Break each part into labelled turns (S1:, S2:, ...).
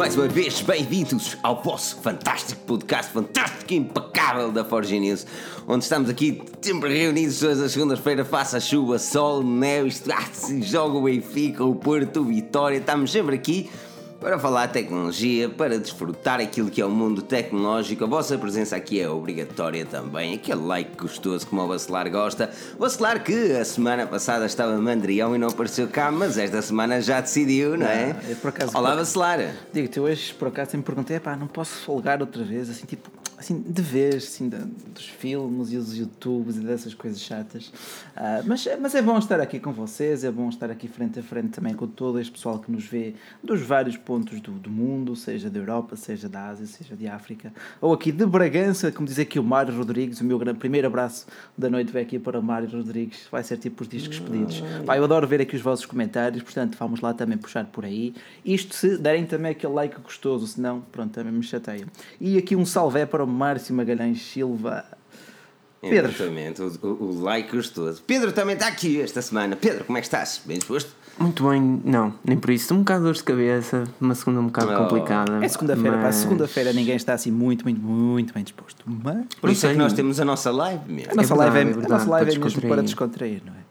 S1: mais uma vez bem-vindos ao vosso fantástico podcast, fantástico e impecável da Forge News, onde estamos aqui sempre reunidos todas as segundas-feiras, faça chuva, sol, neve, se joga o Benfica, o Porto, o Vitória, estamos sempre aqui para falar de tecnologia, para desfrutar aquilo que é o mundo tecnológico. A vossa presença aqui é obrigatória também. Aquele like gostoso como o Bacelar gosta. Bacelar que a semana passada estava mandrião e não apareceu cá, mas esta semana já decidiu, não é?
S2: Não, por acaso,
S1: Olá, Bacelar.
S2: Digo-te, hoje por acaso me perguntei, pá, não posso folgar outra vez, assim, tipo, assim, de vez, assim, de, dos filmes e os YouTubes e dessas coisas chatas. Uh, mas, mas é bom estar aqui com vocês, é bom estar aqui frente a frente também com todo este pessoal que nos vê dos vários pontos do, do mundo, seja da Europa, seja da Ásia, seja de África, ou aqui de Bragança, como diz aqui o Mário Rodrigues, o meu primeiro abraço da noite vai aqui para o Mário Rodrigues, vai ser tipo os discos pedidos. Pá, eu adoro ver aqui os vossos comentários, portanto vamos lá também puxar por aí. Isto se derem também aquele like gostoso, senão, pronto, também me chateia. E aqui um salve para o Márcio Magalhães Silva.
S1: Pedro. Exatamente, o, o, o like gostoso. Pedro também está aqui esta semana. Pedro, como é que estás? Bem disposto?
S3: Muito bem, não, nem por isso. Um bocado de dor de cabeça, uma segunda um bocado oh. complicada.
S2: É segunda-feira, mas... segunda-feira ninguém está assim muito, muito, muito bem disposto. Mas...
S1: Por isso é que nós temos a nossa live mesmo.
S2: A nossa é verdade, live é, é verdade, a nossa live é mesmo para descontrair, não é?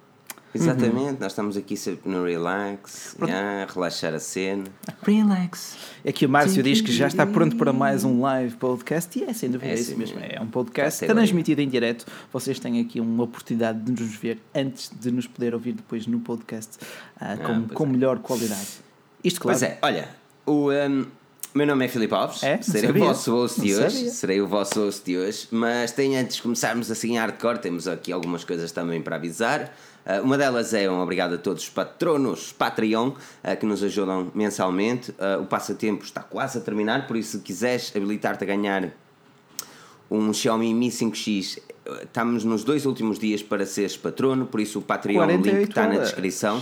S1: Exatamente, uhum. nós estamos aqui sempre no relax, yeah, relaxar a cena.
S3: Relax.
S2: Aqui o Márcio diz que já está pronto para mais um live podcast e é sem dúvida é isso mesmo. É um podcast transmitido em direto. Vocês têm aqui uma oportunidade de nos ver antes de nos poder ouvir depois no podcast uh, com, ah, com é. melhor qualidade. Isto, claro.
S1: Pois é, olha, o. Um, meu nome é Filipe Alves, é? serei o vosso host de hoje, sabia. serei o vosso host de hoje, mas tem antes de começarmos assim hardcore, temos aqui algumas coisas também para avisar. Uh, uma delas é um obrigado a todos os patronos Patreon uh, que nos ajudam mensalmente. Uh, o passatempo está quase a terminar, por isso, se quiseres habilitar-te a ganhar um Xiaomi Mi 5X, estamos nos dois últimos dias para seres patrono, por isso o Patreon link está na descrição.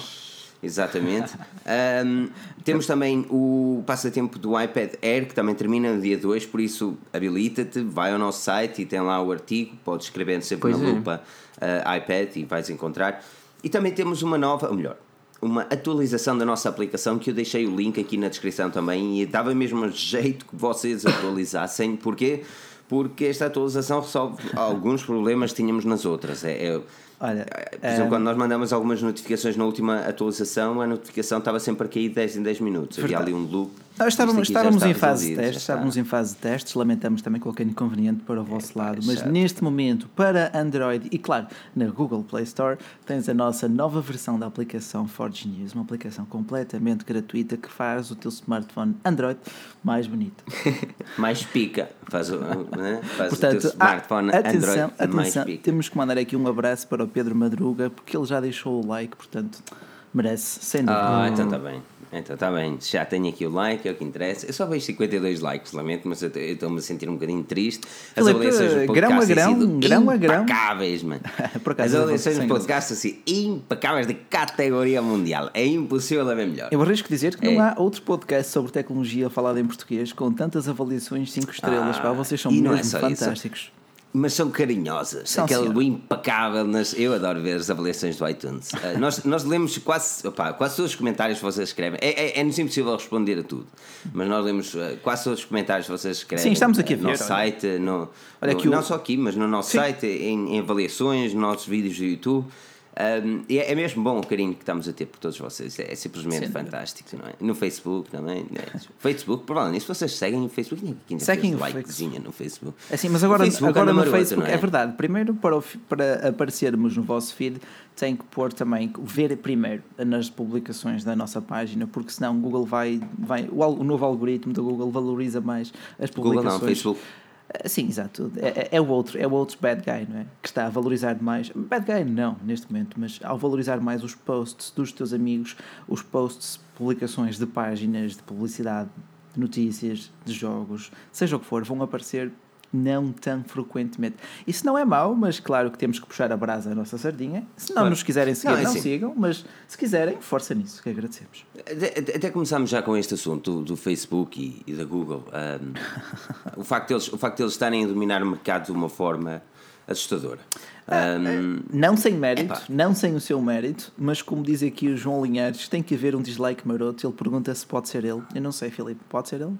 S1: Exatamente. um, temos também o passatempo do iPad Air, que também termina no dia 2, por isso habilita-te, vai ao nosso site e tem lá o artigo, podes escrever sempre pois na é. lupa uh, iPad e vais encontrar. E também temos uma nova, ou melhor, uma atualização da nossa aplicação que eu deixei o link aqui na descrição também e dava mesmo jeito que vocês atualizassem. Porquê? Porque esta atualização resolve alguns problemas que tínhamos nas outras. É, é Olha, por exemplo, um... quando nós mandamos algumas notificações na última atualização, a notificação estava sempre a cair 10 em 10 minutos. Verdade. Havia ali um loop
S2: nós estávamos, estávamos em fase de testes, estávamos em fase de testes, lamentamos também qualquer inconveniente para o vosso é, lado, mas neste momento, para Android e claro, na Google Play Store, tens a nossa nova versão da aplicação Forge News, uma aplicação completamente gratuita que faz o teu smartphone Android mais bonito.
S1: mais pica, faz o, né? faz Portanto, o teu smartphone
S2: atenção,
S1: Android
S2: atenção, mais pica. Temos que mandar aqui um abraço para o Pedro Madruga, porque ele já deixou o like, portanto, merece, sem dúvida.
S1: Ah, então está bem. Então está bem, já tenho aqui o like, é o que interessa. Eu só vejo 52 likes, lamento, mas eu estou-me a sentir um bocadinho triste.
S2: As Filipe, avaliações do grão a grão, grão a grão.
S1: impecáveis, mano. As avaliações do podcast assim, impecáveis de categoria mundial. É impossível haver melhor.
S2: Eu arrisco dizer que é. não há outro podcast sobre tecnologia falado em português com tantas avaliações 5 estrelas. Ah, pá, vocês são mesmo é fantásticos. Isso
S1: mas são carinhosas. São Aquele senhor. impecável. Nas, eu adoro ver as avaliações do iTunes. Uh, nós, nós lemos quase, opa, quase todos os comentários que vocês escrevem. É, é, é-nos impossível responder a tudo, mas nós lemos uh, quase todos os comentários que vocês escrevem.
S2: Sim, estamos aqui a
S1: ver. No site, no, olha no, não só aqui, mas no nosso Sim. site, em, em avaliações, nos nossos vídeos do YouTube. Um, é, é, mesmo bom o carinho que estamos a ter por todos vocês. É, é simplesmente Sim, fantástico, não é? No Facebook também. É, Facebook, provavelmente, se vocês seguem o Facebook, seguem o likezinha no Facebook.
S2: Assim, mas agora, Facebook agora no Facebook, é? é? verdade. Primeiro, para, para aparecermos no vosso feed, tem que pôr também, ver primeiro nas publicações da nossa página, porque senão o Google vai. vai o, o novo algoritmo do Google valoriza mais as publicações. Google não, Facebook. Sim, exato. É, é, é, o outro, é o outro bad guy, não é? Que está a valorizar mais. Bad guy não, neste momento, mas ao valorizar mais os posts dos teus amigos, os posts, publicações de páginas de publicidade, de notícias, de jogos, seja o que for, vão aparecer não tão frequentemente. Isso não é mau, mas claro que temos que puxar a brasa à nossa sardinha. Se não claro. nos quiserem seguir, não, é não assim. sigam, mas se quiserem, força nisso, que agradecemos.
S1: Até, até começámos já com este assunto do, do Facebook e, e, da Google. Um, o, facto deles, o facto de eles estarem a dominar o mercado de uma forma assustadora.
S2: Um, não sem mérito, epá. não sem o seu mérito, mas como diz aqui o João Linhares, tem que haver um dislike maroto. Ele pergunta se pode ser ele. Eu não sei, Filipe, pode ser ele?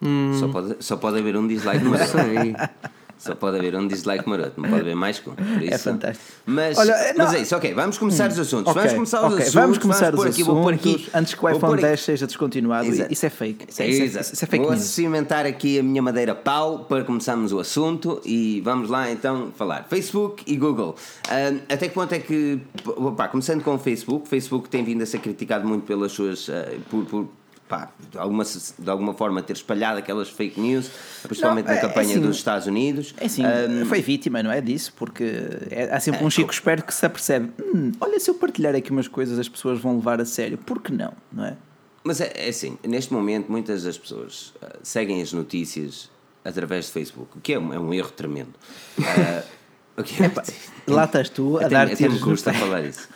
S1: Hum. Só, pode, só pode haver um dislike maroto. Só pode haver um dislike maroto, não pode haver mais com.
S2: É fantástico.
S1: Mas, Olha, mas é isso, ok, vamos começar hum. os assuntos. Okay, vamos começar os okay. assuntos.
S2: Vamos começar vamos os aqui, assuntos aqui, antes que o iPhone 10 seja descontinuado. Exato. Isso é fake. Isso é, isso é, isso é fake
S1: Vou cimentar aqui a minha madeira pau para começarmos o assunto e vamos lá então falar. Facebook e Google. Uh, até que ponto é que. Opa, começando com o Facebook, Facebook tem vindo a ser criticado muito pelas suas. Uh, por, por pá, de, alguma, de alguma forma ter espalhado aquelas fake news, principalmente não, é, na campanha é assim, dos Estados Unidos.
S2: É assim, um, foi vítima, não é disso? Porque é, há sempre é, um Chico esperto que se apercebe: hum, olha, se eu partilhar aqui umas coisas, as pessoas vão levar a sério, por que não? Não é?
S1: Mas é, é assim, neste momento, muitas das pessoas uh, seguem as notícias através do Facebook, o que é um, é um erro tremendo. Uh,
S2: okay. Epa, lá estás tu a dar
S1: tiros. Até me custa falar isso.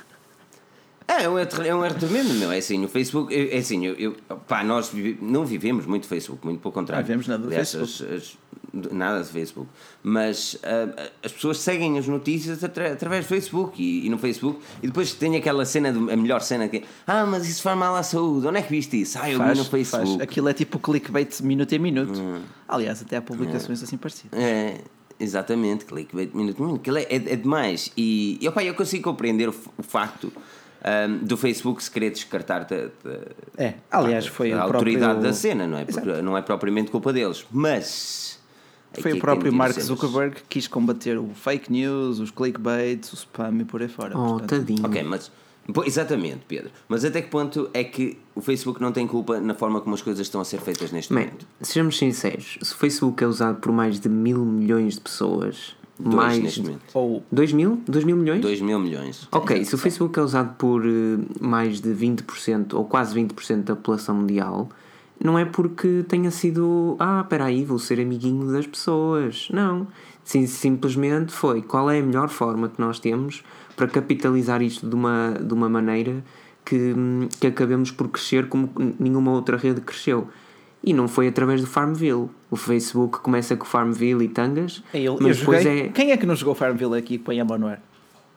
S1: É, é um erro, é um erro tremendo, meu. É assim, o Facebook, é assim, eu, eu, pá, nós vive, não vivemos muito Facebook, muito pelo contrário.
S2: Não vivemos nada do Facebook.
S1: As, nada de Facebook. Mas uh, as pessoas seguem as notícias atra, através do Facebook e, e, no Facebook. E depois tem aquela cena, do, a melhor cena que é, ah, mas isso faz mal à saúde. Onde é que viste isso? Ah, eu faz, vi no Facebook. Faz.
S2: Aquilo é tipo clickbait minuto em minuto. Hum. Aliás, até há publicações
S1: é.
S2: assim parecidas.
S1: É. Exatamente, clickbait minuto em minuto. Aquilo é, é, é demais. E, e opa, eu consigo compreender o, o facto um, do Facebook se querer descartar de, de,
S2: é, aliás, foi
S1: a autoridade próprio... da cena, não é? Porque não é propriamente culpa deles, mas.
S2: Foi o próprio Mark Zuckerberg que quis combater o fake news, os clickbaits, o spam e por aí fora.
S3: Oh, portanto. tadinho.
S1: Ok, mas. Exatamente, Pedro. Mas até que ponto é que o Facebook não tem culpa na forma como as coisas estão a ser feitas neste
S3: Man,
S1: momento?
S3: Sejamos sinceros, se o Facebook é usado por mais de mil milhões de pessoas,
S1: Dois mais neste momento.
S3: Ou 2 mil? 2 mil milhões?
S1: 2 mil milhões.
S3: Ok, se o Facebook é usado por uh, mais de 20% ou quase 20% da população mundial, não é porque tenha sido, ah, espera aí, vou ser amiguinho das pessoas. Não. Sim, simplesmente foi qual é a melhor forma que nós temos para capitalizar isto de uma, de uma maneira que, que acabemos por crescer como nenhuma outra rede cresceu. E não foi através do Farmville. O Facebook começa com Farmville e Tangas.
S2: Eu, mas eu depois é... Quem é que não jogou Farmville aqui põe a Manuel?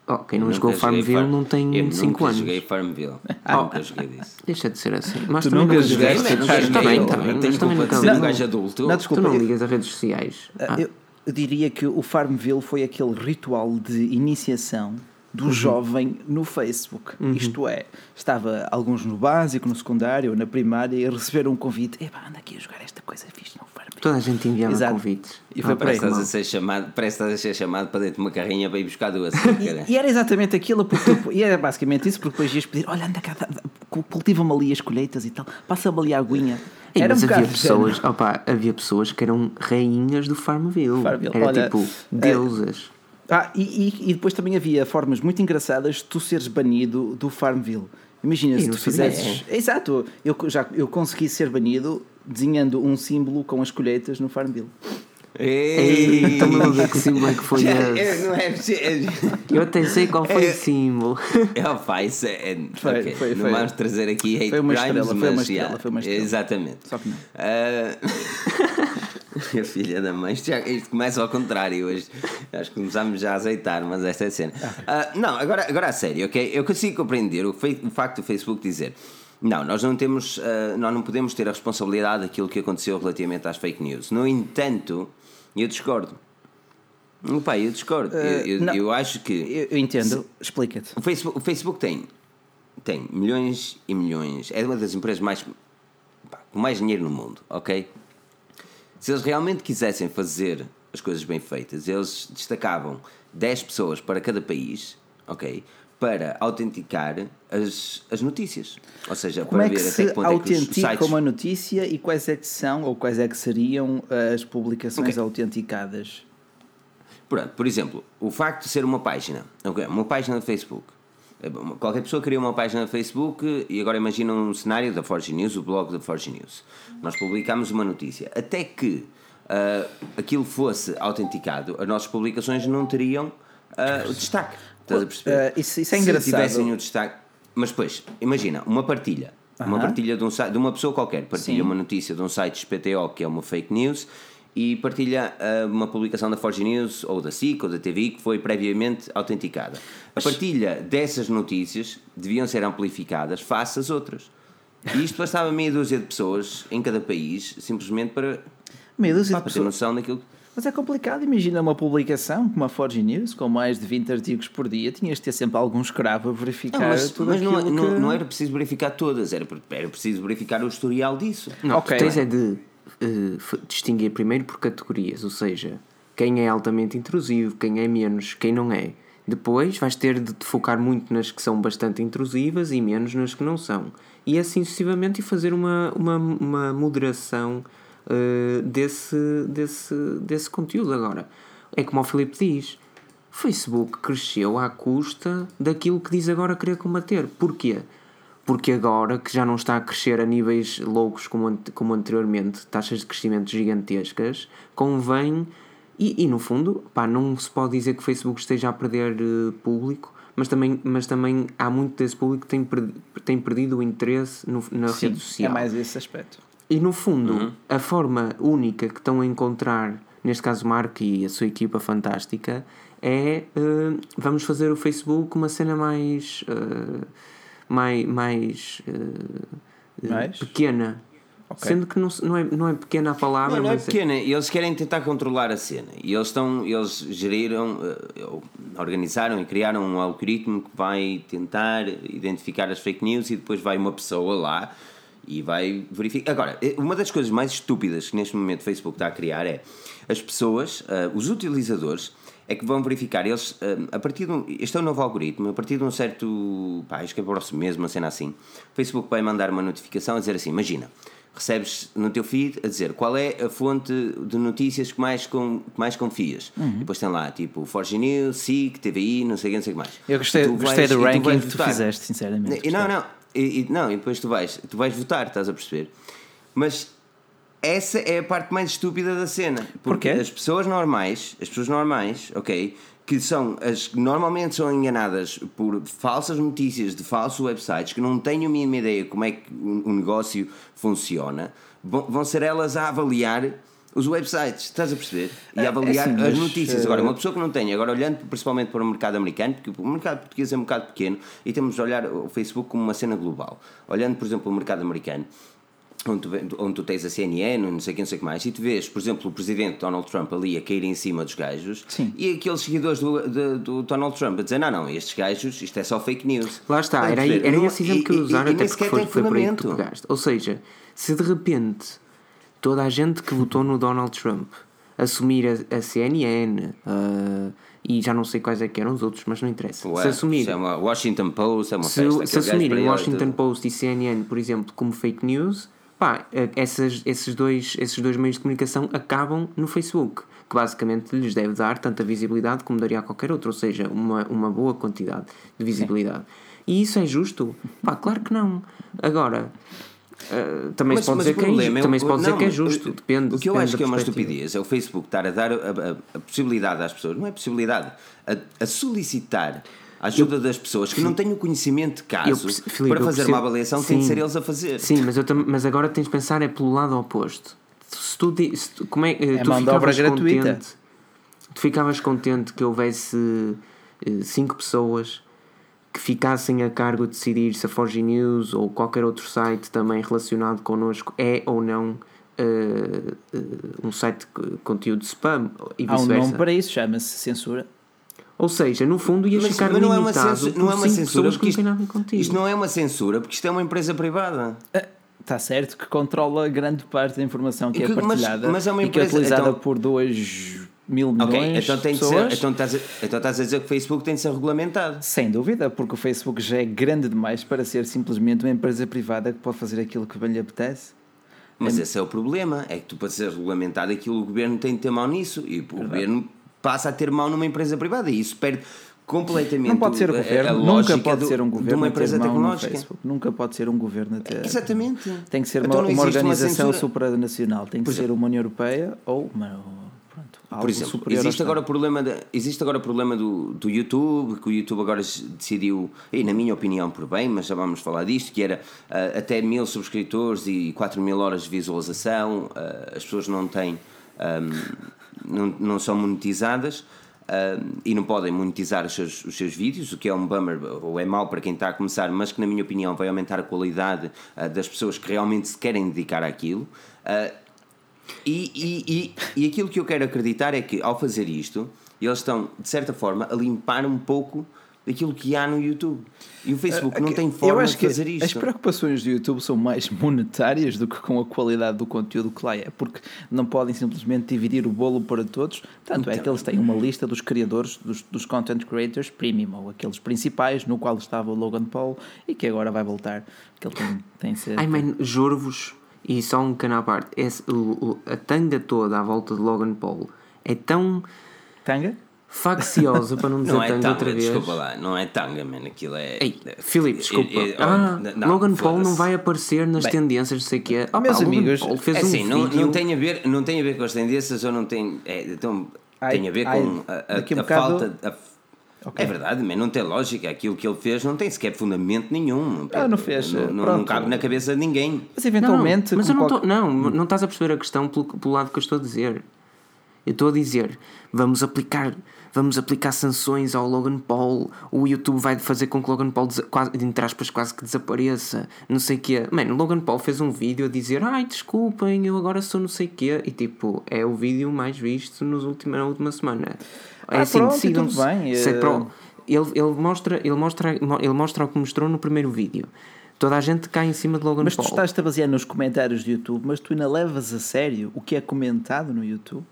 S3: Oh, quem não jogou Farmville Farm... não tem 5 anos.
S1: Eu joguei Farmville. Oh, nunca joguei disso.
S3: Deixa de ser assim.
S2: Mas tu nunca jogaste
S3: Farmville? Também, também. Nunca
S1: ligas. um gajo adulto.
S3: Não, desculpa, tu não ligas a redes sociais.
S2: Ah. Eu diria que o Farmville foi aquele ritual de iniciação do uhum. jovem no Facebook. Uhum. Isto é, estava alguns no básico, no secundário, na primária e receberam um convite. Epá, anda aqui a jogar esta coisa fixe no Farmville.
S3: Toda a gente enviava Exato. convites.
S1: E foi ah, prestas, a ser chamado, prestas a ser chamado para dentro de uma carrinha para ir buscar duas.
S2: e, e, era exatamente aquilo, porque, e era basicamente isso, porque depois ias pedir: olha, anda cá, cultiva-me ali as colheitas e tal, passa-me ali a aguinha.
S3: Era um havia pessoas, opa, havia pessoas que eram rainhas do Farmville. Farmville. Era olha, tipo eh, deusas.
S2: Ah, e, e, e, depois também havia formas muito engraçadas de tu seres banido do Farmville. Imagina se tu fizesses. É. Exato, eu já eu consegui ser banido desenhando um símbolo com as colheitas no Farmville.
S3: Ei, Estamos a ver que símbolo é que foi esse. Não é, eu até sei qual foi é, o símbolo.
S1: É, opa, isso é. Foi, okay. foi, não vamos trazer aqui hate foi uma crimes, estrela, foi uma estrela, foi uma estrela. Exatamente. Só que não. Uh... Minha filha da mãe, isto, já, isto começa ao contrário hoje. Acho que começamos já a azeitar, mas esta é a cena. Uh, não, agora, agora a sério, ok? Eu consigo compreender o, fei, o facto do Facebook dizer. Não, nós não temos, uh, nós não podemos ter a responsabilidade daquilo que aconteceu relativamente às fake news. No entanto, eu discordo. Pai, eu discordo. Uh, eu, eu, eu, acho que.
S2: Eu, eu entendo, explica-te.
S1: O Facebook, o Facebook tem, tem milhões e milhões. É uma das empresas mais. Pá, com mais dinheiro no mundo, ok? Se eles realmente quisessem fazer as coisas bem feitas, eles destacavam 10 pessoas para cada país, ok? Para autenticar as, as notícias. Ou seja,
S2: Como
S1: para
S2: é ver até que ponto autentica é que os sites... uma notícia e quais é que são ou quais é que seriam as publicações okay. autenticadas?
S1: Pronto, por exemplo, o facto de ser uma página, okay, uma página de Facebook. Qualquer pessoa cria uma página no Facebook e agora imagina um cenário da Forge News, o blog da Forge News. Nós publicamos uma notícia. Até que uh, aquilo fosse autenticado, as nossas publicações não teriam uh, o destaque. Estás a perceber?
S2: Uh, isso, isso, é engraçado. Se
S1: tivessem o destaque. Mas depois, imagina, uma partilha. -huh. Uma partilha de, um, de uma pessoa qualquer partilha Sim. uma notícia de um site XPTO que é uma fake news e partilha uh, uma publicação da Forge News ou da SIC ou da TV que foi previamente autenticada. A partilha dessas notícias deviam ser amplificadas face às outras. E isto bastava meia dúzia de pessoas em cada país, simplesmente para,
S2: meia dúzia
S1: pá, de para ter noção daquilo que.
S2: Mas é complicado, imagina uma publicação como a Forge News, com mais de 20 artigos por dia, tinhas de ter sempre algum escravo a verificar não,
S1: mas,
S2: tudo
S1: mas não,
S2: que...
S1: não, não, era preciso verificar todas, era, era preciso verificar o historial disso.
S3: Não, okay. tens é de uh, distinguir primeiro por categorias, ou seja, quem é altamente intrusivo, quem é menos, quem não é. Depois vais ter de te focar muito nas que são bastante intrusivas e menos nas que não são. E assim sucessivamente e fazer uma, uma, uma moderação uh, desse, desse, desse conteúdo. Agora, é como o Filipe diz: Facebook cresceu à custa daquilo que diz agora querer combater. Porquê? Porque agora que já não está a crescer a níveis loucos como, como anteriormente, taxas de crescimento gigantescas, convém. E, e no fundo, pá, não se pode dizer que o Facebook esteja a perder uh, público, mas também, mas também há muito desse público que tem, perdido, tem perdido o interesse no, na Sim, rede social.
S2: É mais esse aspecto.
S3: E no fundo, uhum. a forma única que estão a encontrar, neste caso Mark e a sua equipa fantástica, é uh, vamos fazer o Facebook uma cena mais uh, mais, mais, mais? pequena. Okay. Sendo que não, não, é, não é pequena a palavra.
S1: Não, não
S3: é,
S1: é pequena, é... eles querem tentar controlar a cena. E eles estão, eles geriram, organizaram e criaram um algoritmo que vai tentar identificar as fake news e depois vai uma pessoa lá e vai verificar. Agora, eh, uma das coisas mais estúpidas que neste momento o Facebook está a criar é as pessoas, uh, os utilizadores, é que vão verificar, eles, a partir de um, este é um novo algoritmo, a partir de um certo, pá, acho que é próximo mesmo, uma cena assim, o Facebook vai mandar uma notificação a dizer assim, imagina, recebes no teu feed a dizer qual é a fonte de notícias que mais, com, que mais confias. Uhum. E depois tem lá, tipo, Forge News, SIC, TVI, não sei o que, não sei o que mais.
S2: Eu gostei, gostei do ranking que tu fizeste, sinceramente.
S1: Não, não, e, e, não, e depois tu vais, tu vais votar, estás a perceber? Mas essa é a parte mais estúpida da cena. Porque Porquê? as pessoas normais, as pessoas normais, ok, que são as que normalmente são enganadas por falsas notícias de falsos websites que não têm a mínima ideia como é que o negócio funciona, vão, ser elas a avaliar os websites, estás a perceber? E a é, avaliar é as notícias. Agora, uma pessoa que não tem, agora olhando principalmente para o mercado americano, porque o mercado português é um bocado pequeno e temos de olhar o Facebook como uma cena global. Olhando, por exemplo, o mercado americano, onde tu, onde tu tens a CNN, não sei quem, não sei o que mais, e tu vês, por exemplo, o presidente Donald Trump ali a cair em cima dos gajos
S2: Sim.
S1: e aqueles seguidores do, do, do, Donald Trump a dizer: não, não, estes gajos, isto é só fake news.
S3: Lá está, era, era esse exemplo que eu usar, até porque foi, foi para aí que tu pegaste. Ou seja, se de repente toda a gente que votou no Donald Trump assumir a, a CNN uh, e já não sei quais é que eram os outros, mas não interessa.
S1: Ué, se assumir, é Washington Post, é uma
S3: se,
S1: festa,
S3: se assumirem Washington Post e CNN, por exemplo, como fake news, pá, eh, essas, esses, dois, esses dois meios de comunicação acabam no Facebook, que basicamente lhes deve dar tanta visibilidade como daria a qualquer outro, ou seja, uma, uma boa quantidade de visibilidade. E isso é justo? Pá, claro que não. Agora, Uh, também mas, se pode dizer, que, é, também se pode não, dizer que é justo, depende.
S1: O que eu acho que é uma estupidez é o Facebook estar a dar a, a, a possibilidade às pessoas, não é possibilidade, a, a solicitar a ajuda eu, das pessoas que não têm o conhecimento de caso eu, Filipe, para fazer uma avaliação, sim, tem de ser eles a fazer.
S3: Sim, mas, eu, mas agora tens de pensar é pelo lado oposto. Se tu, se tu, como é, é tu ficavas gratuita. contente, tu ficavas contente que houvesse uh, cinco pessoas que ficassem a cargo de decidir se a Forge News ou qualquer outro site também relacionado connosco é ou não uh, uh, um site de conteúdo spam e vice-versa. Há um nome
S2: para isso, chama-se censura.
S3: Ou seja, no fundo ias mas, ficar mas não é uma censura,
S1: não é uma censura porque isto, isto, não é uma censura porque isto é uma empresa privada.
S2: Está certo que controla grande parte da informação que, que é partilhada mas, mas é uma empresa, e que é utilizada então, por dois mil milhões okay, então tem de pessoas.
S1: Ser, então, estás a, então estás a dizer que o Facebook tem de ser regulamentado.
S2: Sem dúvida, porque o Facebook já é grande demais para ser simplesmente uma empresa privada que pode fazer aquilo que bem lhe apetece.
S1: Mas é... esse é o problema, é que tu para ser regulamentado aquilo o governo tem de ter mão nisso e o Verdade. governo passa a ter mão numa empresa privada e isso perde completamente
S2: não pode ser o governo. nunca pode do, ser um governo de uma empresa tecnológica. Nunca pode ser um governo a ter
S1: exatamente.
S2: Tem que ser então uma, uma organização uma supranacional. Tem que ser uma União Europeia ou uma
S1: por exemplo, existe agora, o problema de, existe agora o problema do, do YouTube, que o YouTube agora decidiu, e na minha opinião por bem, mas já vamos falar disto, que era uh, até mil subscritores e 4 mil horas de visualização, uh, as pessoas não têm um, não, não são monetizadas. Uh, e não podem monetizar os seus, os seus vídeos, o que é um bummer ou é mau para quem está a começar, mas que, na minha opinião, vai aumentar a qualidade uh, das pessoas que realmente se querem dedicar àquilo. Uh, e, e, e, e aquilo que eu quero acreditar é que, ao fazer isto, eles estão, de certa forma, a limpar um pouco daquilo que há no YouTube. E o Facebook uh, não tem forma de fazer isto.
S2: As preocupações do YouTube são mais monetárias do que com a qualidade do conteúdo que lá é, porque não podem simplesmente dividir o bolo para todos. Tanto então, é que então. eles têm uma lista dos criadores, dos, dos content creators premium, ou aqueles principais, no qual estava o Logan Paul e que agora vai voltar. Que ele tem, tem ser.
S3: Ai, man, juro-vos, e só um canal à parte, esse, o, o, a tanga toda à volta de Logan Paul é tão.
S2: Tanga?
S3: Facciosa, para não dizer
S1: não é tanga,
S3: outra vez.
S1: Desculpa lá, não é tanga, mano. Aquilo é. Ei,
S3: Filipe, desculpa. É, é, ah, não, Logan Paul não vai aparecer nas Bem, tendências, não sei o que é.
S2: Oh, meus pá, amigos, Paul
S1: fez é um assim, vídeo... não, não, tem a ver, não tem a ver com as tendências ou não tem. É, então, ai, tem a ver com ai, a, a, a, um a falta. A, Okay. É verdade, mas não tem lógica. Aquilo que ele fez não tem sequer fundamento nenhum.
S2: Ah, não fez.
S1: Não, não, não cabe na cabeça de ninguém.
S2: Mas eventualmente.
S3: Não, mas eu não, tô, não, não estás a perceber a questão pelo, pelo lado que eu estou a dizer. Eu estou a dizer, vamos aplicar vamos aplicar sanções ao Logan Paul, o YouTube vai fazer com que Logan Paul, quase, entre aspas, quase que desapareça, não sei o quê. Mano, Logan Paul fez um vídeo a dizer, ai, desculpem, eu agora sou não sei o quê, e tipo, é o vídeo mais visto nos últimos, na última semana.
S2: É ah, assim, decidam-se.
S3: Se é pro, ele, ele, mostra, ele, mostra, ele mostra o que mostrou no primeiro vídeo. Toda a gente cai em cima de Logan
S2: mas
S3: Paul.
S2: Mas tu estás-te a basear nos comentários do YouTube, mas tu ainda levas a sério o que é comentado no YouTube?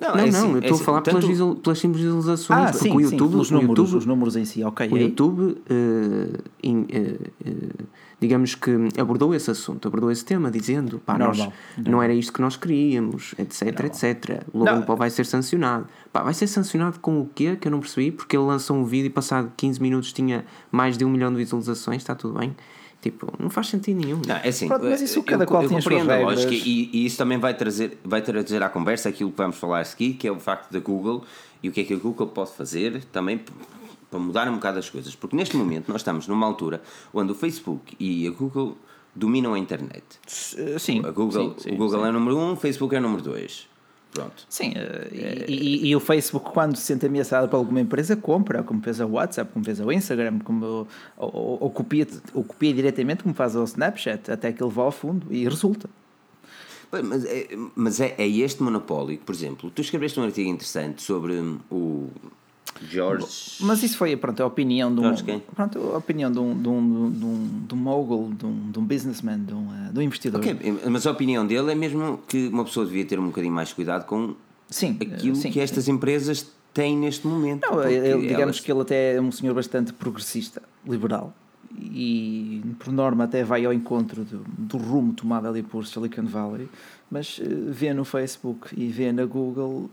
S3: Não, não, é não assim, eu estou é a falar assim, pelas, tanto... pelas simples visualizações.
S2: Ah, sim, o YouTube, sim, os, números, YouTube, os números em si, ok.
S3: O YouTube, uh, in, uh, digamos que abordou esse assunto, abordou esse tema, dizendo pá, nós, não era isto que nós queríamos, etc, Normal. etc. O Logan Paul vai ser sancionado. Pá, vai ser sancionado com o quê? Que eu não percebi, porque ele lançou um vídeo e passado 15 minutos tinha mais de um milhão de visualizações, está tudo bem. Tipo, não faz sentido nenhum.
S1: Não, é assim,
S2: Pronto, mas isso cada eu, qual eu tem as suas regras.
S1: E, e, isso também vai trazer, vai trazer à conversa aquilo que vamos falar aqui, que é o facto da Google e o que é que a Google pode fazer também para mudar um bocado as coisas. Porque neste momento nós estamos numa altura onde o Facebook e a Google dominam a internet.
S2: Sim.
S1: A Google, sim, sim, o Google sim. é o número um, o Facebook é o número dois. Pronto.
S2: Sim, é... e, e, o Facebook, quando se sente ameaçado por alguma empresa, compra, como fez a WhatsApp, como fez o Instagram, como, ou, ou, ou, copia, ou copia diretamente, como faz o Snapchat, até que ele vá ao fundo e resulta.
S1: Mas, é, mas é, é este monopólio, por exemplo, tu escreveste um artigo interessante sobre o George.
S2: Mas isso foi pronto, a opinião de um. Pronto, a opinião de um, de um, de um, de um mogul, de um, de um businessman, de um, eh, de um investidor.
S1: Okay, mas a opinião dele é mesmo que uma pessoa devia ter um bocadinho mais cuidado com sim, aquilo sim, que estas sim. empresas têm neste momento.
S2: Não, ele, digamos elas... que ele até é um senhor bastante progressista, liberal. E por norma até vai ao encontro do, do rumo tomado ali por Silicon Valley, mas eh, vê no Facebook e vê na Google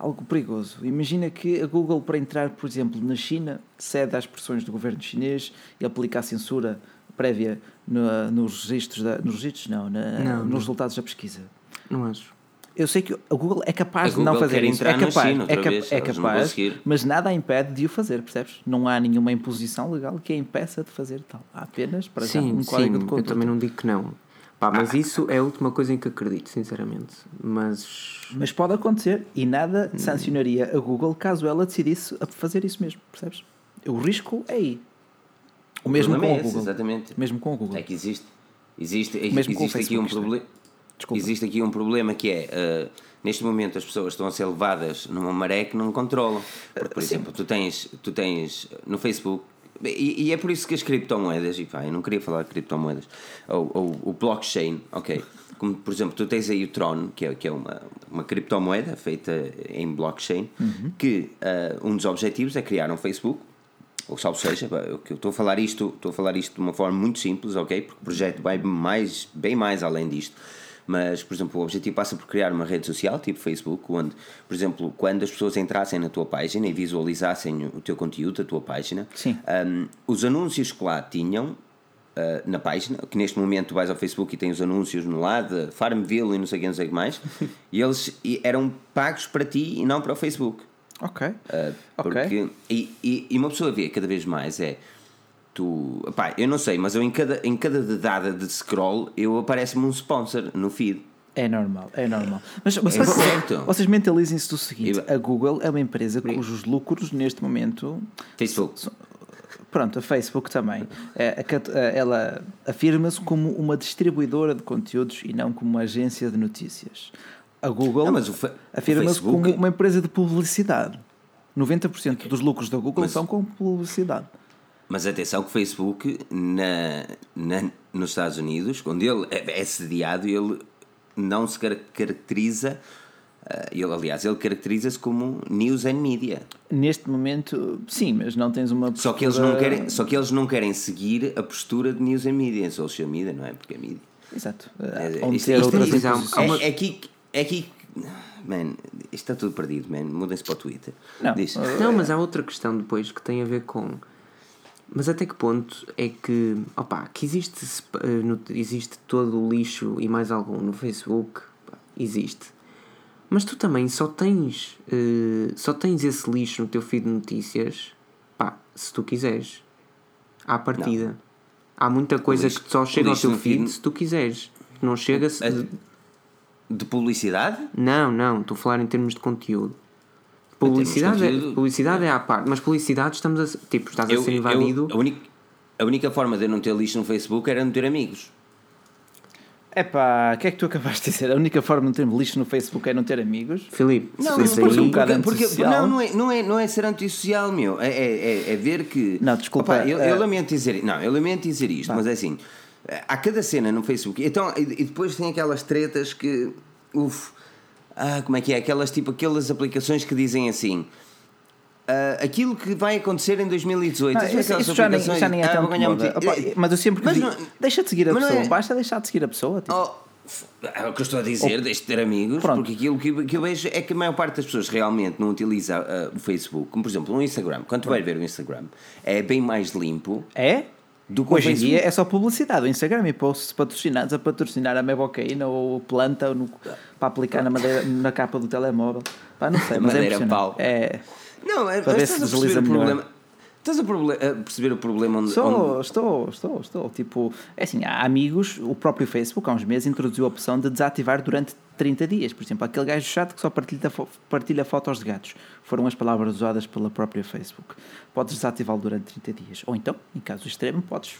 S2: algo perigoso. Imagina que a Google, para entrar, por exemplo, na China, cede às pressões do governo chinês e aplica a censura prévia no, nos registros, da, nos registros não, na, não, nos não. resultados da pesquisa.
S3: Não acho.
S2: Eu sei que a Google é capaz Google de não fazer isso. É capaz, China, é, vez, é capaz, mas nada a impede de o fazer, percebes? Não há nenhuma imposição legal que a impeça de fazer tal. Há apenas para sim, um código sim, de conduta.
S3: Eu também não digo que não. Pá, mas ah. isso é a última coisa em que acredito, sinceramente. Mas.
S2: Mas pode acontecer e nada sancionaria a Google caso ela decidisse fazer isso mesmo, percebes? O risco é aí. O, o mesmo com é o Google.
S1: exatamente.
S2: Mesmo com o Google.
S1: É que existe. Existe, mesmo existe aqui um problema. Existe aqui um problema que é. Uh, neste momento as pessoas estão a ser levadas numa maré que não controlam. Porque, por exemplo, tu tens, tu tens no Facebook e, e, é por isso que as criptomoedas, e pá, eu não queria falar de criptomoedas, ou, ou o blockchain, ok. Como por exemplo, tu tens aí o Tron, que é, que é uma, uma criptomoeda feita em blockchain, uhum. que uh, um dos objetivos é criar um Facebook, ou salvo seja, eu estou a falar isto, estou a falar isto de uma forma muito simples, ok? Porque o projeto vai mais, bem mais além disto mas, por exemplo, o objetivo passa por criar uma rede social, tipo Facebook, onde, por exemplo, quando as pessoas entrassem na tua página e visualizassem o teu conteúdo, a tua página, um, os anúncios que lá tinham Uh, na página, que neste momento vais ao Facebook e tem os anúncios no lado, Farmville e não sei o que, não sei o que mais, e eles eram pagos para ti e não para o Facebook.
S2: Ok. Uh,
S1: porque, okay. E, e, e, uma pessoa vê cada vez mais é tu. Pá, eu não sei, mas eu em cada, em cada dada de scroll eu aparece-me um sponsor no feed.
S2: É normal, é normal. Mas, é certo. vocês mentalizem-se do seguinte: a Google é uma empresa cujos lucros neste momento.
S1: Facebook.
S2: Pronto, a Facebook também. É, ela afirma-se como uma distribuidora de conteúdos e não como uma agência de notícias. A Google afirma-se como uma empresa de publicidade. 90% dos lucros da Google mas, são com publicidade.
S1: Mas atenção que o Facebook na, na, nos Estados Unidos, quando ele é, é sediado, ele não se caracteriza eh, ele, aliás, ele caracteriza-se como news and media.
S2: Neste momento, sim, mas não tens uma
S1: postura... só que eles não querem Só que eles não querem seguir a postura de news and media, em social media, não é? Porque é mídia.
S2: Exato. É, Onde ter outras
S1: é, é, aqui, é aqui... Man, isto está tudo perdido, man. Mudem-se para o Twitter.
S3: Não. não, mas há outra questão depois que tem a ver com... Mas até que ponto é que, opa, que existe, eh, existe todo o lixo e mais algum no Facebook? Existe mas tu também só tens, uh, só tens esse lixo no teu feed de notícias, pá, se tu quiseres. À partida. Não. Há muita coisa lixo, que só chega ao teu feed, feed se tu quiseres. Não chega-se.
S1: De... de publicidade?
S3: Não, não. Estou a falar em termos de conteúdo. Publicidade, é, conteúdo, é, publicidade é. é à parte, mas publicidade estamos a. Tipo, estás eu, a ser invadido.
S1: Eu, a, única, a única forma de eu não ter lixo no Facebook era não ter amigos.
S2: É pá, o que é que tu acabaste de dizer? A única forma de não ter lixo no Facebook é não ter amigos?
S3: Filipe,
S1: não, não, porque, um porque, porque, não, não, é, não, é, não é ser antissocial, meu. É, é, é, é ver que.
S2: Não, desculpa.
S1: Opa, eu, eu, é- lamento dizer, não, eu lamento dizer isto, mas é assim. Há cada cena no Facebook. Então, e, e depois tem aquelas tretas que. Uf, ah, como é que é? Aquelas tipo, aquelas aplicações que dizem assim. Uh, aquilo que vai acontecer em 2018. Não,
S2: isso, isso já, nem, já nem é ah, tão moda. Opa, mas eu sempre mas digo, não, deixa de seguir a pessoa, é... basta deixar de seguir a pessoa. Tipo. Oh,
S1: é o que eu estou a dizer, oh, deixe de ter amigos, pronto. porque aquilo que, que, eu vejo é que a maior parte das pessoas realmente não utiliza uh, o Facebook, como por exemplo o Instagram. Quando tu vais ver o Instagram, é bem mais limpo.
S2: É? Do que Hoje em dia é só publicidade. O Instagram e posts patrocinados a patrocinar a Mebocaína ou planta no, para aplicar na, madeira, na capa do telemóvel. Pá, não sei, mas é madeira é pau. É.
S1: Não, é, para ver se desliza o problema. Estás a, a, perceber o problema onde.
S2: Estou, onde... estou, estou, estou. Tipo, é assim, há amigos, o próprio Facebook há uns meses introduziu a opção de desativar durante 30 dias. Por exemplo, aquele gajo chato que só partilha, partilha fotos de gatos. Foram as palavras usadas pela própria Facebook. Podes desativá-lo durante 30 dias. Ou então, em caso extremo, podes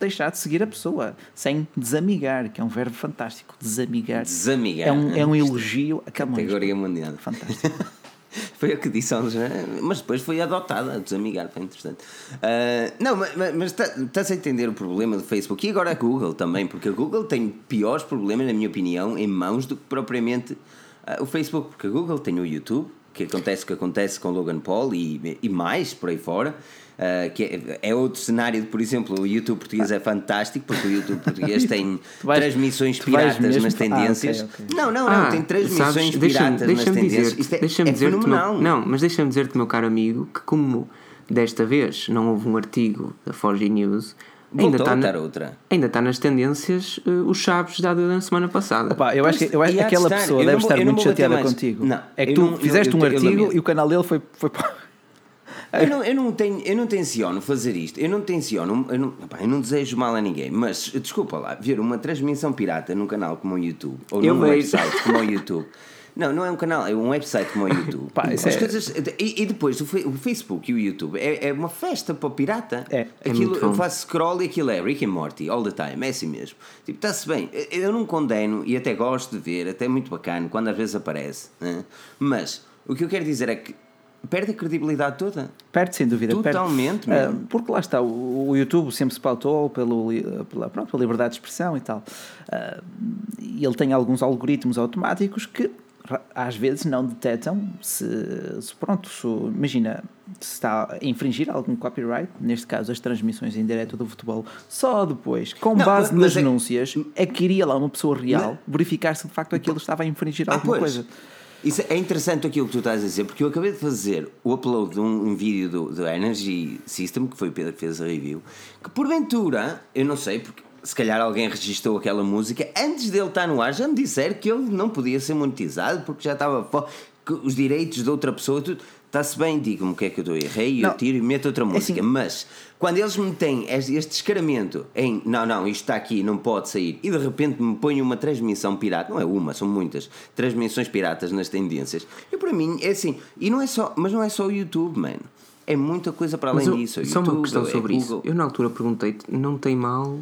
S2: deixar de seguir a pessoa sem desamigar, que é um verbo fantástico. Desamigar.
S1: Desamigar.
S2: É um, é um elogio a
S1: Categoria mundial.
S2: Fantástico.
S1: foi o que disse aos, mas depois foi adotada, desamigar, foi interessante. Uh, não, mas, mas tá, estás a entender o problema do Facebook e agora a Google também, porque a Google tem piores problemas, na minha opinião, em mãos do que propriamente uh, o Facebook, porque a Google tem o YouTube, que acontece o que acontece com Logan Paul e, e mais por aí fora. Uh, que é, é, outro cenário, por exemplo, o YouTube português é fantástico porque o YouTube português tem vais, transmissões piratas nas tendências. Ah, okay, okay. Não, não, não, ah, tem transmissões sabes, piratas deixa nas tendências. Dizer,
S3: é, deixa-me é dizer fenomenal. Meu, não, mas deixa-me dizer-te, meu caro amigo, que como desta vez não houve um artigo da Forge News. Ainda está, na, outra. ainda está nas tendências uh, os chaves dado na semana passada.
S2: Opa, eu acho que, eu acho que aquela pessoa deve estar muito chateada contigo. Não, é que tu não, fizeste eu, eu, um artigo e o canal dele foi, foi
S1: eu não, eu, não tenho, eu não tenciono fazer isto, eu não tenciono, eu não, eu não desejo mal a ninguém, mas desculpa lá, ver uma transmissão pirata num canal como o YouTube, ou eu num vejo. website como o YouTube. Não, não é um canal, é um website como o YouTube. Pá, As é... coisas, e, e, depois o, Facebook e o YouTube é, é uma festa para o pirata.
S2: É,
S1: é aquilo, é eu faço scroll e aquilo é Rick and Morty all the time, é assim mesmo. Tipo, está-se bem. Eu não condeno e até gosto de ver, até é muito bacana quando às vezes aparece. Né? Mas o que eu quero dizer é que perde a credibilidade toda.
S2: Perde, sem dúvida.
S1: Totalmente.
S2: Perde. Uh, porque lá está, o, YouTube sempre se pautou pelo, pela, pronto, pela liberdade de expressão e tal. Uh, e ele tem alguns algoritmos automáticos que às vezes não detectam se, se pronto, se, imagina, se está a infringir algum copyright, neste caso as transmissões em direto do futebol, só depois, com não, base nas é, denúncias, é que iria lá uma pessoa real mas, verificar se de facto aquilo estava a infringir ah, alguma pois. coisa.
S1: Isso é interessante aquilo que tu estás a dizer, porque eu acabei de fazer o upload de um, um vídeo do, do Energy System, que foi o Pedro que fez a review, que porventura, eu não sei, porque se calhar alguém registrou aquela música antes dele estar no ar, já me disseram que ele não podia ser monetizado porque já estava os direitos de outra pessoa, tudo. está-se bem, digo-me o que é que eu estou errei, eu tiro e meto outra é música. Assim, mas quando eles me têm este descaramento em não, não, isto está aqui, não pode sair, e de repente me põem uma transmissão pirata, não é uma, são muitas transmissões piratas nas tendências, e para mim é assim, e não é só, mas não é só o YouTube, mano. É muita coisa para além
S3: eu,
S1: disso.
S3: Só YouTube, uma questão é sobre isso. Eu na altura perguntei-te, não tem mal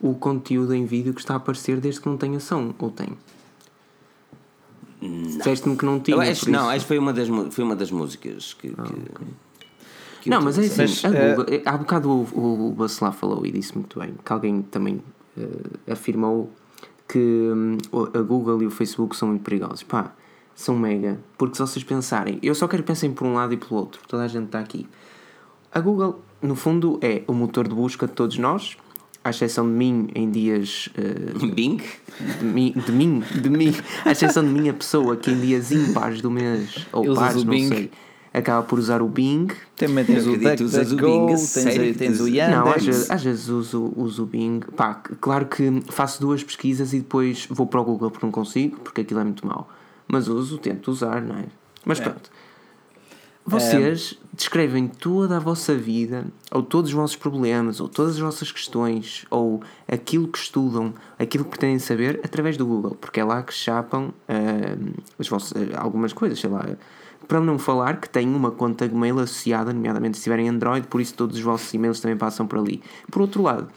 S3: o conteúdo em vídeo que está a aparecer desde que não tenha som, ou tem? Disseste-me que não tinha.
S1: Acho, não, acho que foi uma das, foi uma das músicas que. Ah, que, okay.
S3: Que não, mas é assim, mas, a Google, uh, há bocado o, o Bacelar falou e disse muito bem que alguém também uh, afirmou que um, a Google e o Facebook são muito perigosos. Pá, são mega. Porque se vocês pensarem, eu só quero que pensem por um lado e pelo outro, toda a gente está aqui. A Google, no fundo, é o motor de busca de todos nós à exceção de mim em dias.
S1: Uh, Bing?
S3: De mim, de mim, de mim, à exceção de mim, a pessoa que em dias impares do mês, ou pares, não Bing. sei, acaba por usar o Bing.
S2: Também tens o DuckDuckGo, tens, tens, tens o Yandex.
S3: Não, às vezes, às vezes uso, uso o Bing. Pá, claro que faço duas pesquisas e depois vou para o Google porque não consigo, porque aquilo é muito mau. Mas uso, tento usar, não é? Mas é. pronto. Vocês é... descrevem toda a vossa vida, ou todos os vossos problemas, ou todas as vossas questões, ou aquilo que estudam, aquilo que pretendem saber, através do Google, porque é lá que chapam uh, as vossas, algumas coisas, sei lá. Para não falar que têm uma conta Gmail associada, nomeadamente se tiverem Android, por isso todos os vossos e-mails também passam por ali. Por outro lado,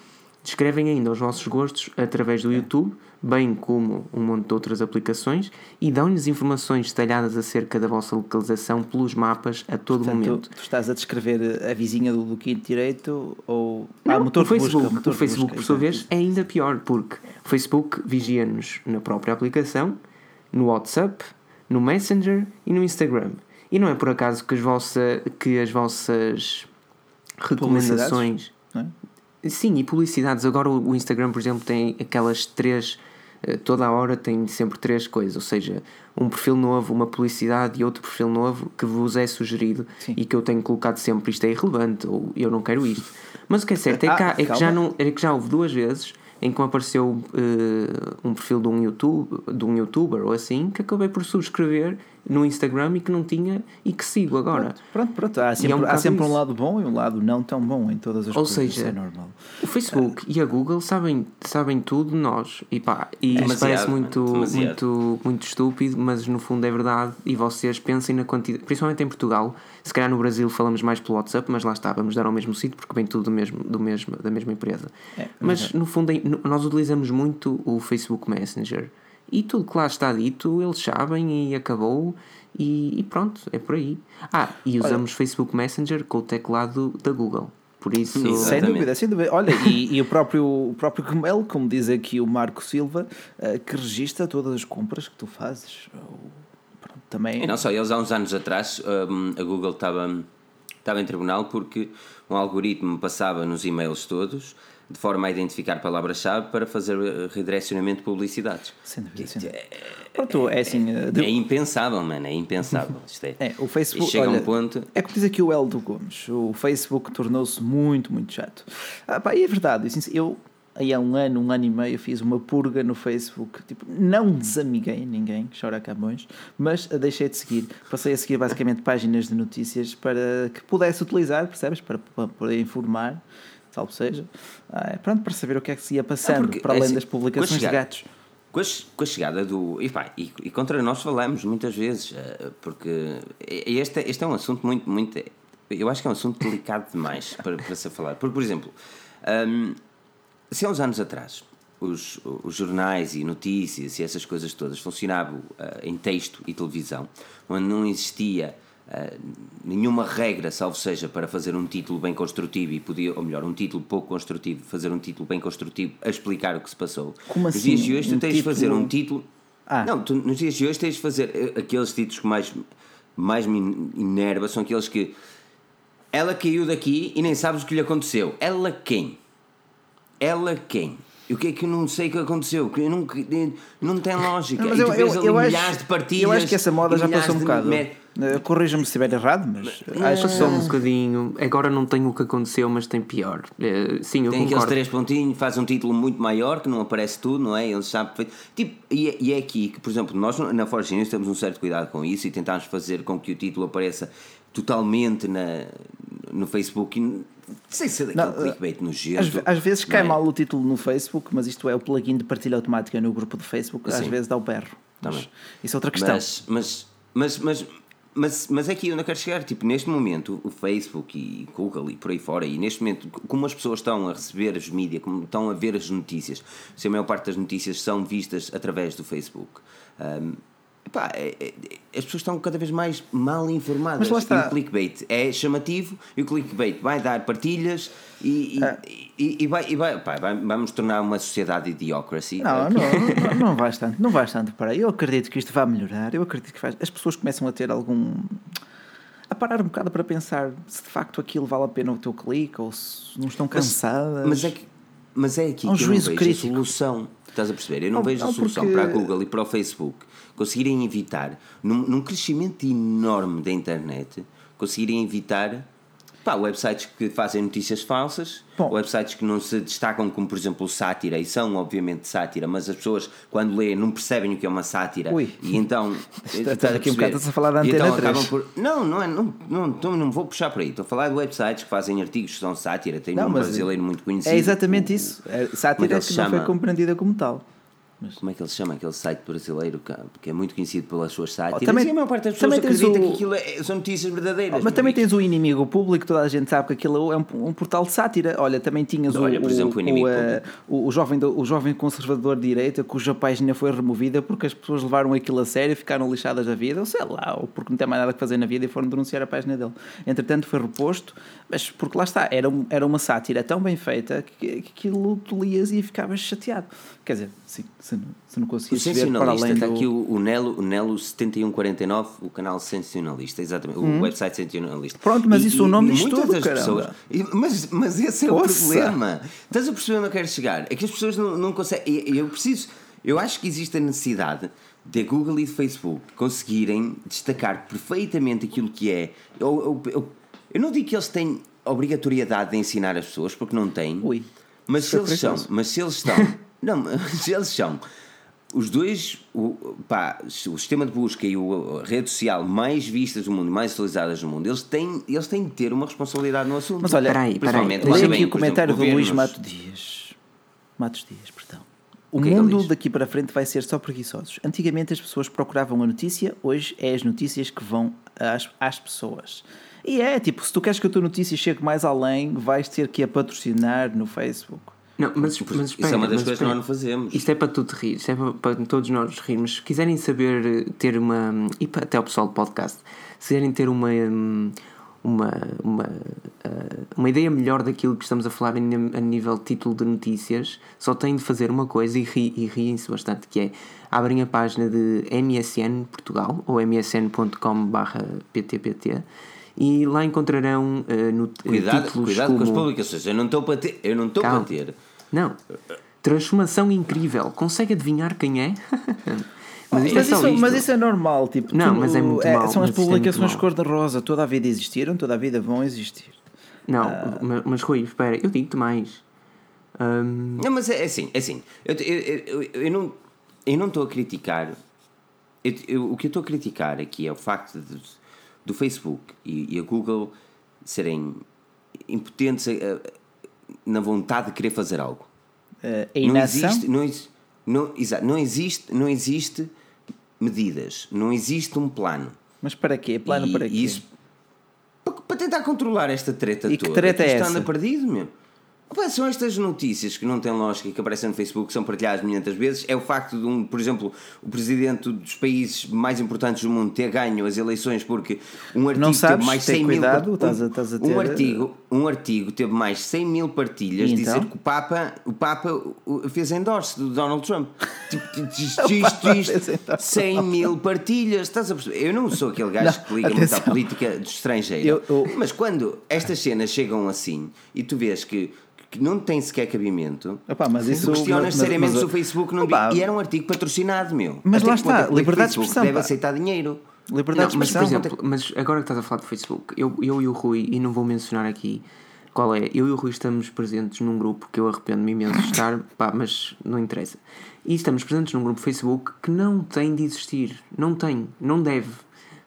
S3: descrevem ainda os vossos gostos através do YouTube bem como um monte de outras aplicações, e dão-lhes informações detalhadas acerca da vossa localização pelos mapas a todo Portanto, momento.
S2: Tu, tu estás a descrever a vizinha do, do quinto direito ou
S3: Não, ah, motor o Facebook, busca, motor o Facebook busca, por sua vez é ainda pior porque o Facebook vigia-nos na própria aplicação, no WhatsApp, no Messenger e no Instagram. E não é por acaso que as, vossa, que as vossas recomendações. É? Sim, e publicidades. Agora o Instagram, por exemplo, tem aquelas três eh, toda a hora tem sempre três coisas, ou seja, um perfil novo, uma publicidade e outro perfil novo que vos é sugerido Sim. e que eu tenho colocado sempre isto é irrelevante ou eu não quero isto. Mas o que é certo é que, ah, é que, já, não, é que já houve duas vezes em que me apareceu uh, um perfil de um, YouTube, de um youtuber ou assim que acabei por subscrever no Instagram e que não tinha e que sigo agora.
S2: Pronto, pronto. pronto. Há sempre, é um há sempre um lado bom e um lado não tão bom em todas as
S3: Ou
S2: coisas.
S3: Ou seja, é normal. o Facebook e a Google sabem, sabem tudo de nós. E pá, e é parece muito, muito, muito estúpido, mas no fundo é verdade. E vocês pensem na quantidade, principalmente em Portugal. Se calhar no Brasil falamos mais pelo WhatsApp, mas lá está, vamos dar ao mesmo sítio porque vem tudo do mesmo, do mesmo, da mesma empresa. É, mas no fundo nós utilizamos muito o Facebook Messenger. E tudo que lá está dito, eles sabem e acabou. E, e pronto, é por aí. Ah, e usamos Olha, Facebook Messenger com o teclado da Google. Por isso.
S2: Sem dúvida, sem dúvida. Olha, e, e, o próprio, o próprio Gmail, como diz aqui o Marco Silva, uh, que registra todas as compras que tu fazes. Também...
S1: E não só, eles há uns anos atrás, um, a Google estava, estava em tribunal porque um algoritmo passava nos e-mails todos de forma a identificar palavras-chave para fazer eh, redirecionamento de publicidades.
S2: Sem dúvida, sem dúvida. Pronto, é assim.
S1: É, de... é impensável, mano, é impensável. Isto é,
S2: é o Facebook. E chega olha, um ponto. É como diz aqui o Eldo Gomes: o Facebook tornou-se muito, muito chato. Ah, pá, e é verdade, eu aí há um ano, um ano e meio, fiz uma purga no Facebook. Tipo, não desamiguei ninguém, chora Camões, mas deixei de seguir. Passei a seguir basicamente páginas de notícias para que pudesse utilizar, percebes? Para, para poder informar salvo seja, ah, pronto, para saber o que é que se ia passando, porque, para além assim, das publicações de gatos.
S1: Com a, com a, chegada do. E, pá, e, e, contra nós falamos muitas vezes, ah, porque este, este é um assunto muito, muito. Eu acho que é um assunto delicado demais para, para ser falado. Porque, por exemplo, um, se há uns anos atrás os, os, jornais e notícias e essas coisas todas funcionavam uh, em texto e televisão, onde não existia Uh, nenhuma regra, salvo seja, para fazer um título bem construtivo e podia, ou melhor, um título pouco construtivo, fazer um título bem construtivo a explicar o que se passou.
S2: Como
S1: nos
S2: assim?
S1: dias de hoje tu um tens de fazer um título. Ah. Não, tu, nos dias de hoje tens de fazer eh, aqueles títulos que mais, mais me enerva são aqueles que ela caiu daqui e nem sabes o que lhe aconteceu. Ela quem? Ela quem? E o que é que eu não sei o que aconteceu? Que não, não tem lógica. Não, mas eu, eu, eu, acho, de partidas.
S2: Eu acho que essa moda já passou um bocado. Eh, corrija-me se estiver errado, mas
S3: acho que só um bocadinho. Agora não tem o que aconteceu, mas tem pior. Eh, sim, eu
S1: tem
S3: concordo.
S1: aqueles três pontinhos, faz um título muito maior que não aparece tudo, não é? Eles sabem. Tipo, e é, e é aqui que, por exemplo, nós na Forge temos um certo cuidado com isso e tentamos fazer com que o título apareça totalmente na, no Facebook. Sem ser daquele não, clickbait
S2: nojento. Às, às vezes cai é? mal o título no Facebook, mas isto é o plugin de partilha automática no grupo do Facebook, às Sim. vezes dá o berro. Mas, isso é outra questão.
S1: Mas, mas, mas, mas, mas, mas é onde eu quero chegar. Tipo, neste momento, o Facebook e Google e por aí fora, e neste momento, como as pessoas estão a receber as mídias, como estão a ver as notícias, se a maior parte das notícias são vistas através do Facebook. Um, Epá, é, é, as pessoas estão cada vez mais mal informadas. Mas lá está. E o clickbait é chamativo e o clickbait vai dar partilhas e, e, é. e, e vai, vai, pá, vai, vamos tornar uma sociedade idiocracy.
S2: Não, não, não, não vais tanto, não vais tanto para aí. Eu acredito que isto vai melhorar. Eu acredito que vai, as pessoas começam a ter algum. a parar um bocado para pensar se de facto aquilo vale a pena o teu clique ou se não estão cansadas.
S1: Mas, mas é que. Mas é aqui um que eu não vejo crítico. a solução. Estás a perceber? Eu não, não vejo a solução porque... para a Google e para o Facebook conseguirem evitar, num, num crescimento enorme da internet, conseguirem evitar Pá, websites que fazem notícias falsas, Bom, websites que não se destacam como, por exemplo, sátira, e são obviamente sátira, mas as pessoas, quando leem, não percebem o que é uma sátira. Ui. E então.
S2: Está aqui um bocado a falar da antena então 3.
S1: Por, não, não, é, não, não, não, não vou puxar por aí. Estou a falar de websites que fazem artigos que são sátira. Tem um brasileiro muito conhecido.
S2: É exatamente isso. É, sátira é que não foi compreendida como tal.
S1: Mas... Como é que ele se chama? Aquele site brasileiro que é muito conhecido pelas suas sátiras. Oh, também, e a maior parte das pessoas acredita o... que aquilo é, são notícias verdadeiras.
S2: Oh, mas também tens o inimigo público, toda a gente sabe que aquilo é um, um portal de sátira. Olha, também tinhas Olha, o, por exemplo, o, inimigo o, o, o, jovem, o jovem conservador de direita cuja página foi removida porque as pessoas levaram aquilo a sério, ficaram lixadas da vida, ou sei lá, ou porque não tem mais nada a fazer na vida e foram denunciar a página dele. Entretanto, foi reposto, mas porque lá está, era, era uma sátira tão bem feita que, que aquilo tu lias e ficavas chateado. Quer dizer, sim, se não, se não conseguires ver para além
S1: está do... aqui o, o, Nelo, o Nelo 7149, o canal Sensacionalista, exatamente, hum. o website Sensacionalista.
S2: Pronto, mas e, isso e, o nome diz tudo, das pessoas,
S1: mas, mas esse é Poxa. o problema. Estás a perceber onde eu quero chegar? É que as pessoas não, não conseguem... Eu preciso... Eu acho que existe a necessidade de Google e de Facebook conseguirem destacar perfeitamente aquilo que é... Eu, eu, eu, eu não digo que eles têm obrigatoriedade de ensinar as pessoas, porque não têm. Ui. Mas se, eles são, mas se eles estão Não, mas eles são os dois, o, pá, o sistema de busca e o, a rede social mais vistas do mundo, mais utilizadas no mundo, eles têm, eles têm de ter uma responsabilidade no assunto.
S2: Mas olha, peraí, peraí. Leia aqui o comentário exemplo, do Luís Matos Dias. Matos Dias, perdão. O, o mundo é daqui para frente vai ser só preguiçosos. Antigamente as pessoas procuravam a notícia, hoje é as notícias que vão às, às pessoas. E é, tipo, se tu queres que a tua notícia chegue mais além, vais ter que a patrocinar no Facebook.
S3: Não, mas, mas espera,
S1: isso é uma das coisas que nós não fazemos.
S3: Isto é para tu te rir, isto é para, para todos nós rirmos. Se quiserem saber, ter uma. e para, até o pessoal do podcast, se quiserem ter uma. Uma, uma, uma ideia melhor daquilo que estamos a falar a nível de título de notícias, só têm de fazer uma coisa e, ri, e riem-se bastante, que é abrem a página de MSN Portugal ou msn.com/ptpt e lá encontrarão uh, no,
S1: cuidado, títulos cuidado como... com as publicações. Eu não estou para ter. Eu não estou para ter.
S3: Não. Transformação incrível. Consegue adivinhar quem é?
S2: Mas, mas, é isso, mas, isso, é normal, tipo,
S3: não, mas é muito é, mal,
S2: São as é publicações é cor-de-rosa, toda a vida existiram, toda a vida vão existir.
S3: Não, uh... mas, mas Rui, espera, eu digo-te mais. Um...
S1: Não, mas é assim, é assim. Eu, eu, eu, eu não eu não estou a criticar. Eu, o que eu estou a criticar aqui é o facto de, do Facebook e, e a Google serem impotentes na vontade de querer fazer algo.
S2: Uh, não existe,
S1: não, não, exato, não existe, não existe medidas, não existe um plano.
S2: Mas para quê? Plano e, para quê? Isso,
S1: para, para, tentar controlar esta treta
S2: e
S1: toda.
S2: Que treta é essa?
S1: anda perdido, meu. Opa, são estas notícias que não têm lógica e que aparecem no Facebook, que são partilhadas muitas vezes. É o facto de, um, por exemplo, o presidente dos países mais importantes do mundo ter ganho as eleições porque um artigo não sabes, teve mais 100 cuidado, mil. Estás a, estás a ter... um, artigo, um artigo teve mais 100 mil partilhas então? dizer que o Papa, o Papa fez endorse do Donald Trump. Tipo, isto, isto, isto, 100 mil partilhas. Estás a perceber? Eu não sou aquele gajo não, que liga muito à política do estrangeiro. Eu, eu... Mas quando estas cenas chegam assim e tu vês que que não tem sequer cabimento.
S2: Opa, mas isso,
S1: questionas mas, seriamente mas, se o Facebook não. Opa, e era um artigo patrocinado, meu.
S2: Mas lá está, liberdade de expressão.
S1: Deve aceitar dinheiro.
S3: Liberdade não, de expressão. Mas, por exemplo, mas agora que estás a falar do Facebook, eu, eu e o Rui, e não vou mencionar aqui qual é, eu e o Rui estamos presentes num grupo que eu arrependo-me imenso de estar, pá, mas não interessa. E estamos presentes num grupo Facebook que não tem de existir. Não tem, não deve.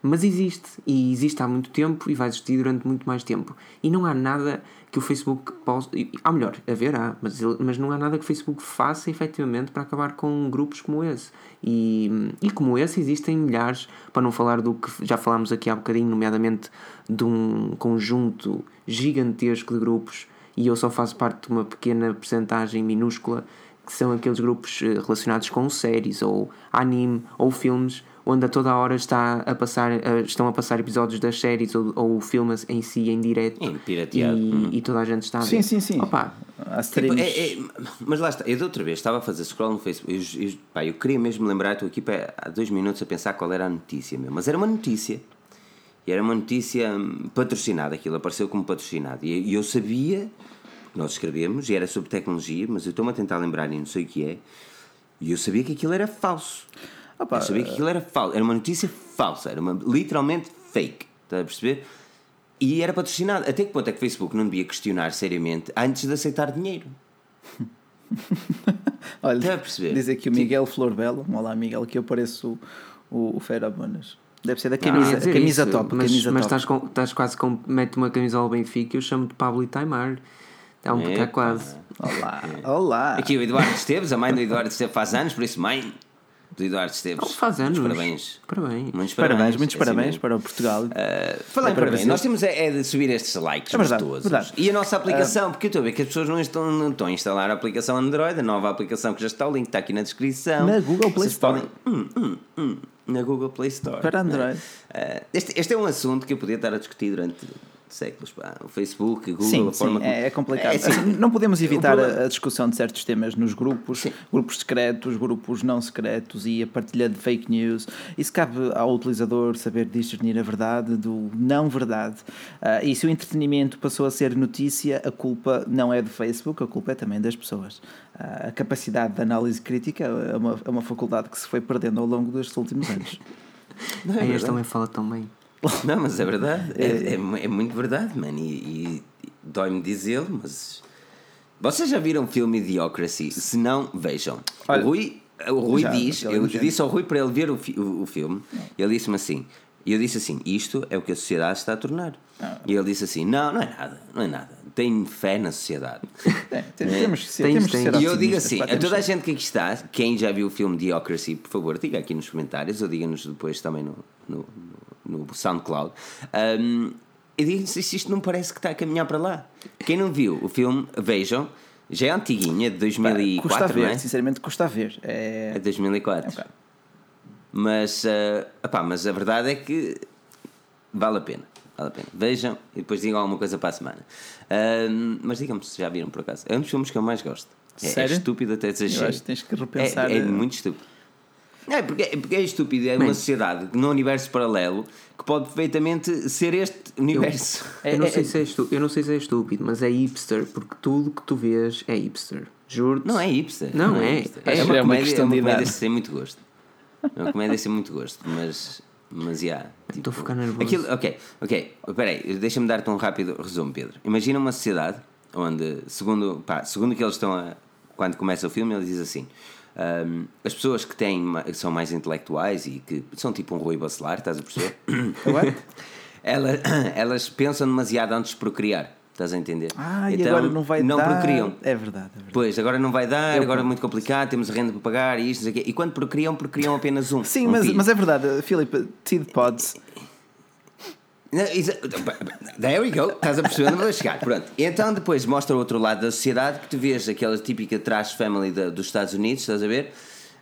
S3: Mas existe, e existe há muito tempo e vai existir durante muito mais tempo. E não há nada que o Facebook possa. Há melhor, haverá, mas, mas não há nada que o Facebook faça efetivamente para acabar com grupos como esse. E, e como esse existem milhares, para não falar do que já falámos aqui há bocadinho, nomeadamente de um conjunto gigantesco de grupos, e eu só faço parte de uma pequena percentagem minúscula, que são aqueles grupos eh, relacionados com séries, ou anime, ou filmes onde a toda hora está a passar, uh, estão a passar episódios das séries ou, ou filmes em si em direto
S1: em pirateado.
S3: E, hum. e, toda a gente está a ver.
S2: Sim, sim, sim.
S3: Opa,
S1: tipo, é, é, mas lá está, eu de outra vez estava a fazer scroll no Facebook. Eu, eu, pá, eu queria mesmo lembrar, estou aqui pá, há dois minutos a pensar qual era a notícia mesmo. Mas era uma notícia. E era uma notícia hum, patrocinada, aquilo apareceu como patrocinado. E, e eu sabia, nós escrevemos, e era sobre tecnologia, mas eu estou-me a tentar lembrar e não sei o que é. E eu sabia que aquilo era falso. Opa, eu sabia que aquilo era falso, era uma notícia falsa, era uma, literalmente fake. Estás a perceber? E era patrocinado. Até que ponto é que o Facebook não devia questionar seriamente antes de aceitar dinheiro?
S2: Olha, Está a perceber? diz aqui o Miguel Florbelo, olá Miguel, que eu pareço o, o, Ferabonas. Deve ser da camisa, ah, camisa isso, top.
S3: Mas,
S2: camisa
S3: mas
S2: top.
S3: Estás, com, estás quase com. Mete uma camisola Benfica e eu chamo de Pablo Itaimar. Está um bocado quase.
S2: Olá, olá.
S1: Aqui o Eduardo Esteves, a mãe do Eduardo Esteves faz anos, por isso, mãe, do Eduardo Esteves.
S3: faz anos.
S1: Muitos parabéns.
S3: Parabéns.
S2: Muitos parabéns, parabéns muitos é parabéns assim para o Portugal. Uh,
S1: falar em parabéns, nós temos é, é, de subir estes likes é verdade, gostosos. Verdade. E a nossa aplicação, uh, porque eu estou a ver que as pessoas não estão, não estão a instalar a aplicação Android, a nova aplicação que já está, o link está aqui na descrição.
S2: Na Google Play Store.
S1: Podem, hum, hum, hum, na Google Play Store.
S2: Para Android.
S1: Uh, este, este é um assunto que eu podia estar a discutir durante séculos. Pá. O Facebook, Google,
S2: sim,
S1: a forma
S2: sim, é, é complicado. É, assim, não podemos evitar a, a, discussão de certos temas nos grupos, sim. grupos secretos, grupos não secretos e a partilha de fake news. Isso cabe ao utilizador saber discernir a verdade do não verdade. Uh, e se o entretenimento passou a ser notícia, a culpa não é do Facebook, a culpa é também das pessoas. Uh, a capacidade de análise crítica é uma, é uma faculdade que se foi perdendo ao longo destes últimos anos.
S3: Não, é este também fala tão bem.
S1: Não, mas é verdade. É, é, é muito verdade, mano. E, e dói-me dizê-lo, mas. Vocês já viram o filme Idiocracy? Se não, vejam. Olha, o Rui, o Rui já, diz, eu disse ao Rui para ele ver o, o, o filme, ele disse-me assim, e eu disse assim: Isto é o que a sociedade está a tornar. Ah. E ele disse assim: Não, não é nada, não é nada. Tenho fé na sociedade.
S2: É, temos que ser, temos ser
S1: E eu digo assim: a toda a gente que aqui está, quem já viu o filme Idiocracy, por favor, diga aqui nos comentários, ou diga-nos depois também no, no, no SoundCloud. Um, eu digo se isto não parece que está a caminhar para lá. Quem não viu o filme, vejam. Já é antiguinha, de 2004,
S2: custa a ver,
S1: é?
S2: sinceramente custa a ver.
S1: É, é 2004. É um mas, uh, opá, mas a verdade é que vale a pena. Vale a pena. Vejam e depois digam alguma coisa para a semana. Uh, mas digam-me se já viram por acaso. É um dos filmes que eu mais gosto. É, é estúpido até exagero. Eu
S2: acho que tens que repensar.
S1: É, é muito estúpido. É, porque, é, porque é estúpido, é uma sociedade num universo paralelo que pode perfeitamente ser este universo.
S3: Eu, eu não, é, sei se é estúpido, eu não sei se é estúpido, mas é hipster, porque tudo que tu vês é hipster. Juro.
S1: Não é hipster.
S3: Não, não é. É, hipster.
S1: é, é, uma, comédia, é uma comédia sem muito gosto. É uma comédia sem muito gosto, mas. Mas já. Yeah,
S3: tipo, Estou a ficar nervoso.
S1: Aquilo, ok, ok. Espera aí, deixa-me dar-te um rápido resumo, Pedro. Imagina uma sociedade onde, segundo, pá, segundo que eles estão a. Quando começa o filme, ele diz assim: um, as pessoas que têm, são mais intelectuais e que são tipo um Rui Bacelar, estás a perceber? elas, elas pensam demasiado antes de procriar. Estás a entender?
S2: Ah, então, e agora não vai não dar.
S1: procriam.
S2: É verdade, é verdade.
S1: Pois, agora não vai dar, agora é muito complicado, temos renda para pagar e isto, e quando procriam, procriam apenas um.
S2: Sim,
S1: um
S2: mas, mas é verdade, Filipe, Seed Pods
S1: There we go, estás a perceber onde vou chegar. Pronto. Então depois mostra o outro lado da sociedade que tu vês aquela típica trash family da, dos Estados Unidos, estás a ver?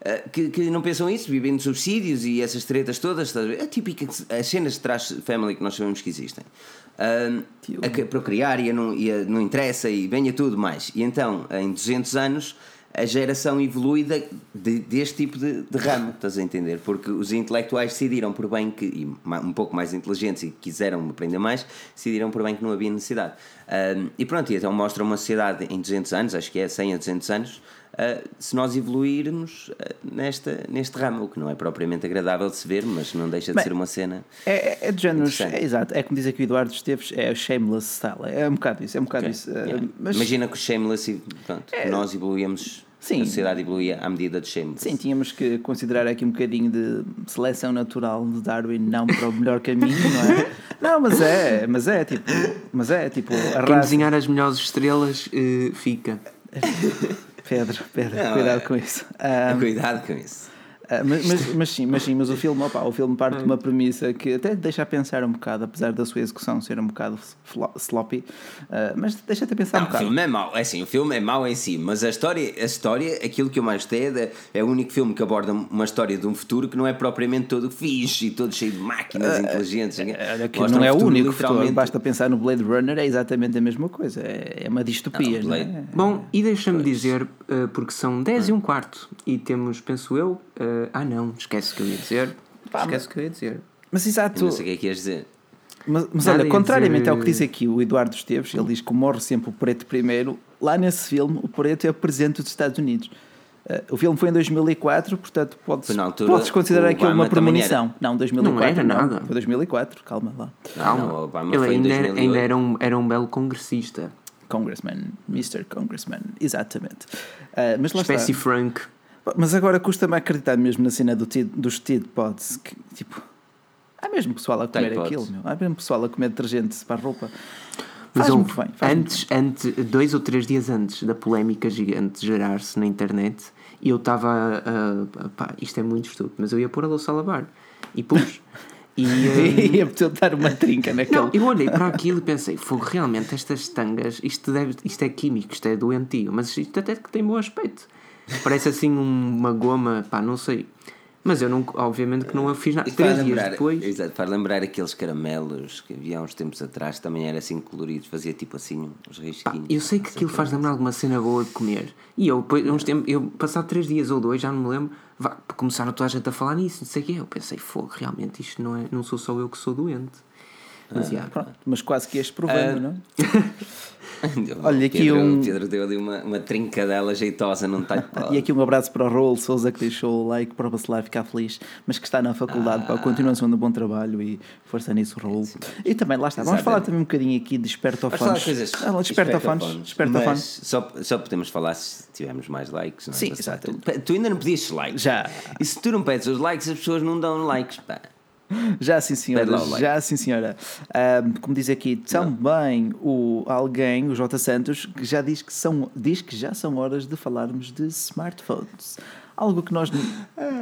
S1: Uh, que, que, não pensam isso, vivem de subsídios e essas tretas todas, estás a ver? É típica, as cenas de trash family que nós sabemos que existem. Uh, a procriar e a não, e a não interessa e venha tudo mais. E então, em 200 anos a geração evoluída de, deste tipo de, de, ramo, estás a entender? Porque os intelectuais decidiram por bem que, e um pouco mais inteligentes e quiseram aprender mais, decidiram por bem que não havia necessidade. Um, e pronto, e então mostra uma sociedade em 200 anos, acho que é 100 a 200 anos, uh, se nós evoluirmos uh, nesta, neste ramo, o que não é propriamente agradável de se ver, mas não deixa de Bem, ser uma cena.
S2: É, é, é de género, é, exato, é como diz aqui o Eduardo Esteves, é o shameless style, é um bocado isso, é um bocado okay. isso. Uh,
S1: yeah. mas... Imagina que o shameless e pronto, é, nós evoluímos Sim. A sociedade evoluía à medida dos sempre.
S2: Sim, tínhamos que considerar aqui um bocadinho de seleção natural de Darwin, não para o melhor caminho, não é? Não, mas é, mas é tipo, mas é tipo.
S3: A Quem raça... desenhar as melhores estrelas uh, fica.
S2: Pedro, Pedro, não, cuidado é... com isso.
S1: Um... Cuidado com isso.
S2: Ah, mas, mas, mas, sim, mas sim, mas o filme, opa, o filme parte de uma premissa que até deixa a pensar um bocado, apesar da sua execução ser um bocado sloppy, uh, mas deixa-te a pensar
S1: não,
S2: um bocado.
S1: O filme é mau, é assim, o filme é mau em si, mas a história, a história aquilo que eu mais gostei é, é o único filme que aborda uma história de um futuro que não é propriamente todo fixe e todo cheio de máquinas uh, inteligentes.
S2: Uh, que não é o único literalmente... basta pensar no Blade Runner, é exatamente a mesma coisa, é, é uma distopia. Não, Blade... não é?
S3: Bom, e deixa-me dizer, porque são 10 e um quarto e temos, penso eu, Uh, ah, não, esquece o que eu ia dizer. Pá, esquece o que eu ia dizer.
S2: Mas exato.
S1: não sei o que é que ias dizer.
S2: Mas, mas olha, contrariamente dizer... ao que diz aqui o Eduardo Esteves, ele diz que morre sempre o preto primeiro. Lá nesse filme, o preto é o presidente dos Estados Unidos. Uh, o filme foi em 2004, portanto podes, altura, podes considerar aquilo uma premonição. Não, 2004 não, era não, nada. foi 2004, calma lá.
S3: Calma, não, Obama ele ainda, ainda era, um, era um belo congressista.
S2: Congressman, Mr. Congressman, exatamente. Uh, mas lá
S3: Espécie está. Frank.
S2: Mas agora custa-me acreditar mesmo na cena do tid, dos Tid Pods. Que, tipo, há mesmo pessoal a comer aquilo, meu. Há mesmo pessoal a comer detergente para a roupa.
S3: Mas faz muito bem. Faz antes, muito antes, dois ou três dias antes da polémica gigante gerar-se na internet, eu estava a, a, pá, isto é muito estúpido, mas eu ia pôr a louça a lavar. E pus.
S2: E um... ia dar uma trinca naquele. Não,
S3: eu olhei para aquilo e pensei, fogo, realmente estas tangas, isto, deve, isto é químico, isto é doentio, mas isto até que tem bom aspecto. Parece assim uma goma, pá, não sei. Mas eu não, obviamente que não eu fiz nada. Três dias lembrar, depois.
S1: Exato, para lembrar aqueles caramelos que havia uns tempos atrás, também era assim coloridos, fazia tipo assim uns risquinhos.
S3: eu sei que aquilo faz lembrar alguma cena boa de comer. E eu, depois, uns tempos, eu passado três dias ou dois, já não me lembro, vá, começaram toda a gente a falar nisso, não sei o quê. Eu pensei, fogo, realmente isto não, é, não sou só eu que sou doente.
S2: Mas, ah, pronto, mas quase que este provando, ah, não
S1: Olha, aqui Pedro, um. Pedro deu ali uma, uma trincadela jeitosa, não está
S2: E aqui um abraço para o Raul Souza que deixou o like para o Bacelar ficar feliz, mas que está na faculdade ah. para a continuação do bom trabalho e força nisso, Raul. Sim. E também, lá está, vamos falar também um bocadinho aqui de espertofones.
S1: Coisas ah, espertofones. espertofones. Só, só podemos falar se tivermos mais likes. Não é?
S2: Sim, exato.
S1: Tu, tu, ainda não pediste likes.
S2: Já.
S1: E se tu não pedes os likes, as pessoas não dão likes. Pá.
S2: Já sim, senhora. Já sim, senhora. Um, como diz aqui, também o alguém, o J. Santos, que já diz que, são, diz que já são horas de falarmos de smartphones. Algo que nós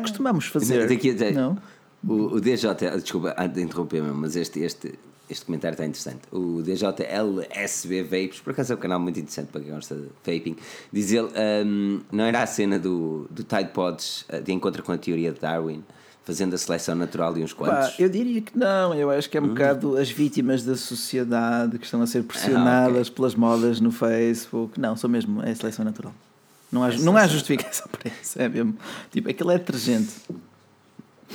S2: costumamos fazer. Daqui até, não?
S1: O, o DJ, desculpa, antes de interromper mesmo, mas este, este, este comentário está interessante. O DJLSB Vapes, por acaso é um canal muito interessante para quem gosta de vaping, diz ele: um, não era a cena do, do Tide Pods eh, de encontro com a teoria de Darwin fazendo a seleção natural de uns quantos?
S2: Pá, eu diria que não, eu acho que é um hum. bocado as vítimas da sociedade que estão a ser pressionadas ah, okay. pelas modas no Facebook. Não, sou mesmo, é a seleção natural. Não há, é não há justificação para isso, é mesmo. Tipo, aquilo é detergente.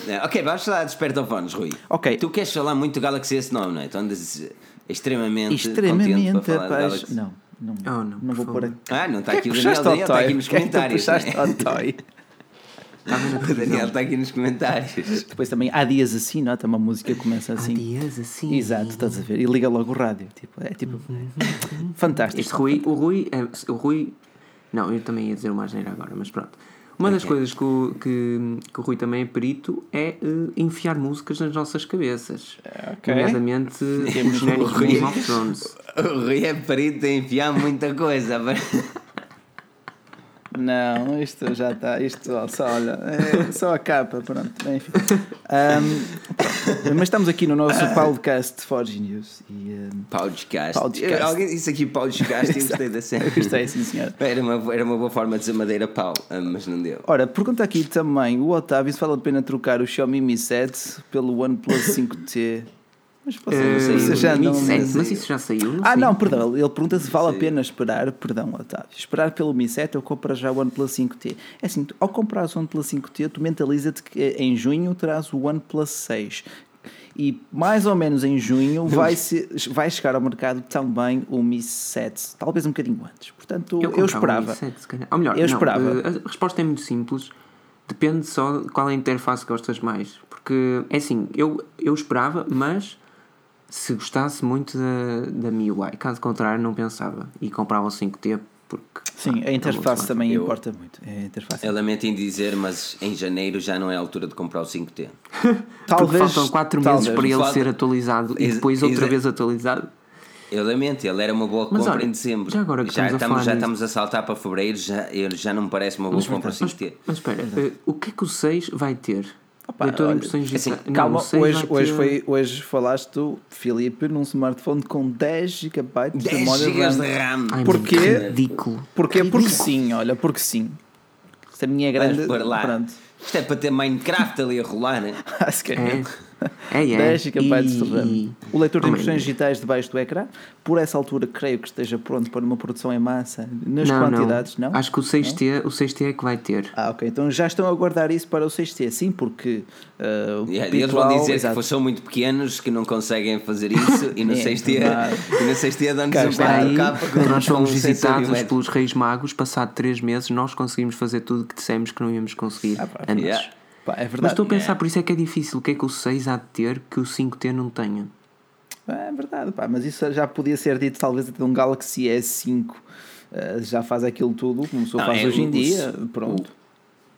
S1: É, ok, vamos falar de espertofones, Rui.
S2: Ok.
S1: Tu queres falar muito do Galaxy S9, não é? Então andas extremamente.
S2: Extremamente, rapaz. Não, não, oh, não, não vou pôr aqui.
S1: Ah, não está aqui o Daniel, está aqui nos comentários.
S2: Que tu né? toy?
S1: o Daniel está aqui nos comentários.
S2: Depois também há dias assim, não? Tem uma música que começa assim. Há
S3: dias assim.
S2: Exato, estás a ver? E liga logo o rádio. Tipo, é tipo. fantástico.
S3: Este Rui, o Rui, é, o Rui. Não, eu também ia dizer uma asneira agora, mas pronto. Uma das coisas que o, que, que o Rui também é perito é uh, enfiar músicas nas nossas cabeças. Okay. Nomeadamente temos genéricos de Game of Thrones.
S1: O Rui é perito em enfiar muita coisa.
S2: Não, isto já está. Isto só, olha, é só a capa, pronto. Enfim. Um, mas estamos aqui no nosso podcast Forge News. E, um,
S1: podcast. podcast. Alguém disse aqui podcast e gostei da cena.
S2: Gostei, sim, senhor.
S1: Era uma, era uma boa forma de dizer madeira pau, mas não deu.
S2: Ora, pergunta aqui também o Otávio se vale a pena trocar o Xiaomi Mi 7 pelo OnePlus 5T.
S3: Mas, uh, já não, mas isso já saiu?
S2: Não ah, não, perdão. Ele pergunta se vale a pena esperar, perdão, Otávio, esperar pelo Mi 7 ou comprar já o OnePlus 5T. É assim, ao comprar o OnePlus 5T, tu mentaliza-te que em junho terás o OnePlus 6. E mais ou menos em junho vai, se, vai chegar ao mercado também o Mi 7, talvez um bocadinho antes. Portanto, eu, eu esperava. Mi 7,
S3: Ou melhor, eu não, esperava. Eh, a resposta é muito simples. Depende só de qual é a interface que gostas mais. Porque, é assim, eu, eu esperava, mas se gostasse muito da, da MIUI. Caso contrário, não pensava. E comprava o 5T Porque,
S2: Sim, a interface também eu, importa muito. A interface.
S1: Eu lamento em dizer, mas em janeiro já não é a altura de comprar o 5T.
S3: talvez. faltam 4 meses para ele ser atualizado e depois outra vez atualizado.
S1: Eu lamento, ele era uma boa compra olha, em dezembro. Já agora que já estamos, já estamos a saltar para fevereiro, já, ele já não me parece uma boa mas, compra o 5T.
S3: Mas, espera, uh, o que é que o 6 vai ter? Opa, Leitor olha,
S2: impressões assim, não, calma, hoje, hoje, foi, hoje falaste tu, Filipe, num smartphone com 10 GB de memória
S1: GB de RAM.
S2: Ai, Porquê? Ridículo. Porquê? Ridículo. Porque sim, olha, porque sim. Esta é a minha grande.
S1: Lá. Pronto. Isto é para ter Minecraft ali a rolar, né?
S2: Acho que é. É, é. 10 GB e... de. O leitor de impressões digitais debaixo do ecrã, por essa altura, creio que esteja pronto para uma produção em massa, nas não, quantidades, não.
S3: não? Acho que o 6T, não? o 6T é que vai ter.
S2: Ah, ok. Então já estão a guardar isso para o 6T, sim, porque. Uh,
S1: yeah, eles vão dizer exato. que são muito pequenos, que não conseguem fazer isso, e no é, 6T, e no 6T dão-nos um
S3: capa. Nós fomos visitados pelos Reis Magos, passado 3 meses, nós conseguimos fazer tudo o que dissemos que não íamos conseguir ah, antes. Yeah. Pá, é verdade. Mas estou a pensar, é. por isso é que é difícil. O que é que o 6 há de ter que o 5T não tenha?
S2: É verdade, pá, mas isso já podia ser dito talvez até um Galaxy S5 uh, já faz aquilo tudo como se faz é, hoje em dia. Pronto.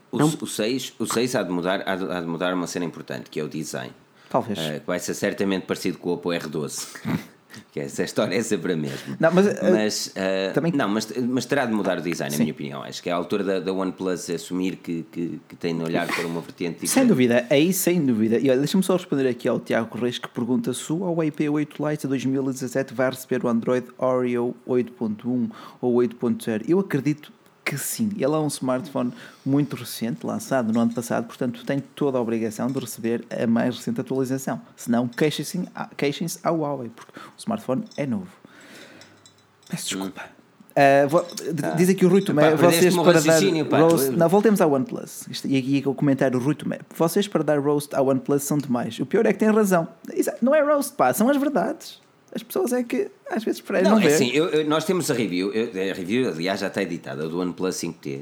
S1: O, o, o, 6, o 6 há de, mudar, há de, há de mudar uma cena importante que é o design.
S2: Talvez.
S1: Uh, vai ser certamente parecido com o Oppo R12. que essa história é sempre a mesma.
S2: Não, mas, uh,
S1: mas uh, também... não, mas, mas terá de mudar o design, Sim. na minha opinião. Acho que é a altura da, da OnePlus assumir que, que, que tem de olhar para uma vertente diferente.
S2: Sem dúvida, aí sem dúvida. E deixa-me só responder aqui ao Tiago Reis que pergunta se o Huawei P8 Lite 2017 vai receber o Android Oreo 8.1 ou 8.0. Eu acredito que sim. Ele é um smartphone muito recente, lançado no ano passado, portanto tem toda a obrigação de receber a mais recente atualização. Senão queixem-se queixem ao Huawei, porque o smartphone é novo. Peço desculpa. Hum. Uh, vou, ah. Diz aqui o Rui Tomé, vocês para dar roast, não, voltemos ao OnePlus. E aqui é o comentário Rui Tomé. Vocês para dar roast ao OnePlus são demais. O pior é que têm razão. Não é roast, pá, são as verdades. As pessoas é que às vezes preferem não, não
S1: é. Assim, eu, eu, nós temos a review, eu, a review, aliás, já está editada do OnePlus 5T.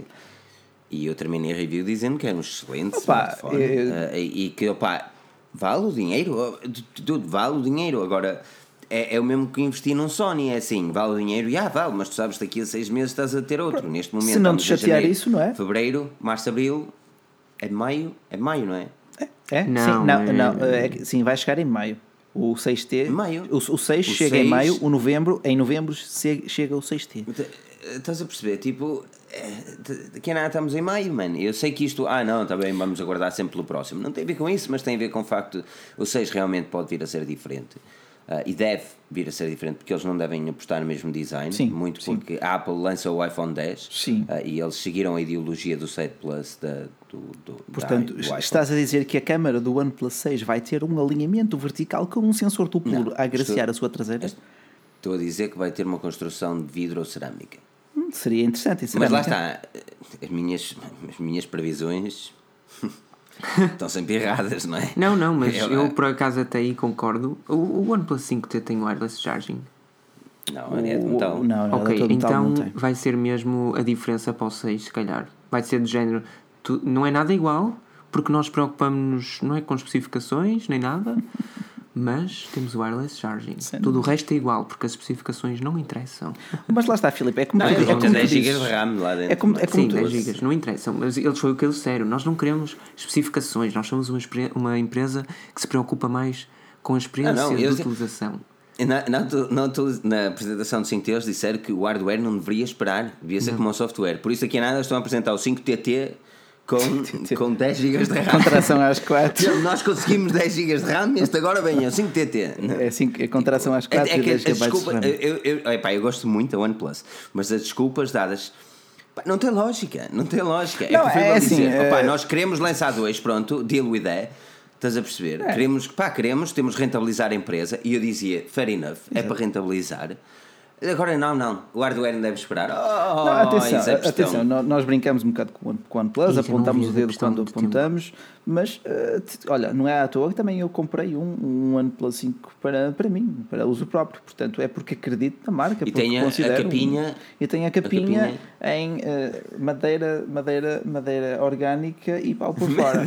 S1: E eu terminei a review dizendo que era um excelente opa, smartphone. Eu... Uh, e, e, que, opá, vale o dinheiro, tudo vale o dinheiro. Agora, é, é o mesmo que investir num Sony, é assim, vale o dinheiro, e ah, vale, mas tu sabes daqui a seis meses estás a ter outro. Pronto. Neste momento,
S2: se não te chatear janeiro, isso, não é?
S1: Fevereiro, março, abril, é maio, é maio, não é?
S2: É, é? Não, sim, não, é... não é, sim, vai chegar em maio. O 6T.
S1: Maio.
S2: O, o 6 o chega 6... em maio, o novembro, em novembro chega o 6T.
S1: Estás a perceber? Tipo, daqui a nada estamos em maio, mano. Eu sei que isto, ah, não, também vamos aguardar sempre pelo próximo. Não tem a ver com isso, mas tem a ver com o facto o 6 realmente pode vir a ser diferente. Uh, e deve vir a ser diferente porque eles não devem apostar no mesmo design, sim, muito sim. porque a Apple lança o iPhone 10 sim. Uh, e eles seguiram a ideologia do 7 Plus da, do, do,
S2: Portanto, da, estás a dizer que a câmara do OnePlus 6 vai ter um alinhamento vertical com um sensor duplo a agraciar estou, a sua traseira?
S1: Estou a dizer que vai ter uma construção de vidro ou cerâmica.
S2: Hum, seria interessante.
S1: Mas lá está, as minhas, as minhas previsões Estão sempre erradas, não é?
S3: Não, não, mas eu, eu por acaso até aí concordo. O, o OnePlus 5T tem wireless charging.
S1: Não, é de metal.
S3: Não, não, ok, então vai ser mesmo a diferença para o 6, se calhar. Vai ser de género. Tu, não é nada igual, porque nós preocupamos-nos não é com especificações nem nada. mas temos wireless charging. Sim. Tudo o resto é igual, porque as especificações não interessam.
S2: Mas lá está, Filipe, é como
S1: não,
S2: tu,
S1: é como 10 GB de RAM lá dentro.
S2: É como, é como
S3: Sim, 10 GB, não interessam, mas eles foi o que eles disseram. Nós não queremos especificações, nós somos uma, uma empresa que se preocupa mais com a experiência ah, não, de utilização.
S1: Na, na, na, na, apresentação do 5T eles disseram que o hardware não deveria esperar, devia ser não. como o software. Por isso aqui nada estão a apresentar o 5TT com, com 10 GB de RAM.
S2: Contração às 4.
S1: Nós conseguimos 10 GB de RAM, este agora vem, é 5TT.
S2: É, assim, é contração às 4 é, é que, e 10
S1: desculpa, eu, eu, epá, eu gosto muito da OnePlus, mas as desculpas dadas. não tem lógica, não tem lógica. Não, é, é assim, dizer, é... Opa, nós queremos lançar dois, pronto, deal with that. Estás a perceber? É. Queremos, pá, queremos, temos rentabilizar a empresa. E eu dizia, fair enough, Exato. é para rentabilizar. Agora não, não. O hardware deve esperar. Oh,
S2: não, atenção, é atenção, nós brincamos um bocado com o OnePlus, apontamos o dedo quando apontamos, mas uh, olha, não é à toa que também eu comprei um, um OnePlus 5 para, para mim, para uso próprio. Portanto, é porque acredito na marca.
S1: E tem a, a capinha. Um,
S2: e tem a capinha, a capinha. Em uh, madeira, madeira, madeira orgânica e pau por fora.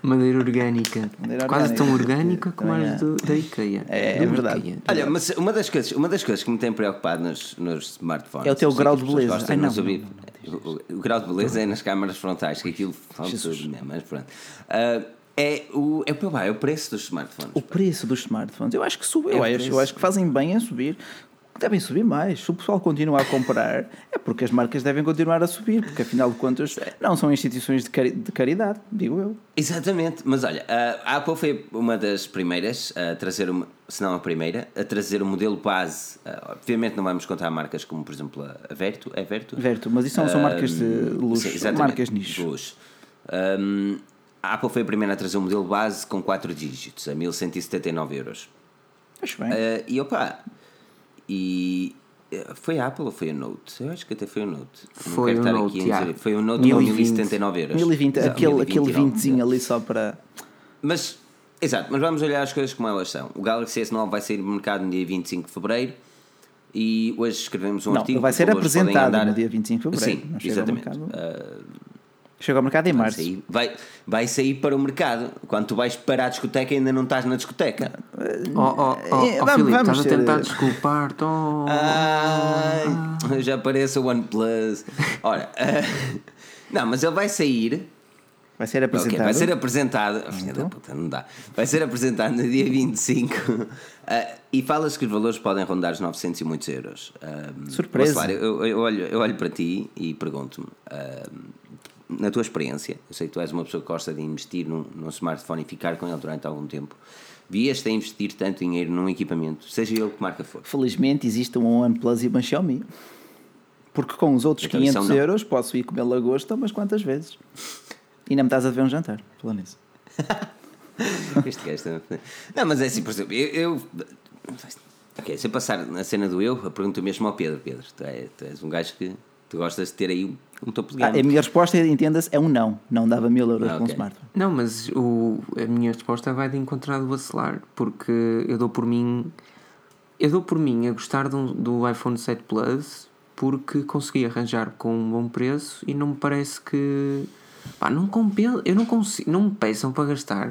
S3: Madeira orgânica. Madeira Quase orgânica. tão orgânica como as do, da IKEA.
S2: É, é verdade. IKEA.
S1: Olha, mas uma das, coisas, uma das coisas que me tem preocupado nos, nos smartphones
S2: é o teu grau de beleza. Ai, não, não,
S1: o, o, grau de beleza é nas câmaras frontais, que aquilo fala tudo mesmo, mas pronto. Uh, é o, é, é o preço dos smartphones.
S2: O preço dos smartphones. Eu acho que subiu. É eu, acho, eu acho que fazem bem a subir devem subir mais. Se o pessoal continuar a comprar, é porque as marcas devem continuar a subir, porque afinal de contas não são instituições de, cari de caridade, digo eu.
S1: Exatamente, mas olha, a Apple foi uma das primeiras a trazer, uma, se não a primeira, a trazer o um modelo base. Obviamente não vamos contar marcas como, por exemplo, a Verto. É Verto?
S2: Verto, mas isso não são marcas de luxo, sim, marcas nicho.
S1: Luxo. Um, a Apple foi a primeira a trazer um modelo base com 4 dígitos, a 1179 euros.
S2: Acho bem.
S1: Uh, e opa, e eh, foi a Apple ou foi a Note? Eu acho que até foi a Note.
S3: Foi o Note, dizer,
S1: Foi o Note com 1079 euros.
S2: 1020, exato, aquele, 1020, aquele 20 ali só para.
S1: Mas, exato, mas vamos olhar as coisas como elas são. O Galaxy S9 vai sair no mercado no dia 25 de fevereiro e hoje escrevemos um
S2: não,
S1: artigo.
S2: Vai ser apresentado andar... no dia 25 de fevereiro.
S1: Sim, exatamente. Uh,
S2: Chega ao mercado em março.
S1: Sair, vai, vai sair para o mercado. Quando tu vais para a discoteca ainda não estás na discoteca.
S3: Oh, oh, oh, oh vamos, Filipe, vamos estás a tentar desculpar-te. Oh.
S1: Ai, já aparece o OnePlus. Ora, uh, não, mas ele vai sair.
S2: Vai ser apresentado. Okay,
S1: vai ser apresentado. Então. Puta, não dá. Vai ser apresentado no dia 25. Uh, e fala-se que os valores podem rondar os 900 e muitos euros. Uh,
S2: Surpresa.
S1: eu, eu, olho, eu olho para ti e pergunto-me. Uh, na tua experiência, eu sei que tu és uma pessoa que gosta de investir num, num smartphone e ficar com ele durante algum tempo, vias-te a investir tanto dinheiro num equipamento, seja ele que marca for?
S2: Felizmente existe um OnePlus e uma Xiaomi. Porque com os outros então, 500 euros posso ir comer lagosta umas quantas vezes. E não me estás a ver um jantar, falando nisso.
S1: este gajo Não, mas é assim, por exemplo, eu, eu. Ok, se eu passar na cena do eu, eu pergunto mesmo ao Pedro: Pedro, tu, é, tu és um gajo que tu gostas de ter aí um topo de gama.
S2: Ah, a minha resposta, entenda-se, é um não. Não dava mil euros ah, okay. com um smartphone.
S3: Não, mas o, a minha resposta vai de encontrar do vacilar, porque eu dou por mim. Eu dou por mim a gostar do, do iPhone 7 Plus porque consegui arranjar com um bom preço e não me parece que. Pá, não compensa. Eu não consigo. Não me peçam para gastar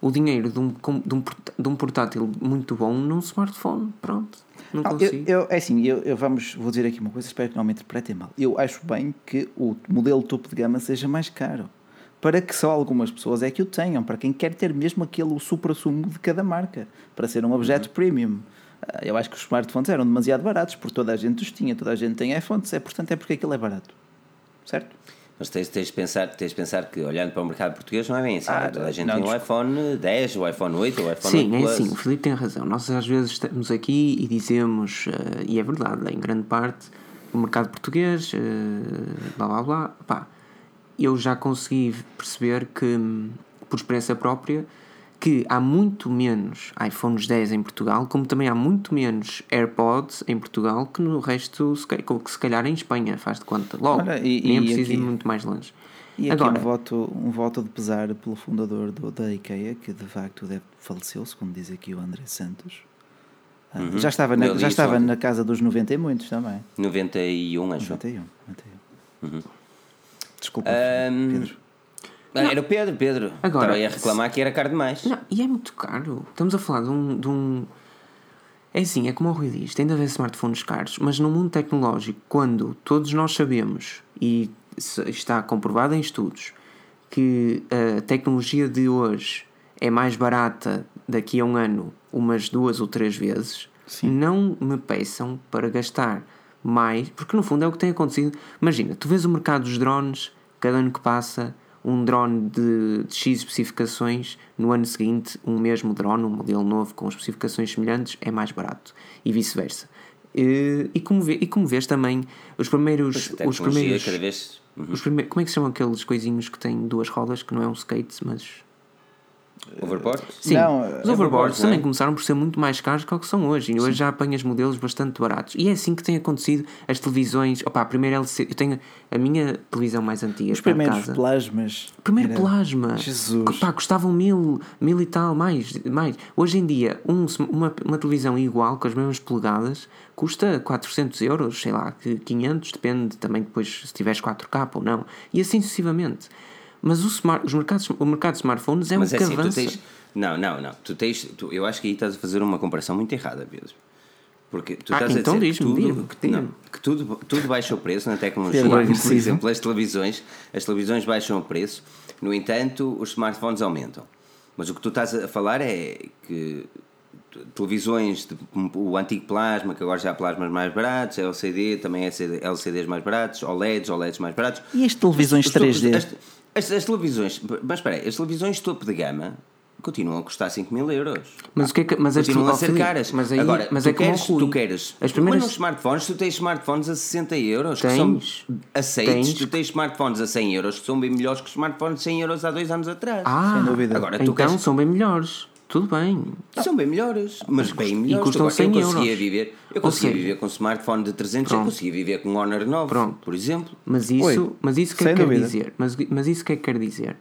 S3: o dinheiro de um, de um, de um portátil muito bom num smartphone. Pronto. Não
S2: consigo. Eu, eu, é assim, eu, eu, vamos, vou dizer aqui uma coisa, espero que não me interpretem mal. Eu acho bem que o modelo topo de gama seja mais caro. Para que só algumas pessoas é que o tenham, para quem quer ter mesmo aquele supra-sumo de cada marca, para ser um objeto uhum. premium. Ah, eu acho que os smartphones eram demasiado baratos, porque toda a gente os tinha, toda a gente tem iPhones, é, portanto é porque aquilo é barato. Certo?
S1: Mas tens, tens, de pensar, tens de pensar que, olhando para o mercado português, não é bem assim. Ah, Toda a gente não, tem o iPhone 10, o iPhone 8, o iPhone
S3: Sim, 8 Plus. é assim, o Felipe tem razão. Nós às vezes estamos aqui e dizemos, uh, e é verdade, em grande parte, o mercado português, uh, blá blá blá. Pá, eu já consegui perceber que, por experiência própria, que há muito menos iPhones 10 em Portugal, como também há muito menos AirPods em Portugal que no resto, que se calhar em Espanha, faz de conta. Logo, Olha, e, nem é preciso ir muito mais longe.
S2: E aqui Agora, um, voto, um voto de pesar pelo fundador do, da IKEA, que de facto deve, faleceu, segundo diz aqui o André Santos. Ah, uhum. Já estava, na, já estava na casa dos 90 e muitos também.
S1: 91, acho.
S2: 91, 91. Uhum. Desculpa,
S1: um... Pedro. Não. Era o Pedro, Pedro. Agora, Estava a reclamar que era caro demais.
S3: Não, e é muito caro. Estamos a falar de um. De um... É assim, é como o Rui diz: tem de haver smartphones caros, mas no mundo tecnológico, quando todos nós sabemos, e está comprovado em estudos, que a tecnologia de hoje é mais barata daqui a um ano umas duas ou três vezes, Sim. não me peçam para gastar mais, porque no fundo é o que tem acontecido. Imagina, tu vês o mercado dos drones, cada ano que passa um drone de, de, X especificações, no ano seguinte, um mesmo drone, um modelo novo com especificações semelhantes, é mais barato e vice-versa. E, e, como vê, e como vês também, os primeiros. Os primeiros,
S1: vez...
S3: Uhum. os primeiros como é que se chamam aqueles coisinhos que têm duas rodas, que não é um skate, mas
S1: Overboard?
S3: Sim, não, os overboards também é? começaram por ser muito mais caros que o que são hoje. E hoje já apanhas modelos bastante baratos. E é assim que tem acontecido as televisões. Opa, a primeira LCD. Eu tenho a minha televisão mais antiga.
S2: Os primeiros casa. plasmas.
S3: Primeiro era... plasma. Jesus. Opa, custavam mil, mil e tal, mais. mais. Hoje em dia, um, uma, uma televisão igual, com as mesmas polegadas, custa 400 euros, sei lá, 500, depende também depois se tiveres 4K ou não. E assim sucessivamente. Mas o, smart, os mercados, o mercado de smartphones é mas um é que assim, avança.
S1: Tens, não, não, não. Tu tens, tu, eu acho que aí estás a fazer uma comparação muito errada, Pedro. Porque tu
S3: ah,
S1: estás
S3: então
S1: a
S3: dizer que, tudo,
S1: que, não, que tudo, tudo baixa o preço na tecnologia. Por exemplo, as televisões, as televisões baixam o preço, no entanto, os smartphones aumentam. Mas o que tu estás a falar é que televisões, de, o antigo plasma, que agora já há plasmas mais baratos, LCD, também é LCDs mais baratos, OLEDs, OLEDs mais baratos.
S2: E as televisões as, 3D?
S1: As, as, as, televisões, mas espera aí, as televisões topo de gama continuam a custar 5 mil euros.
S3: Mas o que é que. Mas
S1: continuam a ser caras.
S3: Mas aí, Agora, mas tu, é queres,
S1: tu queres. As primeiras... Mas nos smartphones, tu tens smartphones a 60 euros
S3: tens,
S1: que são aceitos. Tens. Tu tens smartphones a 100 euros que são bem melhores que os smartphones de 100 euros há dois anos atrás.
S3: Ah, Sem dúvida. Agora, então queres... são bem melhores. Tudo bem.
S1: São bem melhores, mas bem melhores.
S3: E custam 100
S1: eu conseguia euros. viver, eu conseguia seja, viver com um smartphone de 300, Pronto. eu conseguia viver com um Honor 9, Pronto. por exemplo.
S3: Mas isso, mas isso que é que quer dizer? Mas, mas isso que é que quer dizer?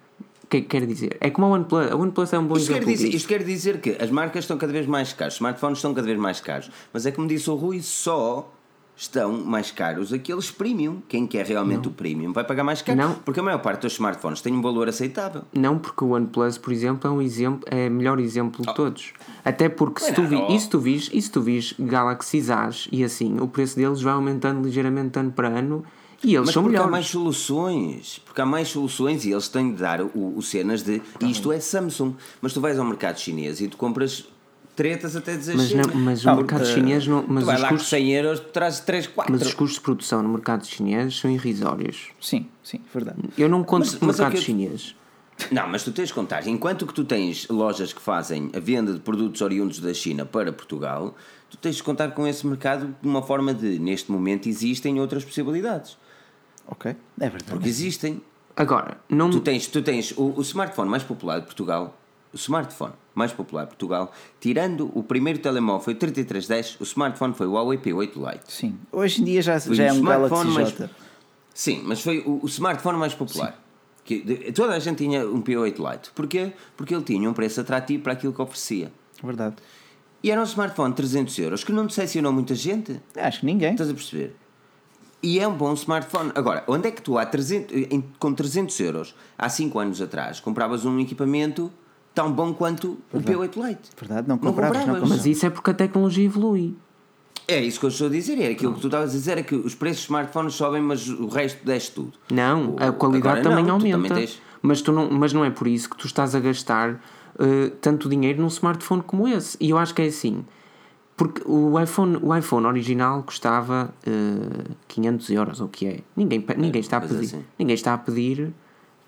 S3: O que é que quer dizer? É como a OnePlus. A OnePlus é um bom isto exemplo.
S1: Quer dizer, isto quer dizer que as marcas estão cada vez mais caras, os smartphones estão cada vez mais caros. Mas é como disse o Rui, só estão mais caros aqueles premium. Quem quer realmente não. o premium vai pagar mais caro. Não. Porque a maior parte dos smartphones tem um valor aceitável.
S3: Não, porque o OnePlus, por exemplo, é um exemplo, é o melhor exemplo de oh. todos. Até porque se tu, vi, oh. e se tu vis, e se tu vis Galaxy e assim, o preço deles vai aumentando ligeiramente ano para ano e eles
S1: Mas
S3: são
S1: porque
S3: melhores.
S1: há mais soluções. Porque há mais soluções e eles têm de dar o, o cenas de tá isto é Samsung. Mas tu vais ao mercado chinês e tu compras tretas até dizer
S3: mas, não, mas o mercado chinês não. Mas
S1: tu vai lá custos, 100 euros, tu trazes 3, 4.
S3: Mas os custos de produção no mercado chinês são irrisórios.
S2: Sim, sim, verdade.
S3: Eu não conto mas, no mercado eu... chinês.
S1: Não, mas tu tens de contar. Enquanto que tu tens lojas que fazem a venda de produtos oriundos da China para Portugal, tu tens de contar com esse mercado de uma forma de, neste momento, existem outras possibilidades.
S2: Ok, é verdade.
S1: Porque existem.
S3: Agora, não...
S1: tu tens, tu tens o, o smartphone mais popular de Portugal, o smartphone mais popular de Portugal, tirando o primeiro telemóvel foi o 3310, o smartphone foi o Huawei P8 Lite.
S2: Sim, hoje em dia já, já é um Galaxy mais.
S1: Sim, mas foi o, o smartphone mais popular. Sim. Que, de, toda a gente tinha um P8 Lite. Porquê? Porque ele tinha um preço atrativo para aquilo que oferecia.
S2: Verdade.
S1: E era um smartphone de 300 euros que não decepcionou muita gente.
S2: Acho que ninguém.
S1: Estás a perceber? E é um bom smartphone. Agora, onde é que tu há 300, com 300 euros, há 5 anos atrás, compravas um equipamento tão bom quanto Verdade. o P8 Lite?
S2: Verdade, não compravas, não compravas.
S3: Mas isso é porque a tecnologia evolui.
S1: É isso que eu estou a dizer, é aquilo que tu estavas a dizer, é que os preços dos smartphones sobem, mas o resto desce tudo.
S3: Não, a qualidade também não, aumenta. Também tens... mas, tu não, mas não é por isso que tu estás a gastar uh, tanto dinheiro num smartphone como esse. E eu acho que é assim. Porque o iPhone, o iPhone original custava uh, eh, 500 euros, ou o que é? Ninguém, ninguém, está a pedir, assim. ninguém está a pedir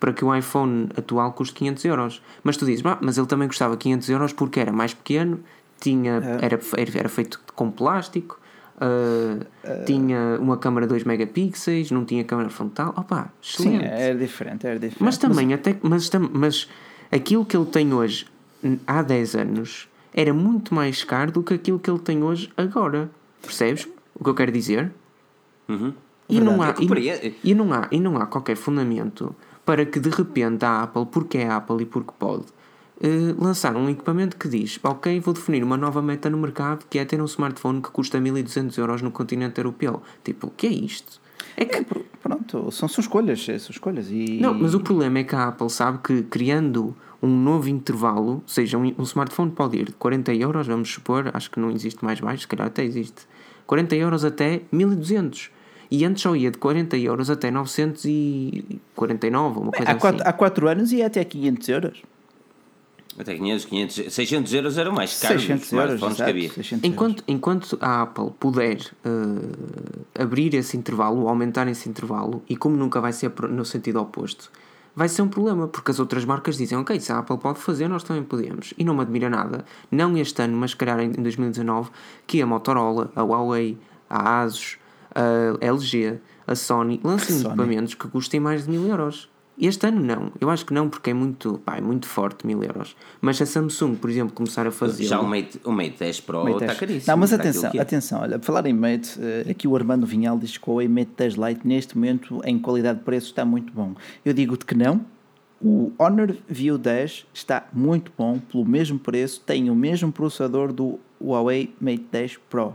S3: para que o iPhone atual custe 500 euros. Mas tu dizes, mas ele também custava 500 euros porque era mais pequeno, tinha, é. era, era feito com plástico, uh, uh, tinha uma câmera 2 megapixels, não tinha câmera frontal. Opa, excelente.
S2: Sim, era diferente, era diferente.
S3: Mas também, mas... até, mas, mas aquilo que ele tem hoje, há 10 anos era muito mais caro do que aquilo que ele tem hoje agora. Percebes o que eu quero dizer?
S1: Uhum.
S3: E, não há, e, e, não há, e não há qualquer fundamento para que de repente a Apple, porque é Apple e porque pode, uh, lançar um equipamento que diz: Ok, vou definir uma nova meta no mercado que é ter um smartphone que custa 1200 euros no continente europeu. Tipo, o que é isto?
S2: É que. É, pronto, são, são escolhas, são escolhas. E...
S3: Não, mas o problema é que a Apple sabe que criando um novo intervalo, ou seja, um, um, smartphone pode ir de 40 euros, vamos supor, acho que não existe mais baixo, se calhar até existe, 40 euros até 1200. E antes só ia de 40 euros até 949, uma coisa
S2: há quatro,
S3: assim.
S2: Há 4 anos ia até 500 euros.
S1: Até 500, 500, 600 euros era o mais caro 600 euros, exato, que havia.
S3: Enquanto, enquanto a Apple puder uh, abrir esse intervalo, aumentar esse intervalo, e como nunca vai ser no sentido oposto, vai ser um problema, porque as outras marcas dizem, ok, se a Apple pode fazer, nós também podemos. E não me admira nada, não este ano, mas calhar em 2019, que a Motorola, a Huawei, a Asus, a LG, a Sony lancem Sony. equipamentos que custem mais de mil euros. Este ano não, eu acho que não, porque é muito, pá, é muito forte, mil euros. Mas se a Samsung, por exemplo, começar a fazer.
S1: Já o Mate, o Mate 10 Pro Mate 10. está caríssimo.
S2: Não, mas atenção, é. atenção, olha, para falar em Mate, eh, aqui o Armando Vinhal diz que o Mate 10 Lite neste momento, em qualidade de preço, está muito bom. Eu digo-te que não. O Honor View 10 está muito bom, pelo mesmo preço, tem o mesmo processador do Huawei Mate 10 Pro.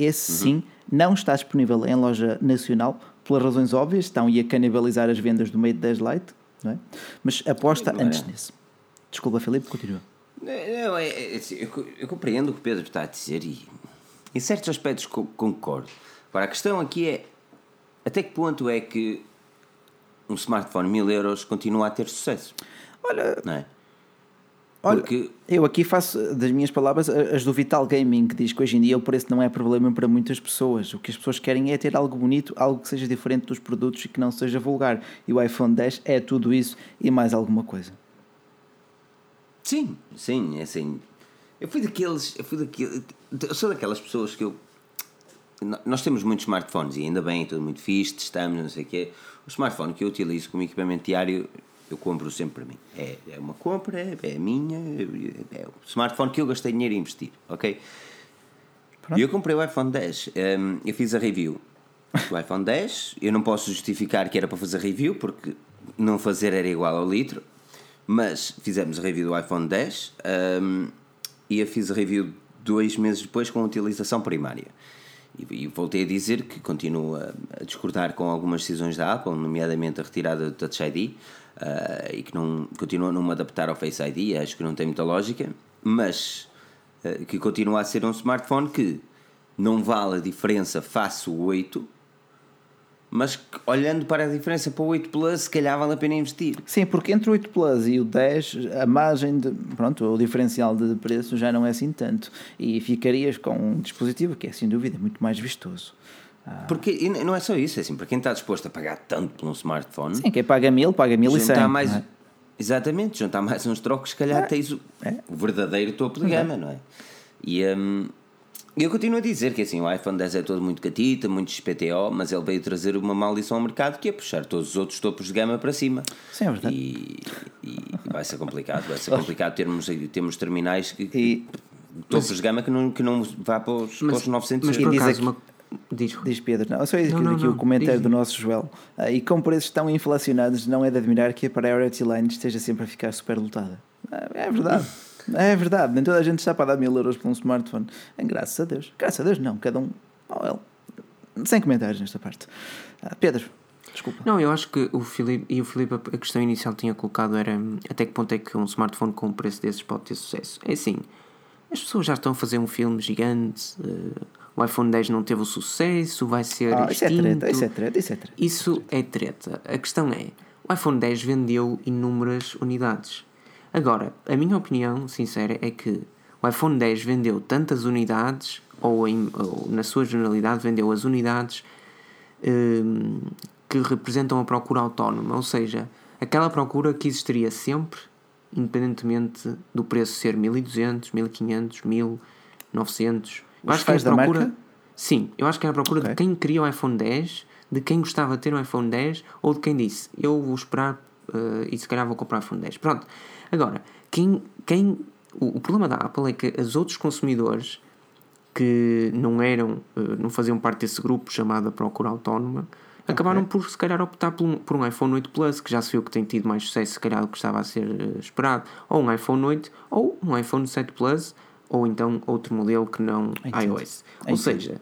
S2: Esse uhum. sim não está disponível em loja nacional, pelas razões óbvias, estão a canibalizar as vendas do Mate 10 Lite. não é? Mas aposta Sim, antes nisso. Desculpa, Filipe, continua.
S1: Não, é, é, assim, eu, eu, compreendo o que o Pedro está a dizer e em certos aspectos concordo. Agora, a questão aqui é até que ponto é que um smartphone mil euros continua a ter sucesso?
S2: Olha,
S1: não é?
S2: Porque... eu aqui faço das minhas palavras as do Vital Gaming, que diz que hoje em dia o preço não é problema para muitas pessoas. O que as pessoas querem é ter algo bonito, algo que seja diferente dos produtos e que não seja vulgar. E o iPhone 10 é tudo isso e mais alguma coisa.
S1: Sim, sim, é assim. Eu fui daqueles. Eu fui daqueles. Eu sou daquelas pessoas que eu. Nós temos muitos smartphones e ainda bem, tudo muito fixe, testamos, não sei o quê. O smartphone que eu utilizo como equipamento diário eu compro sempre para mim. É, é uma compra, é, é minha, é, é o smartphone que eu gastei dinheiro a investir, ok? E eu comprei o iPhone 10. Um, eu fiz a review do iPhone 10. Eu não posso justificar que era para fazer review, porque não fazer era igual ao litro. Mas fizemos a review do iPhone 10 um, e eu fiz a review dois meses depois com a utilização primária. E, e voltei a dizer que continuo a, a, discordar com algumas decisões da Apple, nomeadamente a retirada do Touch ID, uh, e que não continua a não me adaptar ao Face ID, acho que não tem muita lógica, mas uh, que continua a ser um smartphone que não vale a diferença face o 8, mas olhando para a diferença para o 8 Plus, se calhar vale a pena investir.
S2: Sim, porque entre o 8 Plus e o 10, a margem de. Pronto, o diferencial de preço já não é assim tanto. E ficarias com um dispositivo que é, sem dúvida, muito mais vistoso.
S1: Ah. Porque não é só isso, é assim, para quem está disposto a pagar tanto por um smartphone.
S2: Sim, quem paga mil, paga mil e cem. Mais, é?
S1: Exatamente, juntar mais uns trocos, se calhar é. tens o, é. o, verdadeiro topo de gama, não é? E um, eu continuo a dizer que assim, o iPhone 10 é todo muito catita, muito XPTO, mas ele veio trazer uma maldição ao mercado que é puxar todos os outros topos de gama para cima.
S2: Sim, é verdade.
S1: E, e vai ser complicado, vai ser complicado termos, termos terminais que. E, topos mas, de gama que não, que não vá para os, mas, para os 900
S3: mas por acaso, uma, Diz,
S2: diz Pedro, não, só isso aqui o comentário diz, do nosso Joel. Ah, e com preços tão inflacionados, não é de admirar que a Priority Line esteja sempre a ficar super lotada. Ah, é verdade. É verdade, nem toda a gente está para dar mil euros por um smartphone. É, graças a Deus. Graças a Deus, não. Cada um. Oh, Sem comentários nesta parte. Ah, Pedro, desculpa.
S3: Não, eu acho que o Filipe, e o Filipe, a questão inicial que tinha colocado era até que ponto é que um smartphone com um preço desses pode ter sucesso. É assim, as pessoas já estão a fazer um filme gigante. Uh, o iPhone 10 não teve o sucesso, vai ser.
S2: Ah, isso é treta, isso é treta, isso é treta.
S3: Isso é treta. A questão é: o iPhone 10 vendeu inúmeras unidades. Agora, a minha opinião sincera é que o iPhone 10 vendeu tantas unidades, ou, em, ou na sua generalidade, vendeu as unidades um, que representam a procura autónoma, ou seja, aquela procura que existiria sempre, independentemente do preço ser 1200, 1500, 1900
S2: eu acho que é a procura. Marca?
S3: Sim, eu acho que é a procura okay. de quem queria o iPhone 10, de quem gostava de ter um iPhone 10 ou de quem disse eu vou esperar uh, e se calhar vou comprar o iPhone 10. Pronto. Agora, quem. quem o, o problema da Apple é que os outros consumidores que não eram, uh, não faziam parte desse grupo chamado Procura Autónoma, acabaram por se calhar optar por um, por um iPhone 8 Plus, que já se viu que tem tido mais sucesso se calhar do que estava a ser uh, esperado, ou um iPhone 8, ou um iPhone 7 Plus, ou então outro modelo que não Entendi. iOS. Ou seja,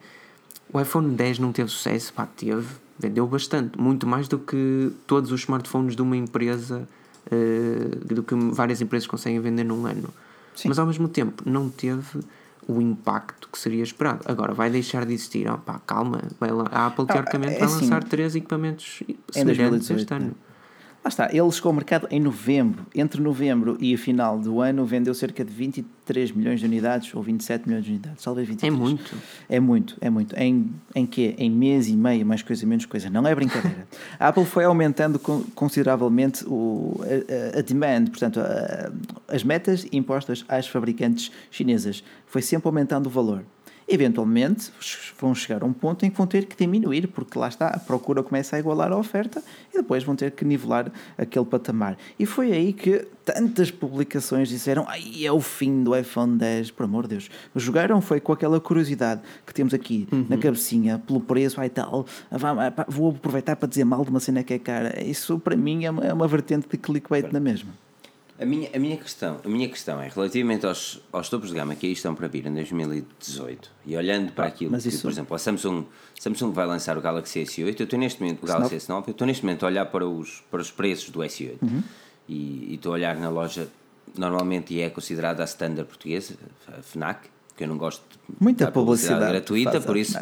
S3: o iPhone 10 não teve sucesso, pá, teve, vendeu bastante, muito mais do que todos os smartphones de uma empresa, uh, do que várias empresas conseguem vender num ano. Sim. Mas ao mesmo tempo não teve o impacto que seria esperado. Agora vai deixar de existir, oh, pá, calma, vai lá. a Apple teoricamente é vai assim, lançar três equipamentos semelhantes este ano.
S2: Lá está, ele chegou ao mercado em novembro. Entre novembro e o final do ano vendeu cerca de 23 milhões de unidades, ou 27 milhões de unidades, talvez 23.
S3: É muito.
S2: É muito, é muito. Em, em quê? Em mês e meio, mais coisa, menos coisa. Não é brincadeira. a Apple foi aumentando consideravelmente o, a, a demand, portanto, a, as metas impostas às fabricantes chinesas. Foi sempre aumentando o valor eventualmente vão chegar a um ponto em que vão ter que diminuir, porque lá está, a procura começa a igualar a oferta e depois vão ter que nivelar aquele patamar. E foi aí que tantas publicações disseram: ai, é o fim do iPhone 10, por amor de Deus. Jogaram foi com aquela curiosidade que temos aqui uhum. na cabecinha, pelo preço, ai tal, vou aproveitar para dizer mal de uma cena que é cara. Isso para mim é uma, é uma vertente de clickbait na mesma.
S1: A minha, a minha, questão, a minha questão é relativamente aos, aos topos de gama que aí estão para vir em 2018 e olhando para ah, aquilo que, isso... por exemplo, a Samsung, Samsung vai lançar o Galaxy S8, eu estou neste momento, o Galaxy S9, eu estou neste momento a olhar para os, para os preços do S8 uhum. e, e estou a olhar na loja, normalmente é considerada a standard portuguesa, a FNAC, que eu não gosto
S2: Muita da publicidade,
S1: publicidade gratuita, por isso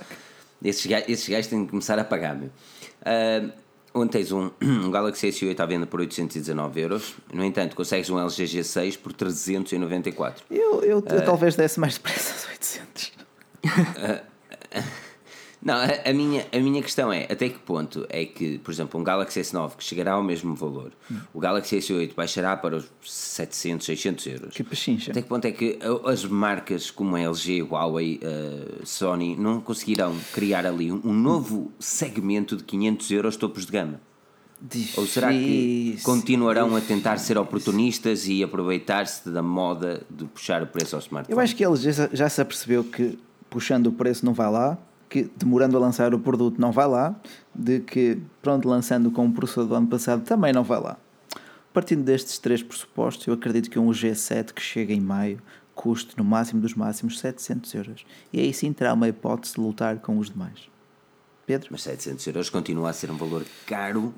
S1: esses gajos, esses gajos têm que começar a pagar-me. Uh, onde tens um, um Galaxy S8 à venda por 819 euros, no entanto consegues um LG G6 por 394.
S2: Eu, eu, uh, eu talvez desse mais depressa aos 800.
S1: Uh, não, a, a, minha, a minha questão é até que ponto é que, por exemplo, um Galaxy S9 que chegará ao mesmo valor, hum. o Galaxy S8 baixará para os 700, 600 euros.
S2: Que pechincha.
S1: Até que ponto é que as marcas como a LG, Huawei, uh, Sony não conseguirão criar ali um, um, novo segmento de 500 euros topos de gama? Difícil. Ou será que continuarão a tentar ser oportunistas e aproveitar-se da moda de puxar o preço ao smartphone?
S2: Eu acho que eles já, já se apercebeu que puxando o preço não vai lá que demorando a lançar o produto não vai lá, de que pronto, lançando com o processador do ano passado também não vai lá. Partindo destes três pressupostos, eu acredito que um G7 que chega em maio custe no máximo dos máximos 700 euros. E aí sim terá uma hipótese de lutar com os demais. Pedro?
S1: Mas 700 euros continua a ser um valor caro.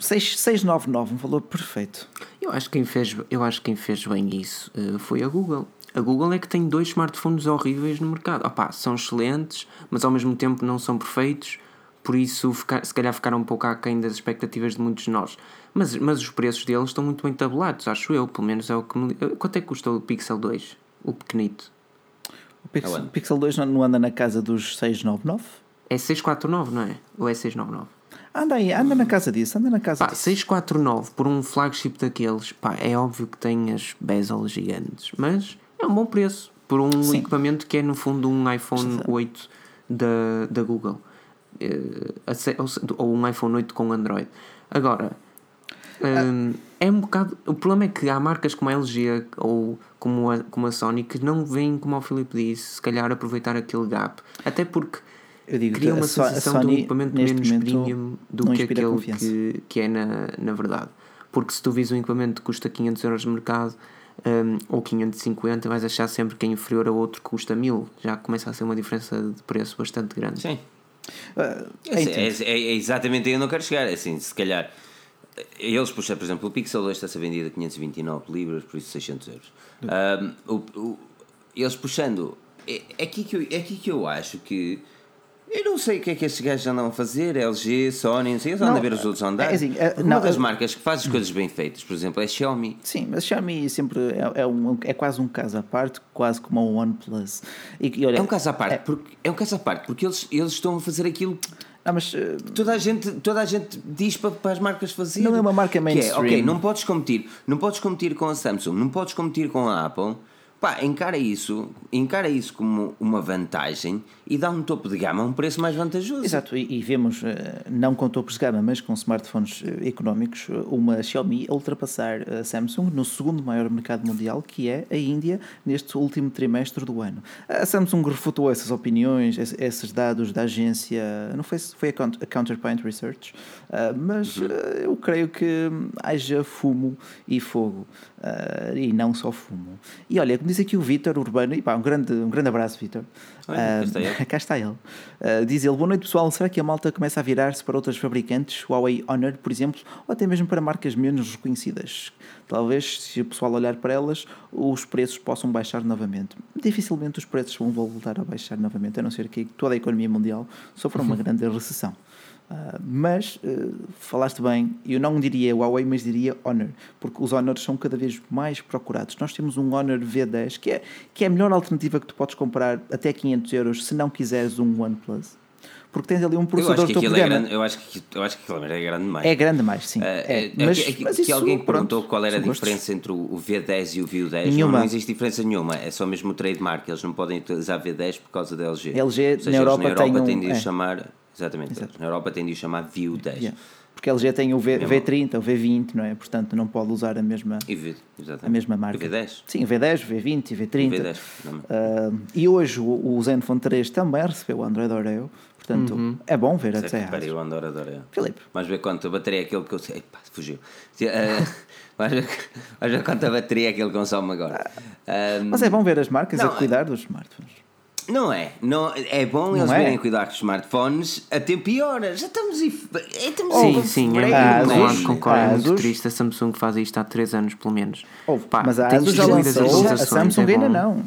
S2: 699, um valor perfeito.
S3: Eu acho que quem fez, eu acho que quem fez bem isso uh, foi a Google. A Google é que tem dois smartphones horríveis no mercado. Opa, são excelentes, mas ao mesmo tempo não são perfeitos, por isso ficar, se calhar ficaram um pouco aquém das expectativas de muitos de nós. Mas, mas os preços deles estão muito bem tabulados, acho eu, pelo menos é o que me... Quanto é que custa o Pixel 2? O pequenito?
S2: O Pixel, Pixel 2 não anda na casa dos 699?
S3: É 649, não é? Ou é 699?
S2: Anda aí, anda na casa disso, anda na casa
S3: pá, disso. 649 por um flagship daqueles, pá, é óbvio que tem as bezels gigantes, mas é um bom preço por um Sim. equipamento que é no fundo um iPhone 8 da, da Google uh, ou um iPhone 8 com Android. Agora, um, ah. é um bocado. O problema é que há marcas como a LG ou como a, como a Sony que não vêm, como o Filipe disse, se calhar aproveitar aquele gap. Até porque cria uma sensação de um equipamento menos premium do que aquele que, que é na, na verdade. Porque se tu vis um equipamento que custa 500 euros no mercado um, ou 550, vais achar sempre que é inferior a outro que custa 1000. Já começa a ser uma diferença de preço bastante grande.
S1: Sim. Uh, é, é, é, é, exatamente aí eu não quero chegar. Assim, se calhar eles puxam, por exemplo, o Pixel 2 está a ser vendido a 529 libras, por isso 600 euros. Um, o, o, eles puxando. É, é, aqui que eu, é aqui que eu acho que eu não sei o que é que estes gajos andam a fazer, LG, Sony, não sei, eles andam a ver os outros andar. É assim, é, uma das marcas que faz as coisas bem feitas, por exemplo, é a Xiaomi.
S2: Sim, mas a Xiaomi sempre é, é, um, é quase um caso à parte, quase como a OnePlus. E, e olha,
S1: é um caso à parte, é, porque, é um caso à parte, porque eles, eles estão a fazer aquilo
S2: ah, mas, uh,
S1: toda, a gente, toda a gente diz para, para as marcas fazerem.
S2: Não é uma marca mainstream.
S1: É, ok, não podes competir, não podes competir com a Samsung, não podes competir com a Apple Pá, encara isso, encara isso como uma vantagem e dá um topo de gama a um preço mais vantajoso.
S2: Exato, e, e vemos, eh, não com topos de gama, mas com smartphones eh, económicos, uma Xiaomi a ultrapassar a Samsung no segundo maior mercado mundial, que é a Índia, neste último trimestre do ano. A Samsung refutou essas opiniões, esses dados da agência, não foi, foi a Counterpoint Research, eh, mas uhum. eu creio que haja fumo e fogo, e não só fumo. E olha, diz aqui o Vitor Urbano, e pá, um grande, um grande abraço, Vitor. Uh, cá está ele. Uh, diz ele: Boa noite, pessoal. Será que a malta começa a virar-se para outras fabricantes, Huawei Honor, por exemplo, ou até mesmo para marcas menos reconhecidas? Talvez, se o pessoal olhar para elas, os preços possam baixar novamente. Dificilmente os preços vão voltar a baixar novamente, a não ser que toda a economia mundial sofra uma grande recessão. Uh, mas uh, falaste bem, eu não diria Huawei, mas diria Honor, porque os Honors são cada vez mais procurados. Nós temos um Honor V10 que é, que é a melhor alternativa que tu podes comprar até 500 euros se não quiseres um OnePlus. Porque tens ali um processador
S1: eu acho que é grande, eu acho que eu acho que aquilo é grande demais.
S2: É grande demais, sim. Uh, é,
S1: mas, é, mas que alguém pronto, perguntou qual era a diferença entre o V10 e o View 10. Nenhuma. Não, não, existe diferença nenhuma, é só mesmo o trademark. Eles não podem utilizar V10 por causa da LG.
S2: LG seja, na Europa, na Europa
S1: tem, um,
S2: de é.
S1: chamar Exatamente. Exato. Na Europa tem de chamar View 10. Yeah.
S2: Porque a LG tem o v, V30, o V20, não é? Portanto, não pode usar a mesma,
S1: v,
S2: a mesma marca.
S1: O V10?
S2: Sim, o V10, o V20, o V30. O V10, uh, e hoje o, o Zenfone 3 também recebeu o Android Oreo. Portanto, uhum. é bom ver
S1: até. Espera, eu adoro, adoro.
S2: Filipe.
S1: Vais ver quanto a bateria é aquele que eu sei. Pá, fugiu. Uh, vais, ver, ver quanto a bateria é que ele consome agora.
S2: Um, Mas é bom ver as marcas não, a cuidar dos smartphones.
S1: Não é. Não, é bom não eles é? virem cuidar dos smartphones a tempo e hora. Já estamos. E, estamos
S3: sim, sim, é, é muito, concordo, é muito triste. A Samsung faz isto há 3 anos, pelo menos.
S2: Oh, Pá, mas a ASUS já lançou, a Samsung é ainda não.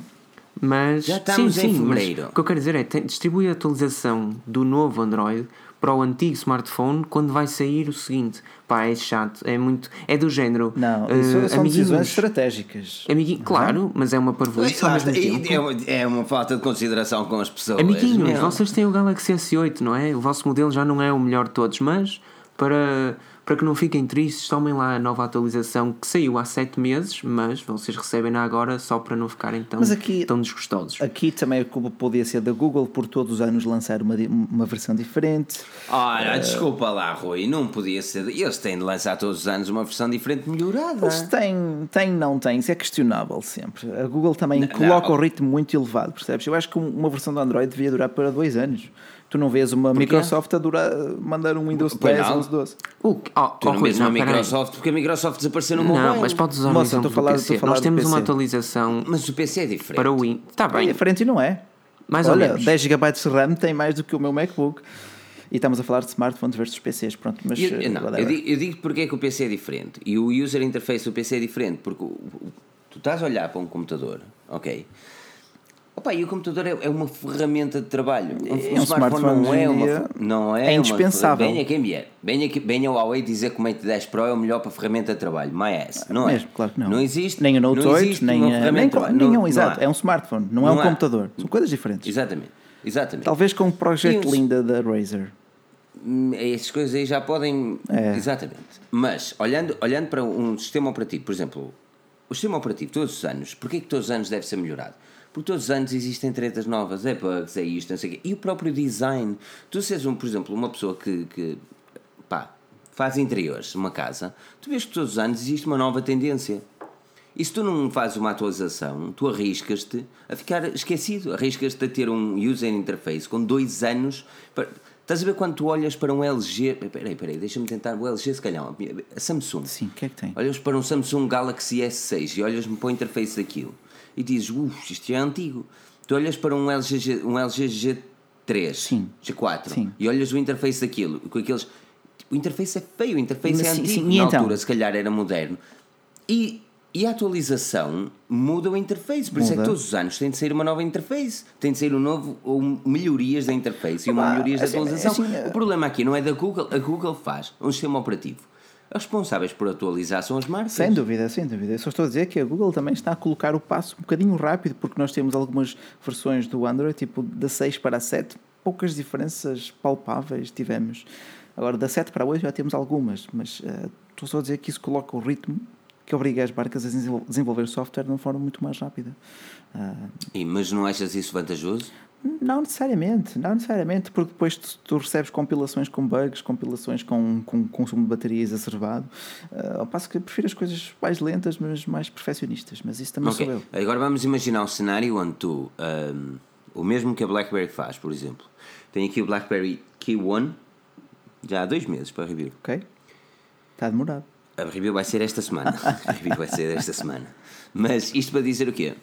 S3: Mas,
S1: já estamos
S3: sim,
S1: em sim, fevereiro.
S3: o que eu quero dizer é tem, distribui a atualização do novo Android para o antigo smartphone quando vai sair o seguinte. Pá, é chato, é muito. É do género.
S2: Não, isso uh, são decisões estratégicas.
S3: Amiguinho, claro, mas é uma parvoíce ao mesmo tempo.
S1: É, é uma falta de consideração com as pessoas.
S3: Amiguinhos, vocês têm o Galaxy S8, não é? O vosso modelo já não é o melhor de todos, mas para para que não fiquem tristes, tomem lá a nova atualização que saiu há 7 meses, mas vocês recebem-na agora só para não ficarem tão, aqui, tão desgostosos.
S2: Aqui também a culpa podia ser da Google por todos os anos lançar uma, uma versão diferente.
S1: Ora, uh, desculpa lá, Rui, não podia ser. Eles têm de lançar todos os anos uma versão diferente melhorada.
S2: Eles têm, têm, não têm, isso é questionável sempre. A Google também não, coloca não. o ritmo muito elevado, percebes? Eu acho que uma versão do Android devia durar para dois anos. Tu não vês uma Microsoft a durar, mandar um Windows 10, 11, 12.
S1: O, oh, tu não vês uma Microsoft porque a Microsoft desapareceu no mobile.
S3: Não, mas podes usar Moça, estou falar, PC. Nós temos uma atualização.
S1: Mas o PC é diferente.
S3: Para o Win. Está bem.
S2: É diferente e não é.
S3: Mais
S2: Olha,
S3: ou menos.
S2: 10 GB de RAM tem mais do que o meu MacBook. E estamos a falar de smartphones versus PCs, pronto. Mas,
S1: eu, eh, não, eu, digo, eu digo porque é que o PC é diferente. E o user interface do PC é diferente. Porque tu estás a olhar para um computador, ok? Opa, e o computador é, é, uma ferramenta de trabalho.
S2: É, um, um smartphone, smartphone não é uma
S1: não é,
S2: é indispensável.
S1: Venha quem vier. Venha, venha o Huawei dizer que o Mate 10 Pro é o melhor para ferramenta de trabalho. Mas é não é.
S2: Mesmo, claro que não.
S1: Não existe.
S2: Nem o Note 8, nem, a, nem nenhum, exato. É um smartphone, não, não é um há. computador. São coisas diferentes.
S1: Exatamente. Exatamente.
S2: Talvez com o projeto Linda da Razer.
S1: Hum, essas coisas aí já podem. É. Exatamente. Mas olhando, olhando para um sistema operativo, por exemplo, o sistema operativo todos os anos, porquê que todos os anos deve ser melhorado? Porque todos os anos existem tretas novas, é bugs, é isto, não sei o quê. E o próprio design. Tu seres, um, por exemplo, uma pessoa que, que pá, faz interiores, uma casa, tu vês que todos os anos existe uma nova tendência. E se tu não fazes uma atualização, tu arriscas-te a ficar esquecido, arriscas-te a ter um user interface com dois anos. Para... Estás a ver quando tu olhas para um LG. Peraí, peraí, deixa-me tentar. O LG, se calhar, a Samsung.
S2: Sim, o que é que tem?
S1: Olhas para um Samsung Galaxy S6 e olhas-me para o interface daquilo e dizes, uff, isto é antigo. Tu olhas para um LG, um LG G3,
S2: sim.
S1: G4, sim. e olhas o interface daquilo, com aqueles. O interface é feio, o interface é antigo. Sim, Na então? altura, se calhar, era moderno. E, e a atualização muda o interface. Por muda. isso é que todos os anos tem de sair uma nova interface, tem de sair um novo, ou melhorias da interface e uma melhorias assim, da atualização. Assim, o problema aqui não é da Google, a Google faz um sistema operativo responsáveis por atualizar são as marcas.
S2: Sem dúvida, sem dúvida. Eu só estou a dizer que a Google também está a colocar o passo um bocadinho rápido, porque nós temos algumas versões do Android, tipo da 6 para a 7, poucas diferenças palpáveis tivemos. Agora, da 7 para a 8 já temos algumas, mas uh, estou só a dizer que isso coloca o ritmo que obriga as marcas a desenvolver software de uma forma muito mais rápida. Uh,
S1: e, mas não achas isso vantajoso?
S2: Não necessariamente, não necessariamente, porque depois tu, tu, recebes compilações com bugs, compilações com, com consumo de bateria exacerbado. Uh, ao passo que prefiro as coisas mais lentas, mas mais perfeccionistas. Mas isso também okay. sou eu.
S1: Agora vamos imaginar um cenário onde tu, um, o mesmo que a BlackBerry faz, por exemplo, tem aqui o BlackBerry Key One, já há dois meses para review.
S2: Ok. Está demorado.
S1: A review vai ser esta semana. a review vai ser esta semana. Mas isto para dizer o quê?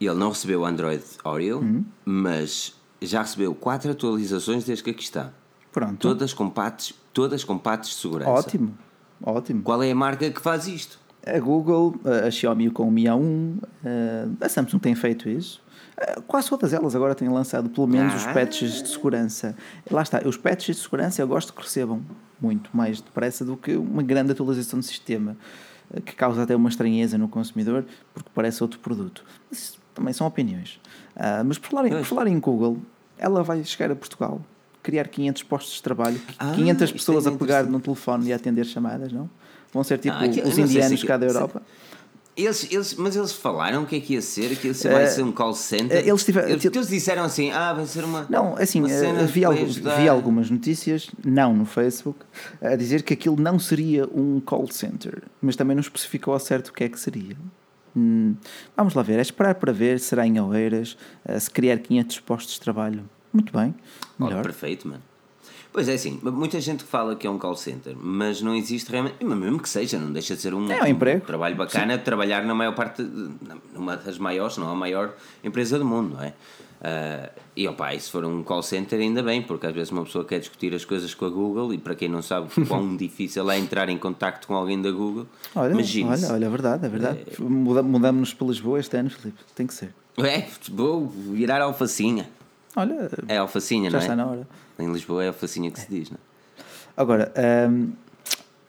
S1: Ele não recebeu o Android Oreo, uhum. mas já recebeu quatro atualizações desde que aqui está.
S2: Pronto.
S1: Todas com patches, todas com patches de segurança.
S2: Ótimo, ótimo.
S1: Qual é a marca que faz isto?
S2: A Google, a Xiaomi com o Mi A1, a Samsung tem feito isso. Quase todas elas agora têm lançado pelo menos ah. os patches de segurança. Lá está, os patches de segurança eu gosto que recebam muito mais depressa do que uma grande atualização de sistema que causa até uma estranheza no consumidor porque parece outro produto. Mas também são opiniões. Uh, mas por falar, em, por falar em Google, ela vai chegar a Portugal, criar 500 postos de trabalho, ah, 500 pessoas é a pegar no telefone e a atender chamadas, não? Vão ser tipo ah, os indianos cá da Europa.
S1: Eles, eles, mas eles falaram o que é que ia ser, que ia ser, vai ser um call center.
S2: Eles, tiver,
S1: eles, eles disseram assim: ah, vai ser uma.
S2: Não, assim, uh, vi, alguns, vi algumas notícias, não no Facebook, a dizer que aquilo não seria um call center, mas também não especificou ao certo o que é que seria. Hum, vamos lá ver, é esperar para ver, será em Oeiras, uh, se criar 500 postos de trabalho. Muito bem.
S1: Melhor. Oh, perfeito, mano. Pois é, assim, muita gente fala que é um call center, mas não existe realmente, mesmo que seja, não deixa de ser um,
S2: é um, emprego.
S1: Um trabalho bacana de trabalhar na maior parte, numa das maiores, não a maior empresa do mundo, não é? Uh, e opa, se for um call center, ainda bem, porque às vezes uma pessoa quer discutir as coisas com a Google e para quem não sabe quão difícil é entrar em contato com alguém da Google,
S2: olha, olha, olha, é verdade, é verdade. É... Mudamos-nos para Lisboa este ano, Filipe, tem que ser.
S1: É, vou virar alfacinha.
S2: Olha,
S1: é alfacinha, não é?
S2: Já está na hora.
S1: Em Lisboa é alfacinha que se diz, não é?
S2: Agora, um,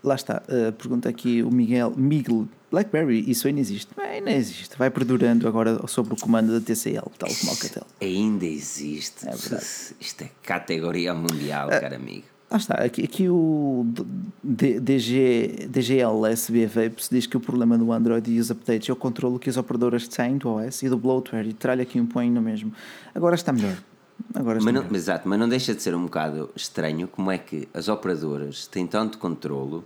S2: lá está, uh, pergunta aqui o Miguel, Miguel, BlackBerry, isso ainda existe? Ainda existe, vai perdurando agora sobre o comando da TCL, tal como Alcatel.
S1: Ainda existe. É verdade. Isto é categoria mundial, uh, cara amigo.
S2: Lá está, aqui, aqui o DG, DGL SB Vapes diz que o problema do Android e os updates é o controle que as operadoras têm do OS e do bloatware e tralha aqui um põe no mesmo. Agora está melhor. Agora
S1: mas não, exato, mas não deixa de ser um bocado estranho como é que as operadoras têm tanto controlo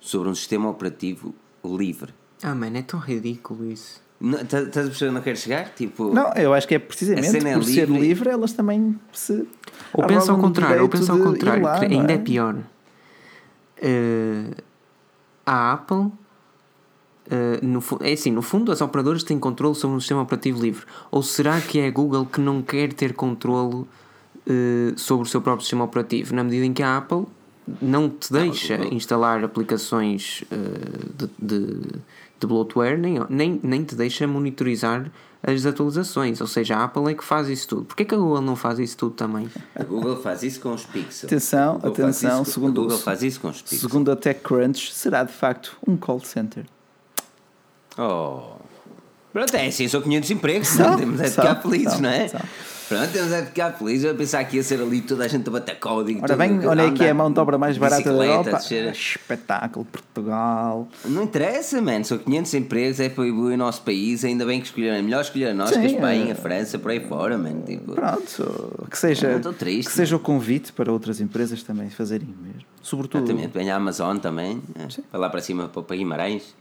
S1: sobre um sistema operativo livre.
S3: Ah, mano, é tão ridículo isso.
S1: Estás a perceber onde não quero chegar? Tipo,
S2: não, eu acho que é precisamente é por livre. ser livre, elas também se.
S3: Ou pensa ao contrário, ou pensa ao contrário, lá, ainda é? é? pior. Uh, a Apple Uh, no, é assim, no fundo as operadoras têm controle sobre um sistema operativo livre. Ou será que é a Google que não quer ter controle uh, sobre o seu próprio sistema operativo? Na medida em que a Apple não te deixa não, instalar aplicações uh, de, de, de bloatware, nem, nem, nem te deixa monitorizar as atualizações. Ou seja, a Apple é que faz isso tudo. Porquê que a Google não faz isso tudo também?
S1: A Google faz isso com os Pixels.
S2: Atenção, atenção, segundo,
S1: a Google faz isso com os Pixels.
S2: Segundo a TechCrunch, será de facto um call center.
S1: Oh. Pronto, é assim, são 500 empregos, não, temos é de ficar felizes, não é? Só. Pronto, temos é de ficar felizes. Eu pensar que ia ser ali toda a gente a bater código.
S2: Ora bem, olha aqui a mão de obra mais barata da Europa. Espetáculo, Portugal.
S1: Não interessa, mano. São 500 empregos, é para o nosso país. Ainda bem que escolheram. É melhor escolher nós Sim, que a Espanha, é... a França, por aí fora, mano. Tipo...
S2: Pronto, que seja, triste, que seja o convite para outras empresas também fazerem mesmo. Sobretudo.
S1: Exatamente, vem a Amazon também. É. Vai lá para cima para Guimarães.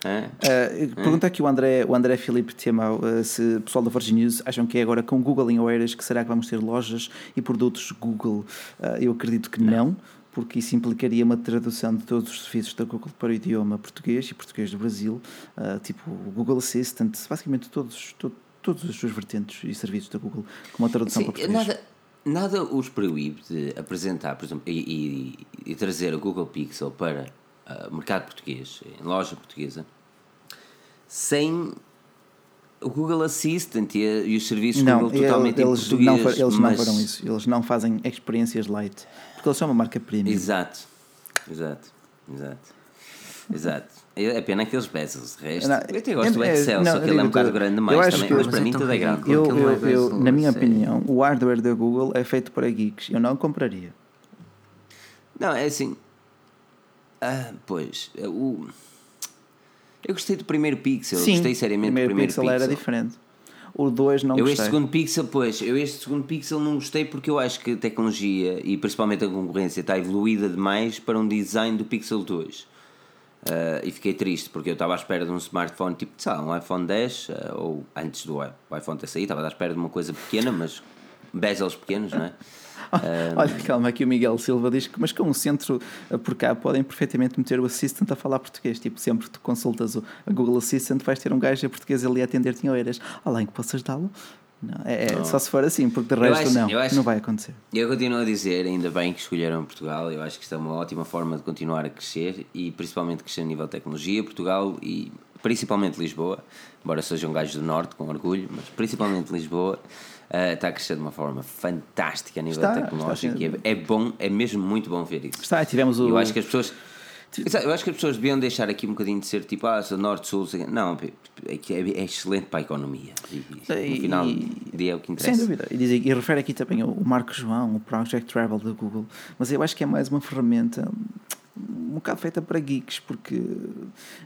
S2: Uh, pergunta aqui o André, o André Filipe Tiamau uh, se o pessoal da Virgin News acham que é agora com Google em Oeiras que será que vamos ter lojas e produtos Google. Uh, eu acredito que não. porque isso implicaria uma tradução de todos os serviços da Google para o idioma português e português do Brasil, tipo o Google Assistant, basicamente todos, todo, todos os seus vertentes e serviços da Google com uma tradução Sim, para português.
S1: Nada, nada os proíbe de apresentar, por exemplo, e, e, e trazer o Google Pixel para uh, mercado português, em loja portuguesa, sem o Google Assistant e, e os serviços não, Google totalmente eles, português.
S2: Não, eles mas... não farão isso, eles não fazem experiências light, porque eles são uma marca premium.
S1: Exato, exato, exato. Exato. É pena aqueles bezels, de resto. Não, eu até gosto do Excel, não, só que ele é um bocado grande demais também, mas para mim tudo é grande.
S2: Eu, eu, eu, na minha opinião, o hardware da Google é feito para geeks. Eu não compraria.
S1: Não, é assim, ah, pois. É o... Eu gostei do primeiro Pixel. Sim, gostei seriamente
S2: primeiro
S1: do primeiro
S2: Pixel. era diferente. O 2 não
S1: eu
S2: gostei.
S1: este segundo Pixel, pois, eu este segundo Pixel não gostei porque eu acho que a tecnologia e principalmente a concorrência está evoluída demais para um design do Pixel 2. Uh, ah, e fiquei triste porque eu estava à espera de um smartphone tipo, sei lá, um iPhone 10 uh, ah, ou antes do iPhone ter saído, estava à espera de uma coisa pequena, mas bezels pequenos, não é?
S2: Olha, calma, aqui o Miguel Silva diz que, mas com um centro eh, por cá podem perfeitamente meter o Assistant a falar português. Tipo, sempre que tu consultas o Google Assistant, vais ter um gajo a português ali a atender-te em oeiras. Além que possas dá-lo. Não, é, é só se for assim, porque de resto acho, não, acho, não vai acontecer.
S1: Eu continuo a dizer, ainda bem que escolheram Portugal, eu acho que isto é uma ótima forma de continuar a crescer e principalmente crescer a nível de tecnologia. Portugal e principalmente Lisboa, embora seja um gajo do Norte com orgulho, mas principalmente Lisboa, uh, está a crescer de uma forma fantástica a nível está, tecnológico. Está é, é, bom, é mesmo muito bom ver isso.
S2: Está, tivemos o.
S1: Eu acho que as pessoas. Eu acho que as pessoas deviam deixar aqui um bocadinho de ser tipo, ah, sou norte-sul. Não, é, é, é, excelente para a economia. E, e, no final do dia é o que interessa.
S2: Sem dúvida. E, diz, e refere aqui também o Marco João, o Project Travel da Google. Mas eu acho que é mais uma ferramenta um bocado feita para geeks, porque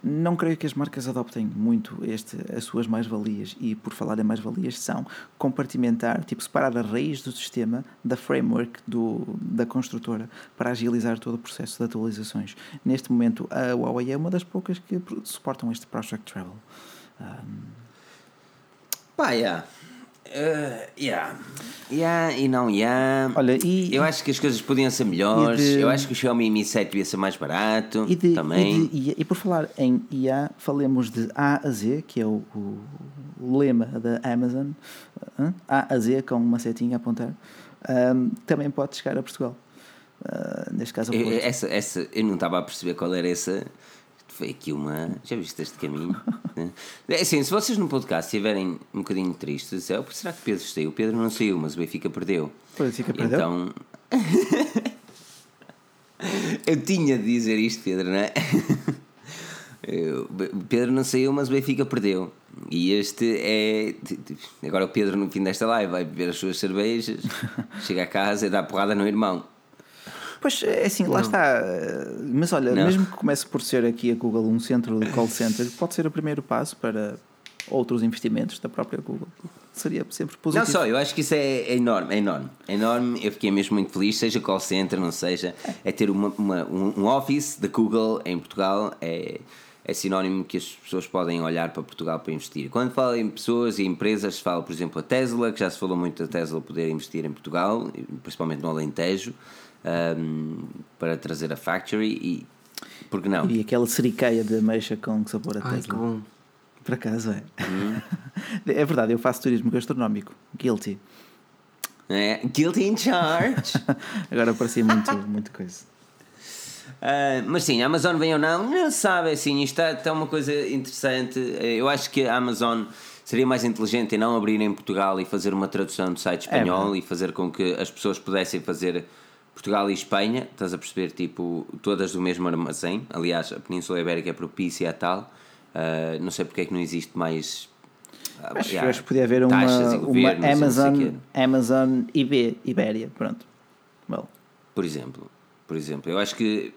S2: não creio que as marcas adoptem muito este, as suas mais-valias. E por falar em mais-valias, são compartimentar, tipo, separar a raiz do sistema da framework do, da construtora para agilizar todo o processo de atualizações. Neste momento, a Huawei é uma das poucas que suportam este Project Travel. Um...
S1: Pá, yeah. Uh, yeah. Yeah, e não yeah.
S2: Olha, e,
S1: eu acho que as coisas podiam ser melhores. De, eu acho que o Xiaomi Mi 7 devia ser mais barato e de, também.
S2: E, de, e, por falar em IA, falemos de A a Z, que é o, o, lema da Amazon. A a Z, com uma setinha a apontar. Um, também pode chegar a Portugal. Uh, neste caso,
S1: eu, essa, essa, eu não estava a perceber qual era essa foi aqui uma. Já viste este caminho? é assim, se vocês no podcast estiverem um bocadinho tristes, é, será que Pedro saiu? O Pedro não saiu, mas o Benfica perdeu.
S2: O Benfica perdeu?
S1: Então. Eu tinha de dizer isto, Pedro, não é? Pedro não saiu, mas o Benfica perdeu. E este é. Agora o Pedro, no fim desta live, vai beber as suas cervejas, chega a casa e dá porrada no irmão.
S2: Pois é assim, lá está. Mas olha, não. mesmo que comece por ser aqui a Google um centro de call center, pode ser o primeiro passo para outros investimentos da própria Google. Seria sempre positivo.
S1: Não só, eu acho que isso é, é enorme, é enorme. É enorme, eu fiquei mesmo muito feliz, seja call center, não seja, é ter uma, uma um office da Google em Portugal, é, é sinónimo que as pessoas podem olhar para Portugal para investir. Quando falo em pessoas e empresas, falo, por exemplo, a Tesla, que já se falou muito da Tesla poder investir em Portugal, principalmente no Alentejo um, para trazer a Factory e porque não?
S2: E aquela seriqueia de ameixa com sabor a Ai, Tesla. bom. Por acaso é. Hum. é verdade, eu faço turismo gastronómico. Guilty.
S1: É, guilty in charge.
S2: Agora parecia muito, muito coisa.
S1: Uh, mas sim, a Amazon vem ou não, não sabe assim, isto está, está uma coisa interessante. Eu acho que a Amazon seria mais inteligente em não abrir em Portugal e fazer uma tradução do site é espanhol é, e fazer com que as pessoas pudessem fazer Portugal e Espanha, estás a perceber, tipo, todas do mesmo armazém. Aliás, a Península Ibérica é propícia a tal. Uh, não sei porque é que não existe mais.
S2: Uh, acho, yeah, acho que podia haver uma, uma Amazon, Amazon IB, Ibéria, pronto. Well.
S1: Por exemplo, por exemplo, eu acho que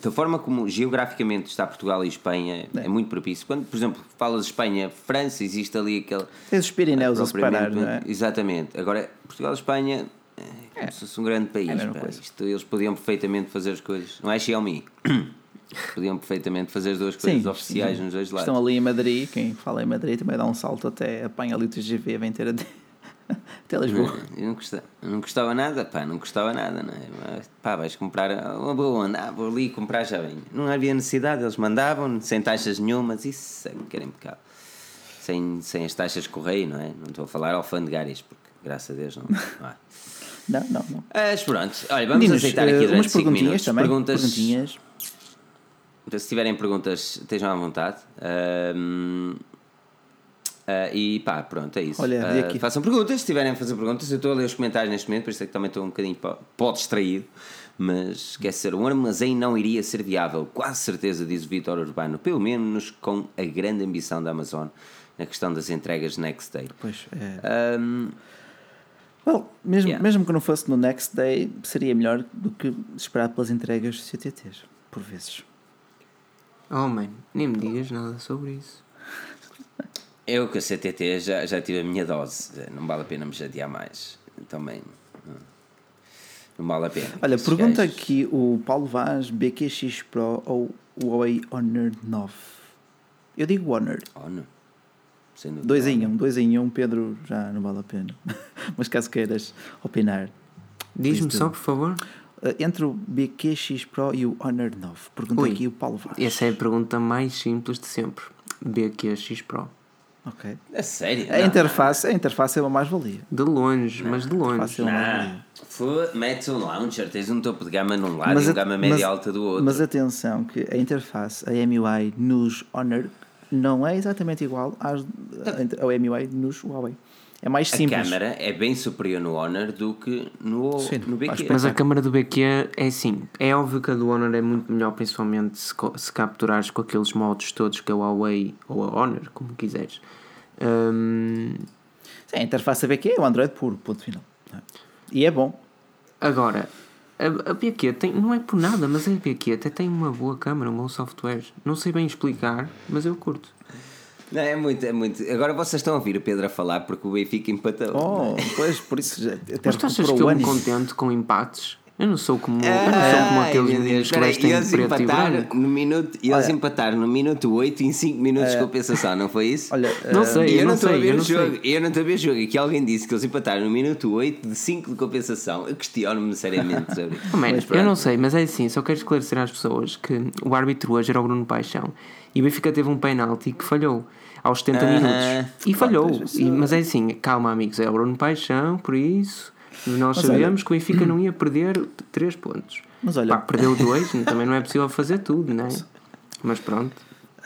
S1: da forma como geograficamente está Portugal e Espanha é, é muito propício. Quando, por exemplo, falas de Espanha, França, existe ali aquele.
S2: Tens os Pirineus a separar, não é?
S1: Exatamente. Agora, Portugal e Espanha é como é. se fosse um grande país. É Isto, eles podiam perfeitamente fazer as coisas. Não é Xiaomi. podiam perfeitamente fazer as duas coisas sim, oficiais sim. nos dois lados.
S2: Estão ali em Madrid, quem fala em Madrid também dá um salto até apanha ali o TGV, vem ter até, até Lisboa.
S1: Não gostava, não gostava nada, pá, não gostava nada, não é? Mas, pá, vais comprar uma boa onda, ah, vou ali comprar já vem. Não havia necessidade, eles mandavam sem taxas nenhumas, isso é que era impecável. Sem, sem as taxas de correio, não é? Não estou a falar alfandegárias, porque graças a Deus não, não há.
S2: Não, não, não.
S1: Mas pronto, olha, vamos Meninos, aceitar aqui uh, durante 5 minutos.
S2: Também, perguntas. Perguntinhas.
S1: Então, se tiverem perguntas, estejam à vontade. Uh, uh, e pá, pronto, é isso. Olha, uh, façam perguntas, se tiverem a fazer perguntas. Eu estou a ler os comentários neste momento, por isso é que também estou um bocadinho pó distraído. Mas quer ser, um armazém não iria ser viável, quase certeza, diz o Vitor Urbano, pelo menos com a grande ambição da Amazon na questão das entregas next day.
S2: Pois é. Um, Well, mesmo, yeah. mesmo que não fosse no next day, seria melhor do que esperar pelas entregas CTTs, por vezes.
S3: Oh, mãe, nem me digas nada sobre isso.
S1: Eu com a CTT já, já tive a minha dose, não vale a pena me chatear mais. Também. Não vale a pena.
S2: Olha, pergunta gajos... aqui o Paulo Vaz, BQX Pro ou Huawei Honor 9? Eu digo Honor.
S1: Honor.
S2: Dois em um, dois em um, Pedro, já não vale a pena. Mas caso queiras opinar.
S3: Diz-me só, por favor.
S2: Uh, entre o BQX Pro e o Honor 9. Pergunta Ui, aqui o Paulo Vaz.
S3: Essa é a pergunta mais simples de sempre. BQX Pro.
S2: Ok.
S1: É sério?
S2: A, não, interface, a interface é uma mais-valia.
S3: De longe, não, mas de longe.
S2: É
S1: Metes um launcher, tens um topo de gama num lado mas e um gama média mas, alta do outro.
S2: Mas atenção, que a interface, a MUI nos Honor não é exatamente igual às, ao MUI nos Huawei. É mais simples.
S1: A câmera é bem superior no Honor do que no, Sim, no BQ.
S3: Mas a câmera do BQ é assim. É óbvio que a do Honor é muito melhor, principalmente se, se capturares com aqueles modos todos que é o Huawei ou a Honor, como quiseres. Um...
S2: Sim, a interface BQ é o Android puro, ponto final. E é bom.
S3: Agora, a, a BQ tem, não é por nada, mas a BQ até tem uma boa câmera, um bom software. Não sei bem explicar, mas eu curto.
S1: Não, é muito, é muito. Agora vocês estão a ouvir o Pedro a falar porque o Benfica empatou.
S2: Oh, é? pois, por isso já.
S3: Até mas tu achas que eu me contento com empates? Eu não sou como, eu não sou como aqueles meninos que vestem
S1: eles preto e branco. No minuto, eles empataram no minuto 8 em 5 minutos de compensação, não foi isso?
S3: Olha, não sei, eu, eu não estou a ver o
S1: jogo. Eu não estou a ver o jogo. E que alguém disse que eles empataram no minuto 8 de 5 de compensação. Eu questiono-me seriamente sobre
S3: isso. Oh, eu não sei, mas é assim, só quero esclarecer às pessoas que o árbitro hoje era o Bruno Paixão e o Benfica teve um penalti que falhou aos 70 uh -huh. minutos. E falhou. E, mas é assim, calma amigos, é o Bruno Paixão, por isso nós mas sabíamos olha, que o Benfica não ia perder 3 pontos. Mas olha, Pá, perdeu 2, também não é possível fazer tudo, não é? Mas pronto.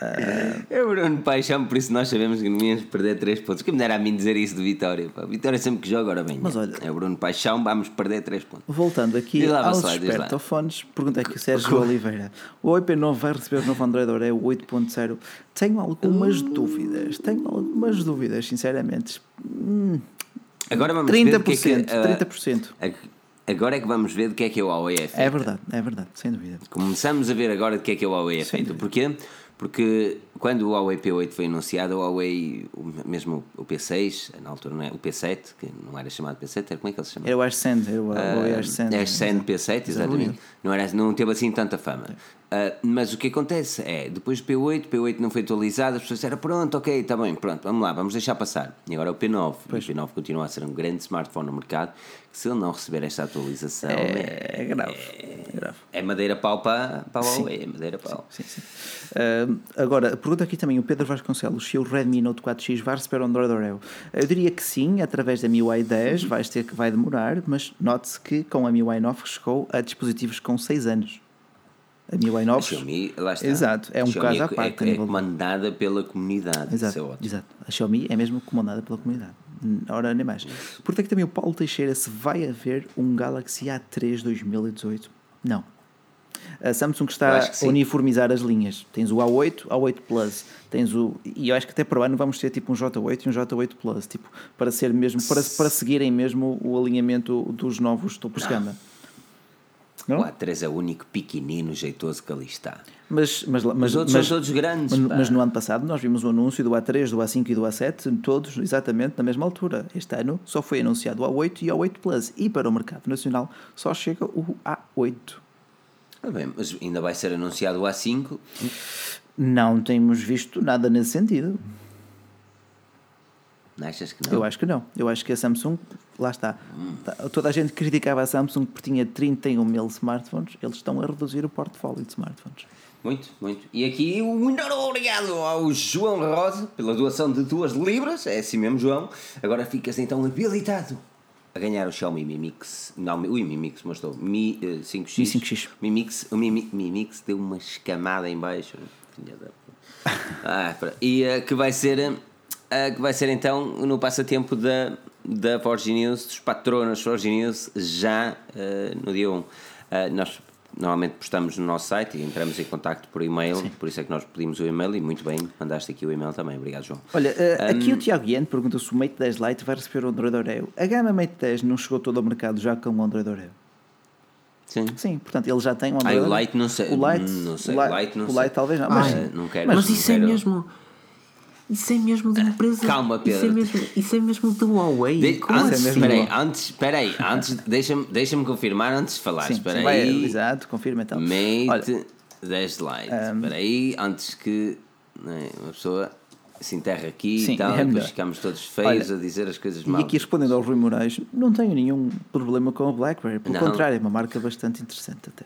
S1: Uh... É o Bruno Paixão, por isso nós sabemos que não íamos perder 3 pontos. Que me dera a mim dizer isso de Vitória. Pá. Vitória sempre que joga, agora bem. Mas olha, é o Bruno Paixão, vamos perder 3 pontos.
S2: Voltando aqui aos espertofones, pergunta aqui o Sérgio Oliveira. O IP9 vai receber o novo Android Oreo 8.0. Tenho algumas uh... dúvidas. Tenho algumas dúvidas, sinceramente. Hum.
S1: Agora vamos 30%, ver que é que, uh, 30%. Agora é que vamos ver do que é que é o Huawei é.
S2: É verdade, é verdade, sem dúvida.
S1: Começamos a ver agora do que é que é o Huawei é feito. Porquê? Porque quando o Huawei P8 foi anunciado, o Huawei, mesmo o P6, na altura não é, o P7, que não era chamado P7, era como é que ele se chamava?
S2: Era o Ascend, era o Huawei
S1: Ascend. Uh, Ascend P7, exatamente. Não, era, não teve assim tanta fama. Uh, mas o que acontece é, depois do P8, P8 não foi atualizado, as pessoas disseram, pronto, ok, está bem, pronto, vamos lá, vamos deixar passar. E agora o P9, pois. o P9 continua a ser um grande smartphone no mercado, que se ele não receber esta atualização... É,
S2: é, é grave.
S1: É, é, grave. é madeira pau para, para Huawei, é madeira pau.
S2: Sim, sim, sim. Uh, agora, pergunta aqui também o Pedro Vasconcelos, se o Redmi Note 4X vai receber Android Oreo. Eu diria que sim, através da MIUI 10, vais ter que vai demorar, mas note-se que com a MIUI 9 chegou a dispositivos com 6 anos. A MIUI 9. A
S1: Xiaomi, lá está.
S2: Exato, é um caso à é parte.
S1: É, é comandada pela comunidade.
S2: Exato, é exato. A Xiaomi é mesmo comandada pela comunidade. Ora, nem mais. Portanto, aqui também o Paulo Teixeira, se vai haver um Galaxy A3 2018. Não. A Samsung está a uniformizar as linhas. Tens o A8, A8 Plus, tens o e eu acho que até para o ano vamos ter tipo um J8 e um J8 Plus, tipo para ser mesmo para, para seguirem mesmo o alinhamento dos novos topos de gama.
S1: Não? O A3 é o único pequenino jeitoso que ali está.
S2: Mas, mas,
S1: mas, Os outros mas, são todos grandes.
S2: Mas, mas, no ano passado nós vimos o anúncio do A3, do A5 e do A7, todos exatamente na mesma altura. Este ano só foi anunciado o A8 e o A8 Plus. E para o mercado nacional só chega o A8.
S1: Ah, bem, mas ainda vai ser anunciado o A5?
S2: Não temos visto nada nesse sentido.
S1: Achas que não?
S2: Eu acho que não. Eu acho que a Samsung, lá está. Hum. Toda a gente criticava a Samsung porque tinha 31 mil smartphones, eles estão a reduzir o portfólio de smartphones.
S1: Muito, muito. E aqui um enorme obrigado ao João Rosa pela doação de duas libras. É assim mesmo, João. Agora ficas então habilitado a ganhar o Xiaomi Mi Mix. Não, o Mi Mix mostrou. Mi uh, 5X.
S2: Mi 5X.
S1: Mi Mix, o Mi, Mi Mix deu uma escamada em baixo. Ah, e uh, que vai ser uh, que vai ser então no passatempo da, da Forge News, dos patronos Forge News, já uh, no dia 1. Uh, nós normalmente postamos no nosso site e entramos em contato por e-mail, Sim. por isso é que nós pedimos o e-mail e muito bem, mandaste aqui o e-mail também. Obrigado, João.
S2: Olha, um, aqui o Tiago Guiane pergunta se o Mate 10 Lite vai receber o Android Oreo. A gama Mate 10 não chegou todo ao mercado já com o Android Oreo?
S1: Sim.
S2: Sim, portanto ele já tem um Android.
S1: Ah, o Lite não sei.
S2: O Lite,
S1: não sei.
S2: O Lite,
S1: não
S2: o Lite talvez não, mas,
S1: ah, não quero,
S3: mas, mas
S1: isso
S3: é mesmo isso é mesmo de empresa.
S1: Calma, Pedro.
S3: Isso é mesmo, isso é mesmo do Huawei.
S1: De, antes, é espera aí, antes, espera aí, antes, deixa-me deixa confirmar antes de falar. Espera aí.
S2: Vai, exato, confirma então.
S1: Mate Olha, 10 Lite. Um, espera aí, antes que né, uma pessoa se enterre aqui sim, e tal, é depois ficamos todos feios Olha, a dizer as coisas mal.
S2: E aqui respondendo ao Rui Moraes, não tenho nenhum problema com a BlackBerry, pelo não. contrário, é uma marca bastante interessante até.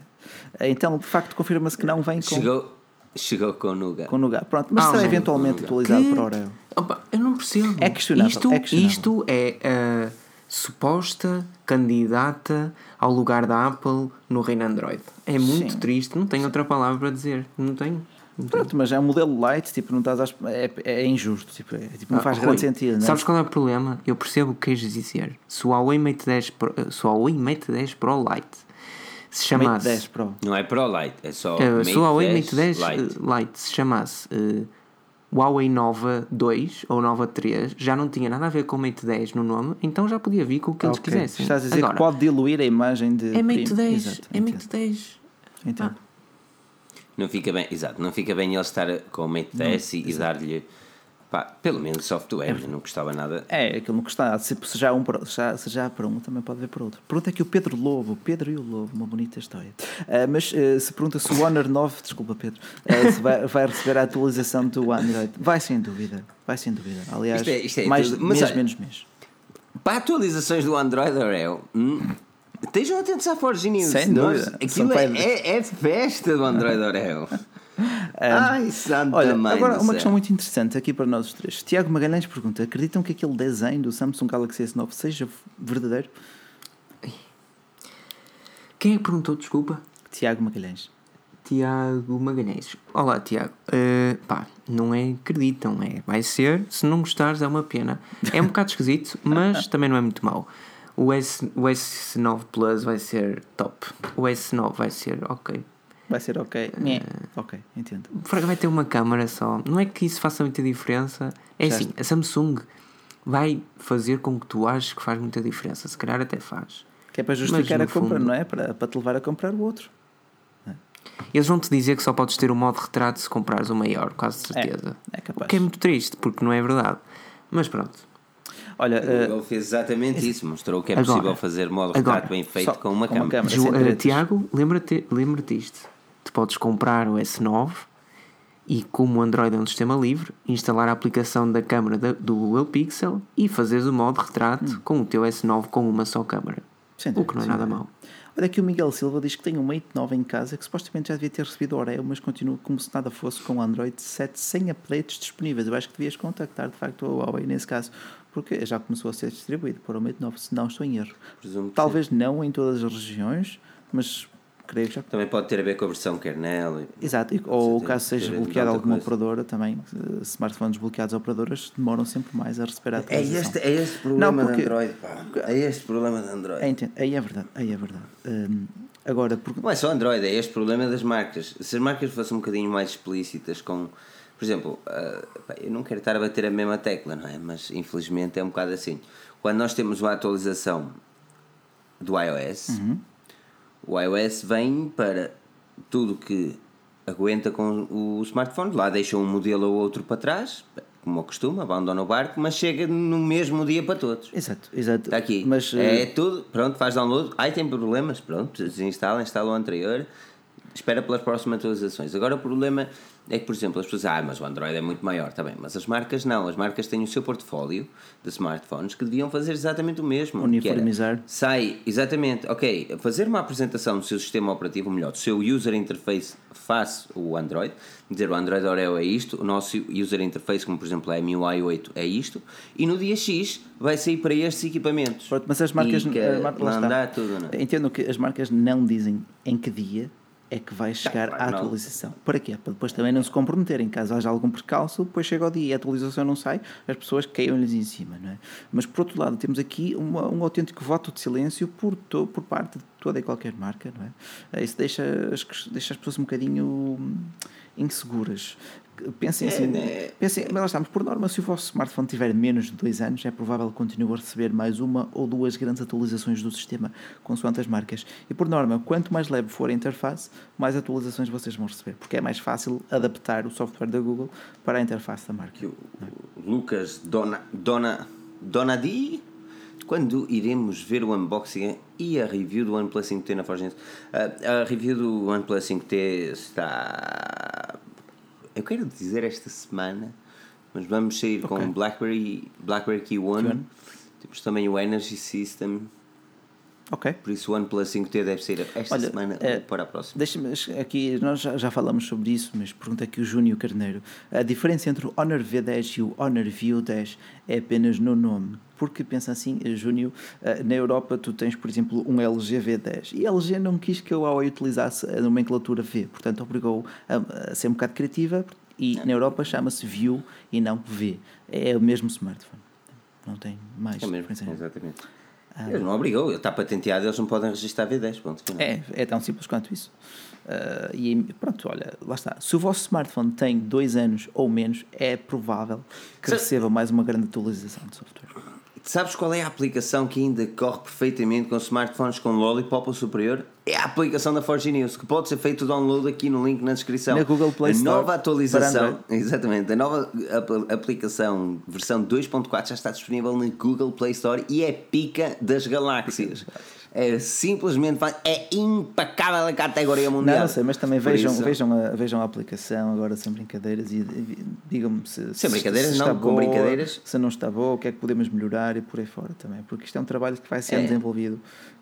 S2: Então, de facto, confirma-se que não vem com.
S1: Chegou Chegou com o Nougat.
S2: Com Nougat, pronto. Mas ah, será eventualmente atualizado que... para o Oreo?
S3: Opa, eu não percebo.
S2: É questionável.
S3: Isto
S2: é, questionável.
S3: Isto é a suposta candidata ao lugar da Apple no reino Android. É muito Sim. triste, não tenho Sim. outra palavra para dizer. Não tenho.
S2: Pronto, mas é um modelo light, tipo, não estás às... é, é injusto, tipo, é, tipo não ah, faz grande sentido. É?
S3: Sabes qual é o problema? Eu percebo o que queres dizer. Se o Huawei Mate 10 Pro, se o Huawei Mate 10 Pro Lite se chamasse. Mate
S2: 10 Pro.
S1: Não é Pro Lite, é só. Uh,
S3: se o Huawei Mate 10 Lite. Lite se chamasse uh, Huawei Nova 2 ou Nova 3, já não tinha nada a ver com o Mate 10 no nome, então já podia vir com o que okay. eles quisessem.
S2: Estás a dizer Agora, que pode diluir a imagem de.
S3: É Mate 10, Exato, é Mate 10.
S2: Então.
S1: Não fica bem, exato, não fica bem ele estar com o Mate 10 e, e dar-lhe Pá, pelo menos software, é. não custava nada.
S2: É, aquilo não custava. Se, se, já um para, já, se já para um, também pode ver para outro. Pergunta aqui o Pedro Lobo, Pedro e o Lobo, uma bonita história. Uh, mas uh, se pergunta se o Honor 9, desculpa Pedro, uh, vai, vai, receber a atualização do Android, vai sem dúvida, vai sem dúvida. Aliás, isto é, isto é mais tudo. mês, menos mês.
S1: Para atualizações do Android Oreo, hum, estejam atentos à Forge News.
S2: Sem dúvida.
S1: Aquilo é, é, é festa do Android Oreo. Ai, santa
S2: Olha,
S1: mãe
S2: agora uma questão muito interessante aqui para nós os três. Tiago Magalhães pergunta: acreditam que aquele desenho do Samsung Galaxy S9 seja verdadeiro?
S3: Quem é que perguntou, desculpa?
S2: Tiago Magalhães.
S3: Tiago Magalhães. Olá, Tiago. Uh, pá, não é acreditam, é. Vai ser, se não gostares, é uma pena. É um bocado esquisito, mas também não é muito mau. O, S, o S9 Plus vai ser top. O S9 vai ser ok.
S2: Vai ser ok. Uh, ok, entendo.
S3: Vai ter uma câmera só. Não é que isso faça muita diferença. É assim, a Samsung vai fazer com que tu aches que faz muita diferença. Se calhar até faz.
S2: Que é para justificar Mas, a compra, fundo, não é? Para, para te levar a comprar o outro.
S3: É. Eles vão te dizer que só podes ter o modo retrato se comprares o maior, quase certeza.
S2: É, é capaz.
S3: O que é muito triste, porque não é verdade. Mas pronto.
S1: Olha, uh, ele fez exatamente isso, mostrou que é agora, possível fazer modo retrato agora, bem feito com uma com câmera. Uma câmera
S3: uh, Tiago, lembra-te lembra isto podes comprar o S9 e, como o Android é um sistema livre, instalar a aplicação da câmera da, do Google Pixel e fazeres o modo retrato hum. com o teu S9 com uma só câmera. o que não é nada mau.
S2: Olha aqui o Miguel Silva diz que tem um Mate 9 em casa que supostamente já devia ter recebido o Oreo, mas continua como se nada fosse com o Android 7 sem updates disponíveis. Eu acho que devias contactar de facto o Huawei nesse caso, porque já começou a ser distribuído para o Mate 9, se não estou em erro. Talvez sim. não em todas as regiões, mas creio já.
S1: Também pode ter a ver com a versão kernel.
S2: Exato, ou caso seja bloqueado alguma coisa. operadora também, smartphones bloqueados a operadoras demoram sempre mais a receber a
S1: atualização. É este, é este problema Não, porque, de Android, pá. É este problema de Android.
S2: É, aí é verdade, aí é verdade. Hum, agora, porque...
S1: Não é só Android, é este problema das marcas. Se as marcas fossem um bocadinho mais explícitas com... Por exemplo, uh, eu não quero estar a bater a mesma tecla, não é? Mas infelizmente é um bocado assim. Quando nós temos uma atualização do iOS... Uhum o iOS vem para tudo que aguenta com o smartphone, lá deixa um modelo ou outro para trás, como costume, abandona o barco, mas chega no mesmo dia para todos.
S2: Exato, exato.
S1: Está aqui. Mas, é uh... tudo, pronto, faz download. Ai, tem problemas, pronto, desinstala, instala o anterior, espera pelas próximas atualizações. Agora o problema é que, por exemplo, as pessoas, ah, mas o Android é muito maior, está bem, mas as marcas não, as marcas têm o seu portfólio de smartphones que deviam fazer exatamente o mesmo.
S2: Uniformizar.
S1: Sai, exatamente, ok, fazer uma apresentação do seu sistema operativo, melhor, do seu user interface face o Android, dizer o Android Oreo é isto, o nosso user interface, como por exemplo a MIUI 8, é isto, e no dia X vai sair para estes equipamentos.
S2: Pronto, mas as marcas,
S1: e
S2: as marcas
S1: não dá tudo, não.
S2: É? Entendo que as marcas não dizem em que dia é que vai chegar a atualização. Para quê? Para depois também não se comprometerem. Caso haja algum percalço, depois chega o dia e a atualização não sai, as pessoas caiam-lhes em cima. Não é? Mas, por outro lado, temos aqui uma, um autêntico voto de silêncio por, to, por parte de toda e qualquer marca. Não é? Isso deixa as, deixa as pessoas um bocadinho inseguras. Pensem assim, é, pensem, mas lá estamos, por norma, se o vosso smartphone tiver menos de dois anos, é provável que continue a receber mais uma ou duas grandes atualizações do sistema, consoante as marcas. E por norma, quanto mais leve for a interface, mais atualizações vocês vão receber, porque é mais fácil adaptar o software da Google para a interface da marca.
S1: O, Lucas Dona, Dona, Donadi, quando iremos ver o unboxing e a review do OnePlus 5T na Forge a, a review do OnePlus 5T está eu quero dizer esta semana, mas vamos sair okay. com BlackBerry, BlackBerry Key One. Temos também o Energy System.
S2: Ok.
S1: Por isso o OnePlus 5T deve ser esta Olha, semana é, para a próxima.
S2: Deixa-me aqui, nós já, já falamos sobre isso, mas pergunta aqui o Júnior Carneiro. A diferença entre o Honor V10 e o Honor View 10 é apenas no nome. Porque pensa assim, Júnior, eh, na Europa tu tens, por exemplo, um LG V10 e a LG não quis que a Huawei utilizasse a nomenclatura V, portanto obrigou a, a ser um bocado criativa e na Europa chama-se View e não V. É o mesmo smartphone. Não tem mais.
S1: É mesmo, exatamente. Ah, eles não obrigou, ele está patenteado, eles não podem registrar V10. Ponto
S2: É, é tão simples quanto isso. Uh, e pronto, olha, lá está. Se o vosso smartphone tem dois anos ou menos, é provável que receba mais uma grande atualização de software.
S1: Sabes qual é a aplicação que ainda corre perfeitamente com smartphones com Lollipop ou superior? É a aplicação da Forge News, que pode ser feito o download aqui no link na descrição.
S2: Na Google Play Store.
S1: A nova atualização, exatamente, a nova aplicação versão 2.4 já está disponível na Google Play Store e é pica das galáxias. É simplesmente é impecável a categoria mundial.
S2: Não, não sei, mas também vejam, vejam, a, vejam a aplicação agora sem brincadeiras e, digam-me se,
S1: sem brincadeiras,
S2: se
S1: não, com boa, brincadeiras.
S2: Se não está boa, o que é que podemos melhorar e por aí fora também, porque isto é um trabalho que vai ser é. desenvolvido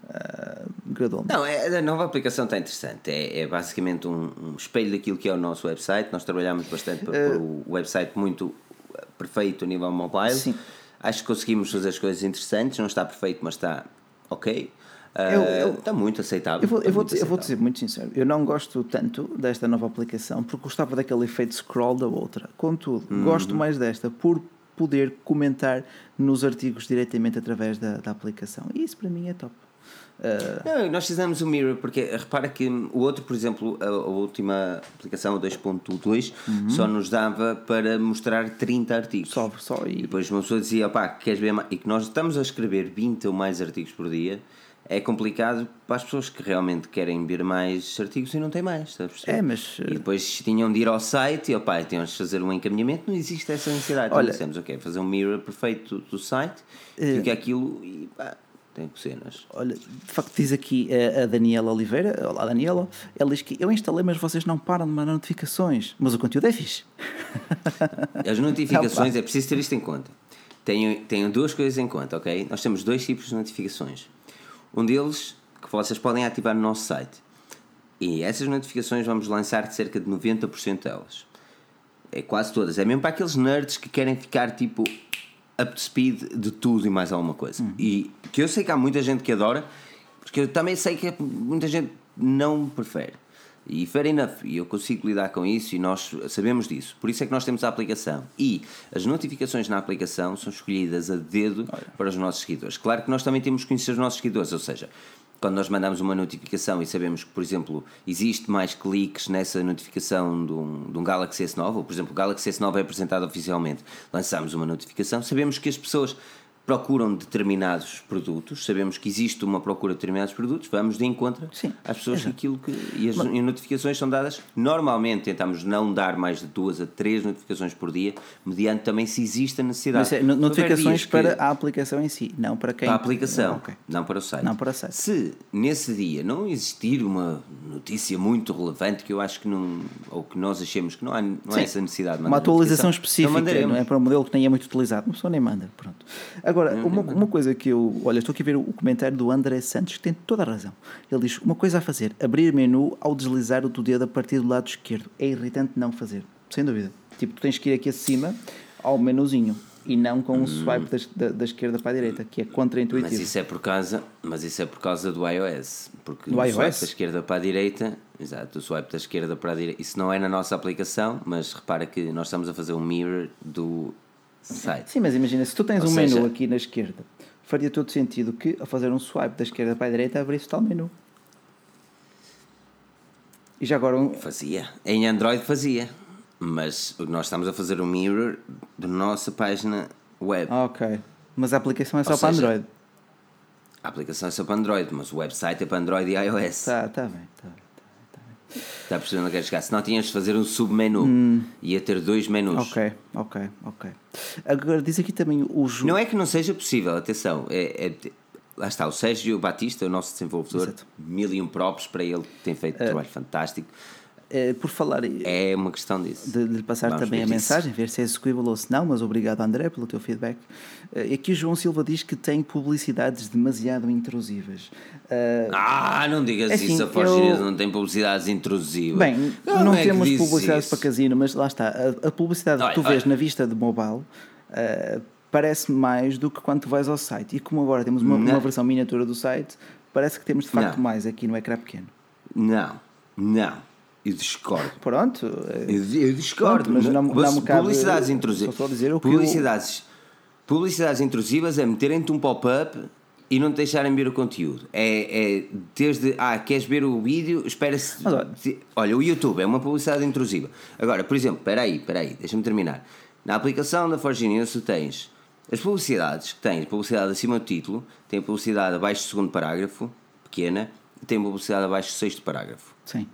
S2: uh, gradualmente.
S1: Não, é, a nova aplicação está interessante. É, é basicamente um, um, espelho daquilo que é o nosso website. Nós trabalhamos bastante para uh, o website muito perfeito a nível mobile. Sim. Acho que conseguimos fazer as coisas interessantes. Não está perfeito, mas está ok. Eu, eu, está muito aceitável.
S2: Eu vou,
S1: eu,
S2: vou dizer, eu vou dizer muito sincero, eu não gosto tanto desta nova aplicação porque gostava daquele efeito scroll da outra. Contudo, uhum. gosto mais desta por poder comentar nos artigos diretamente através da, da aplicação. E isso para mim é top.
S1: Uh... Não, nós fizemos o Mirror porque repara que o outro, por exemplo, a, a última aplicação, a 2.2, uhum. só nos dava para mostrar 30 artigos.
S2: Só, só
S1: e... e depois uma pessoa dizia, opá, queres ver mais? E que nós estamos a escrever 20 ou mais artigos por dia é complicado para as pessoas que realmente querem ver mais artigos e não têm mais, sabes?
S2: É, mas...
S1: E depois tinham de ir ao site e, opa, tinham de fazer um encaminhamento, não existe essa necessidade. Então Olha, então dissemos, ok, fazer um mirror perfeito do, site, uh, fica aquilo e pá, tem cenas.
S2: Olha, de facto diz aqui a, a Daniela Oliveira, olá Daniela, ela diz que eu instalei, mas vocês não param de mandar notificações, mas o conteúdo é fixe.
S1: As notificações, é preciso ter isto em conta. Tenho, tenho duas coisas em conta, ok? Nós temos dois tipos de notificações um deles que vocês podem ativar no nosso site. E essas notificações vamos lançar de cerca de 90% delas. É quase todas. É mesmo para aqueles nerds que querem ficar tipo up to speed de tudo e mais alguma coisa. Uhum. E que eu sei que há muita gente que adora, porque eu também sei que muita gente não prefere. E fair enough, e eu consigo lidar com isso e nós sabemos disso. Por isso é que nós temos a aplicação. E as notificações na aplicação são escolhidas a dedo Olha. para os nossos seguidores. Claro que nós também temos que conhecer os nossos seguidores, ou seja, quando nós mandamos uma notificação e sabemos que, por exemplo, existe mais cliques nessa notificação de um, de um Galaxy S9, ou por exemplo, o Galaxy S9 é apresentado oficialmente, lançamos uma notificação, sabemos que as pessoas procuram determinados produtos, sabemos que existe uma procura de determinados produtos, vamos de encontro Sim, às pessoas que aquilo que. E as Mas, notificações são dadas. Normalmente tentamos não dar mais de duas a três notificações por dia, mediante também se existe a necessidade.
S2: É, notificações para a aplicação em si, não para quem.
S1: Para a aplicação, okay. não para o site.
S2: Não para o site.
S1: Se nesse dia não existir uma notícia muito relevante que eu acho que não. ou que nós achemos que não há, não há essa necessidade
S2: de Uma atualização específica, não, não, é para um modelo que nem é muito utilizado, uma pessoa nem manda. Pronto. Agora, uma, uma coisa que eu. Olha, estou aqui a ver o comentário do André Santos, que tem toda a razão. Ele diz: uma coisa a fazer, abrir menu ao deslizar o teu dedo a partir do lado esquerdo. É irritante não fazer, sem dúvida. Tipo, tu tens que ir aqui acima ao menuzinho e não com o swipe da, da, da, esquerda para a direita, que é contra-intuitivo.
S1: Mas isso é por causa, mas isso é por causa do iOS, porque
S2: do
S1: o
S2: iOS?
S1: swipe da esquerda para a direita, exato, o swipe da esquerda para a direita, isso não é na nossa aplicação, mas repara que nós estamos a fazer um mirror do site.
S2: Sim, mas imagina, se tu tens Ou um seja, menu aqui na esquerda, faria todo sentido que, ao fazer um swipe da esquerda para a direita, abrisse tal menu. E já agora. Um...
S1: Fazia. Em Android fazia. Mas nós estamos a fazer um mirror da nossa página web.
S2: Ah, ok. Mas a aplicação é só Ou para seja, Android.
S1: A aplicação é só para Android, mas o website é para Android e iOS.
S2: Tá, tá bem, tá bem.
S1: Está percebendo onde queres chegar? Senão tinhas de fazer um submenu. Hum. Ia ter dois menus.
S2: Ok, ok, ok. Agora diz aqui também o jogo.
S1: Não é que não seja possível, atenção. É, é, lá está, o Sérgio Batista, o nosso desenvolvedor, Exato. mil e um props para ele, tem feito um uh, trabalho fantástico.
S2: Uh, por falar.
S1: É uma questão disso.
S2: De, de passar Vamos também a mensagem, ver se é execuível ou se não, mas obrigado, André, pelo teu feedback. Uh, aqui o João Silva diz que tem publicidades demasiado intrusivas.
S1: Uh, ah, não digas é assim, isso, a eu... não tem publicidades intrusivas.
S2: Bem, não, não é temos publicidades isso. para casino, mas lá está. A, a publicidade olha, que tu vês olha. na vista de mobile uh, parece mais do que quando tu vais ao site. E como agora temos uma, uma versão miniatura do site, parece que temos de facto não. mais aqui no ecrã pequeno.
S1: Não, não. Eu discordo.
S2: Pronto.
S1: Eu, eu discordo. Pronto, mas não, não, não publicidades intrusivas. Publicidades, publicidades intrusivas é meterem-te um pop-up e não te deixarem ver o conteúdo. É, é desde, ah, queres ver o vídeo, espera-se. Olha, o YouTube é uma publicidade intrusiva. Agora, por exemplo, espera aí, espera aí, deixa-me terminar. Na aplicação da Forge News tu tens As publicidades que têm publicidade acima do título, têm publicidade abaixo do segundo parágrafo, pequena, e têm publicidade abaixo do sexto parágrafo. Sim.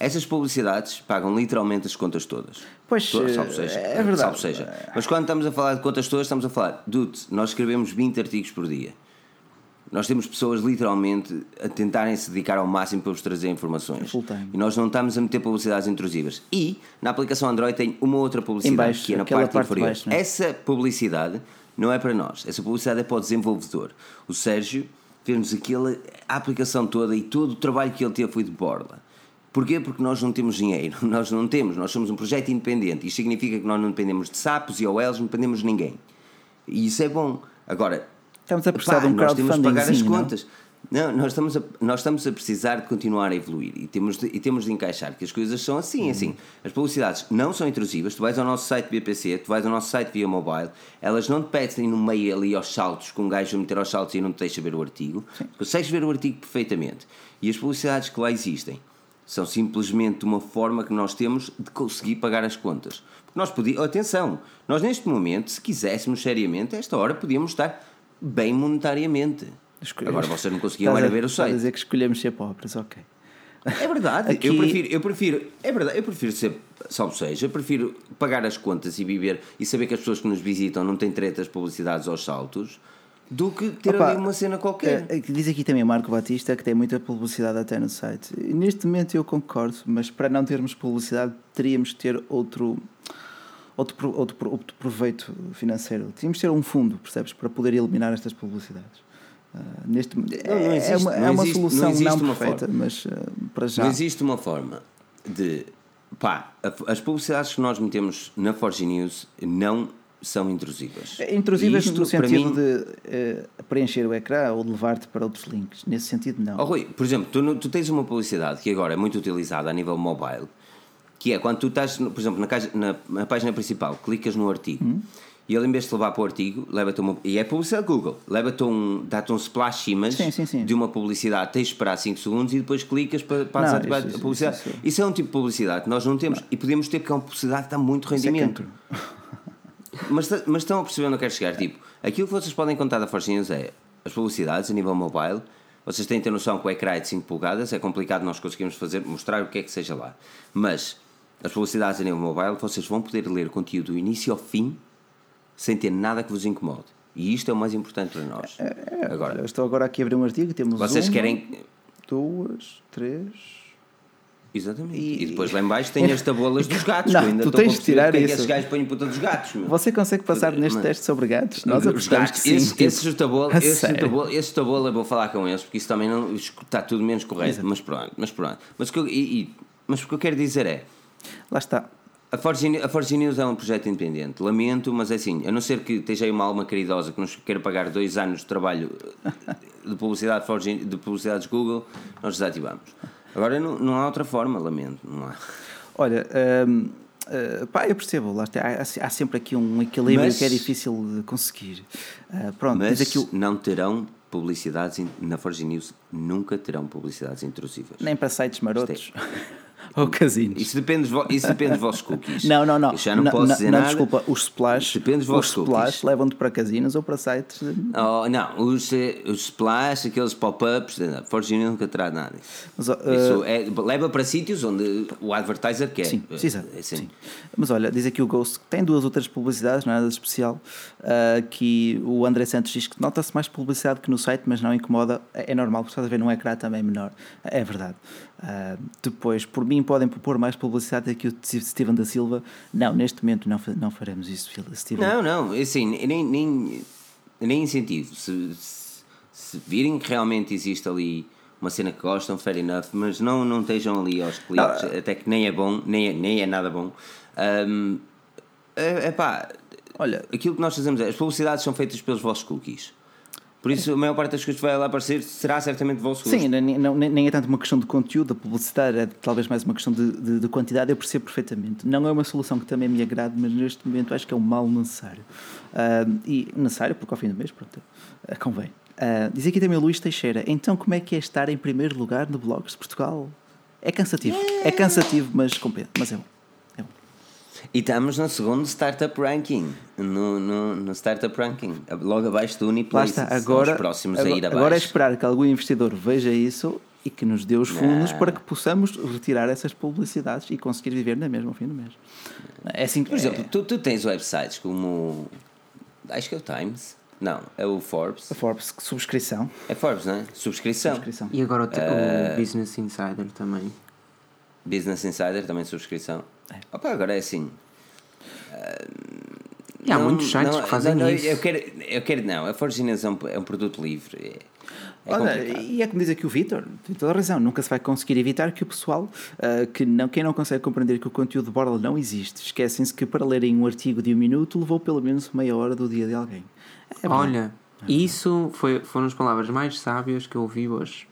S1: Essas publicidades pagam literalmente as contas todas. Pois, salvo seja, é verdade. Salvo seja. Mas quando estamos a falar de contas todas, estamos a falar, dude, nós escrevemos 20 artigos por dia. Nós temos pessoas literalmente a tentarem se dedicar ao máximo para vos trazer informações. E nós não estamos a meter publicidades intrusivas. E na aplicação Android tem uma outra publicidade baixo, que é na parte, parte inferior. Baixo, é? Essa publicidade não é para nós. Essa publicidade é para o desenvolvedor. O Sérgio fez-nos aquela aplicação toda e todo o trabalho que ele teve foi de borla. Porquê? Porque nós não temos dinheiro. Nós não temos. Nós somos um projeto independente. Isto significa que nós não dependemos de sapos e OLs, não dependemos de ninguém. E isso é bom. Agora, Estamos a precisar de um nós temos de pagar as contas. Não? não, nós, estamos a, nós estamos a precisar de continuar a evoluir e temos de, e temos de encaixar que as coisas são assim, uhum. assim. As publicidades não são intrusivas. Tu vais ao nosso site BPC, tu vais ao nosso site via mobile, elas não te pedem no meio ali aos saltos, com um gajo a meter aos saltos e não te deixa ver o artigo. Sim. Consegues ver o artigo perfeitamente. E as publicidades que lá existem são simplesmente uma forma que nós temos de conseguir pagar as contas. Porque nós podíamos, atenção, nós neste momento, se quiséssemos seriamente, a esta hora podíamos estar bem monetariamente. Agora você não conseguiam era ver o site.
S2: a dizer que escolhemos ser pobres, ok.
S1: É verdade, Aqui... eu, prefiro, eu prefiro, é verdade, eu prefiro ser, salvo seja, eu prefiro pagar as contas e viver e saber que as pessoas que nos visitam não têm tretas, publicidades aos saltos do que ter Opa, ali uma cena qualquer.
S2: É, diz aqui também Marco Batista que tem muita publicidade até no site. Neste momento eu concordo, mas para não termos publicidade teríamos de ter outro outro, outro, outro proveito financeiro. Tínhamos de ter um fundo, percebes, para poder eliminar estas publicidades. Uh, neste, não, não é, existe, é uma, é uma existe, solução não, não perfeita, forma. mas uh, para já.
S1: Não existe uma forma de. Pá, as publicidades que nós metemos na Forge News não são intrusivas.
S2: Intrusivas Isto, no sentido mim, de uh, preencher o ecrã ou de levar-te para outros links. Nesse sentido, não.
S1: Oh, Rui, por exemplo, tu, tu tens uma publicidade que agora é muito utilizada a nível mobile que é quando tu estás, por exemplo, na, caixa, na, na página principal, clicas no artigo hum. e ele, em vez de te levar para o artigo, leva-te uma. E é publicidade Google, leva-te um. dá-te um splash image sim, sim, sim. de uma publicidade, tens de esperar 5 segundos e depois clicas para, para não, desativar isso, a publicidade. Isso, isso, isso, é um tipo de publicidade que nós não temos não. e podemos ter porque é uma publicidade que dá muito é rendimento. Mas, mas estão a perceber onde eu quero chegar? Tipo, aquilo que vocês podem contar da Force é as publicidades a nível mobile. Vocês têm de ter noção que o ecrã é de 5 polegadas, é complicado nós conseguirmos fazer, mostrar o que é que seja lá. Mas as publicidades a nível mobile, vocês vão poder ler conteúdo do início ao fim sem ter nada que vos incomode. E isto é o mais importante para nós. É,
S2: é, agora, estou agora aqui a abrir um artigo. Temos vocês uma, querem. Duas, três.
S1: Exatamente. E, e depois lá embaixo tem as tabulas dos gatos. Não, ainda tu tens de tirar isso. É que esses gajos põem puta dos gatos. Meu.
S2: Você consegue passar neste Mas, teste sobre gatos? Nós os gatos.
S1: Sim, esse, tipo, esses esse esse eu vou falar com eles porque isso também não está tudo menos correto. Exato. Mas pronto, mas pronto. Mas, e, e, mas o que eu quero dizer é
S2: Lá está.
S1: A Forge, a Forge News é um projeto independente. Lamento, mas é assim, a não ser que esteja aí uma alma caridosa que nos queira pagar dois anos de trabalho de publicidade, Forge, de publicidades Google, nós desativamos. Agora não, não há outra forma, lamento. Não há.
S2: Olha, hum, uh, pá, eu percebo, lá está, há, há, sempre aqui um equilíbrio mas, que é difícil de conseguir. Uh, pronto,
S1: mas aqui o... não terão publicidades na Forge News, nunca terão publicidades intrusivas.
S2: Nem para sites marotos. Ou casinos.
S1: Isso depende, isso depende dos vossos cookies.
S2: Não, não, não. já não, não posso não, dizer não, nada. Desculpa, os splash, depende dos vossos os splash levam-te para casinos ou para sites.
S1: Oh, não, os, eh, os splash, aqueles pop-ups, Forge nunca terá nada. Mas, uh, isso é, leva para sítios onde o advertiser quer.
S2: Sim, sim, é sim. Mas olha, diz aqui o Ghost que tem duas outras publicidades, nada de especial. Uh, que o André Santos diz que nota-se mais publicidade que no site, mas não incomoda. É, é normal, porque estás a ver num ecrã também menor. É verdade. Uh, depois, por mim, podem propor mais publicidade aqui o Steven da Silva. Não, neste momento não, não faremos isso, Steven.
S1: Não, não, é assim, nem, nem, nem incentivo. Se, se, se virem que realmente existe ali uma cena que gostam, fair enough, mas não, não estejam ali aos cliques, ah. até que nem é bom, nem é, nem é nada bom. Um, é, é pá, olha, aquilo que nós fazemos é, as publicidades são feitas pelos vossos cookies. Por isso, a maior parte das coisas que vai lá aparecer será certamente de vosso
S2: gosto. Sim, nem, não, nem é tanto uma questão de conteúdo, da publicidade, é talvez mais uma questão de, de, de, quantidade. Eu percebo perfeitamente. Não é uma solução que também me agrade, mas neste momento acho que é um mal necessário. Uh, e necessário, porque ao fim do mês, pronto, uh, convém. Uh, diz aqui também o Luís Teixeira. Então, como é que é estar em primeiro lugar no Blogs de Portugal? É cansativo. Yeah. É cansativo, mas compensa. Mas é bom.
S1: E estamos no segundo Startup Ranking. No, no, no Startup Ranking. Logo abaixo do Uniplaces.
S2: Lá está. Agora, próximos agora, a ir abaixo. Agora é esperar que algum investidor veja isso e que nos dê os fundos não. para que possamos retirar essas publicidades e conseguir viver na mesma ao fim do mês. É assim que,
S1: Por exemplo, é... tu, tu tens websites como. Acho que é o Times. Não, é o Forbes.
S2: A Forbes, subscrição.
S1: É Forbes, não é? Subscrição.
S3: subscrição. E agora o, uh... o Business Insider também.
S1: Business Insider também subscrição. É. Opa, agora é assim.
S3: Uh, e há não, muitos sites não, que fazem
S1: não,
S3: isso.
S1: Eu quero, eu quero, não, a Forginess é um, é um produto livre. É, é Olha,
S2: e é como diz aqui o Vitor, tem toda a razão, nunca se vai conseguir evitar que o pessoal, uh, que não, quem não consegue compreender que o conteúdo de borla não existe, esquecem-se que para lerem um artigo de um minuto levou pelo menos meia hora do dia de alguém.
S3: É Olha, isso foi, foram as palavras mais sábias que eu ouvi hoje.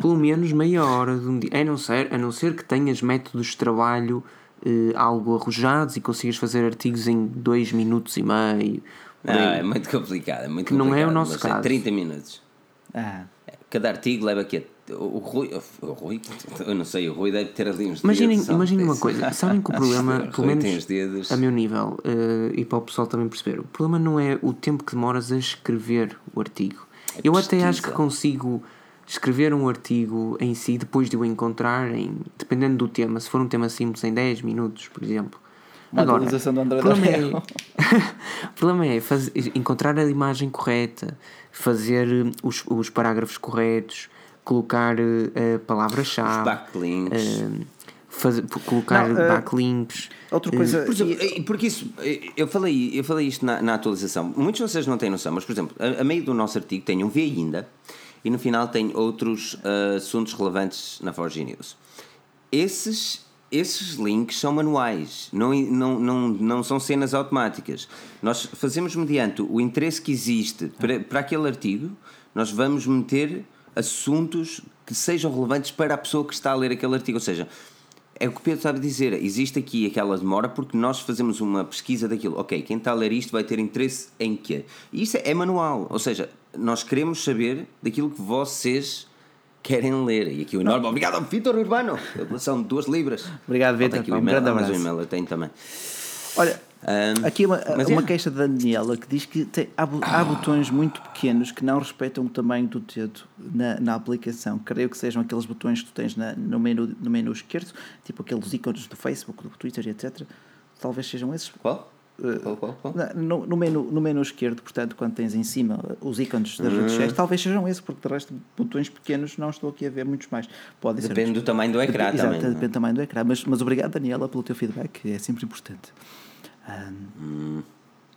S3: Pelo menos meia hora de um dia. A não ser, a não ser que tenhas métodos de trabalho uh, algo arrojados e consigas fazer artigos em dois minutos e meio.
S1: Não, é muito complicado. É muito complicado,
S3: não é o nosso
S1: caso. É 30 minutos. Ah. Cada artigo leva aqui. O Rui, o Rui, eu não sei, o Rui deve ter ali uns
S3: Imaginem, imaginem uma coisa, sabem que o problema, pelo menos a meu nível, uh, e para o pessoal também perceber, o problema não é o tempo que demoras a escrever o artigo. É eu até acho que consigo escrever um artigo em si, depois de o encontrar, em, dependendo do tema, se for um tema simples, em 10 minutos, por exemplo.
S2: Uma Agora, atualização do André problema é,
S3: o problema é fazer, encontrar a imagem correta, fazer os, os parágrafos corretos, colocar uh, palavras-chave.
S1: backlinks. Uh,
S3: fazer, colocar Não, uh, backlinks.
S2: Outra coisa.
S1: Por exemplo, porque isso, eu falei, eu falei isto na, na atualização. Muitos de vocês não têm noção, mas, por exemplo, a, a meio do nosso artigo tem um V ainda e no final tem outros uh, assuntos relevantes na Forge News. Esses, esses links são manuais, não, não, não, não são cenas automáticas. Nós fazemos mediante o interesse que existe para, para aquele artigo, nós vamos meter assuntos que sejam relevantes para a pessoa que está a ler aquele artigo. Ou seja, é o que o Pedro sabe dizer. Existe aqui aquela demora porque nós fazemos uma pesquisa daquilo. Ok, quem está a ler isto vai ter interesse em quê? E isso é manual. Ou seja, nós queremos saber daquilo que vocês querem ler. E aqui o enorme obrigado ao Vitor Urbano. São duas libras.
S2: Obrigado, Vitor. Um grande abraço.
S1: Mas o e-mail eu tenho também.
S2: Olha, um, aqui uma, uma é. queixa da Daniela que diz que tem, há, há ah. botões muito pequenos que não respeitam o tamanho do dedo na, na aplicação. Creio que sejam aqueles botões que tu tens na, no, menu, no menu esquerdo, tipo aqueles ícones do Facebook, do Twitter, etc. Talvez sejam esses.
S1: Qual? Qual?
S2: No, no, menu, no menu esquerdo, portanto, quando tens em cima os ícones das redes sociais, hum. talvez sejam esses, porque de resto, botões pequenos não estou aqui a ver muitos mais.
S1: Pode depende ser, do tamanho do ecrã
S2: depende,
S1: também.
S2: Exato, depende do tamanho do ecrã. Mas, mas obrigado, Daniela, pelo teu feedback, é sempre importante.
S1: Um... Hum,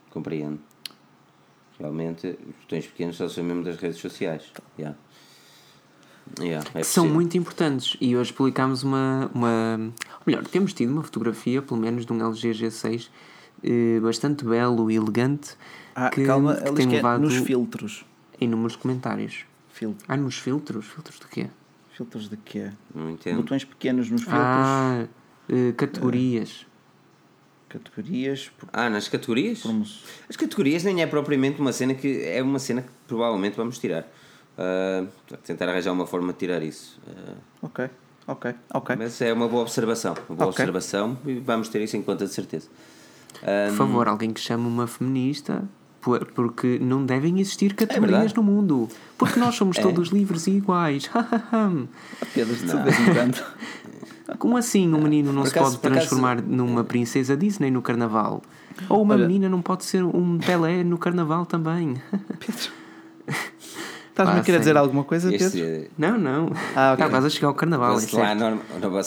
S1: compreendo. Realmente, os botões pequenos só são mesmo das redes sociais. Yeah. Yeah, é
S3: são muito importantes e hoje publicámos uma, uma. Melhor, temos tido uma fotografia, pelo menos, de um LG G6 eh, bastante belo e elegante.
S2: Ah, que, calma, que tem levado nos filtros.
S3: Inúmeros comentários.
S2: Filtro.
S3: Ah, nos filtros? Filtros de quê?
S2: Filtros de quê?
S1: Não entendo.
S2: Botões pequenos nos filtros.
S3: Ah, eh, categorias.
S2: categorias.
S1: Por... Ah, nas categorias? As categorias nem é propriamente uma cena que. É uma cena que provavelmente vamos tirar. Uh, tentar arranjar uma forma de tirar isso. Uh,
S2: ok, ok, ok.
S1: Mas é uma boa observação. Uma boa okay. observação e vamos ter isso em conta de certeza.
S3: Um, Por favor, alguém que chame uma feminista, porque não devem existir categorias é no mundo. Porque nós somos é. todos livres e iguais.
S2: Quando.
S3: Como assim um menino não por se acaso, pode transformar acaso... numa princesa Disney no carnaval? Ou uma Olha... menina não pode ser um Pelé no carnaval também?
S2: Pedro. Estás-me a querer dizer alguma coisa, Pedro? Este...
S3: Não, não. Ah, okay. Está quase a chegar ao carnaval.
S1: Você lá, norm...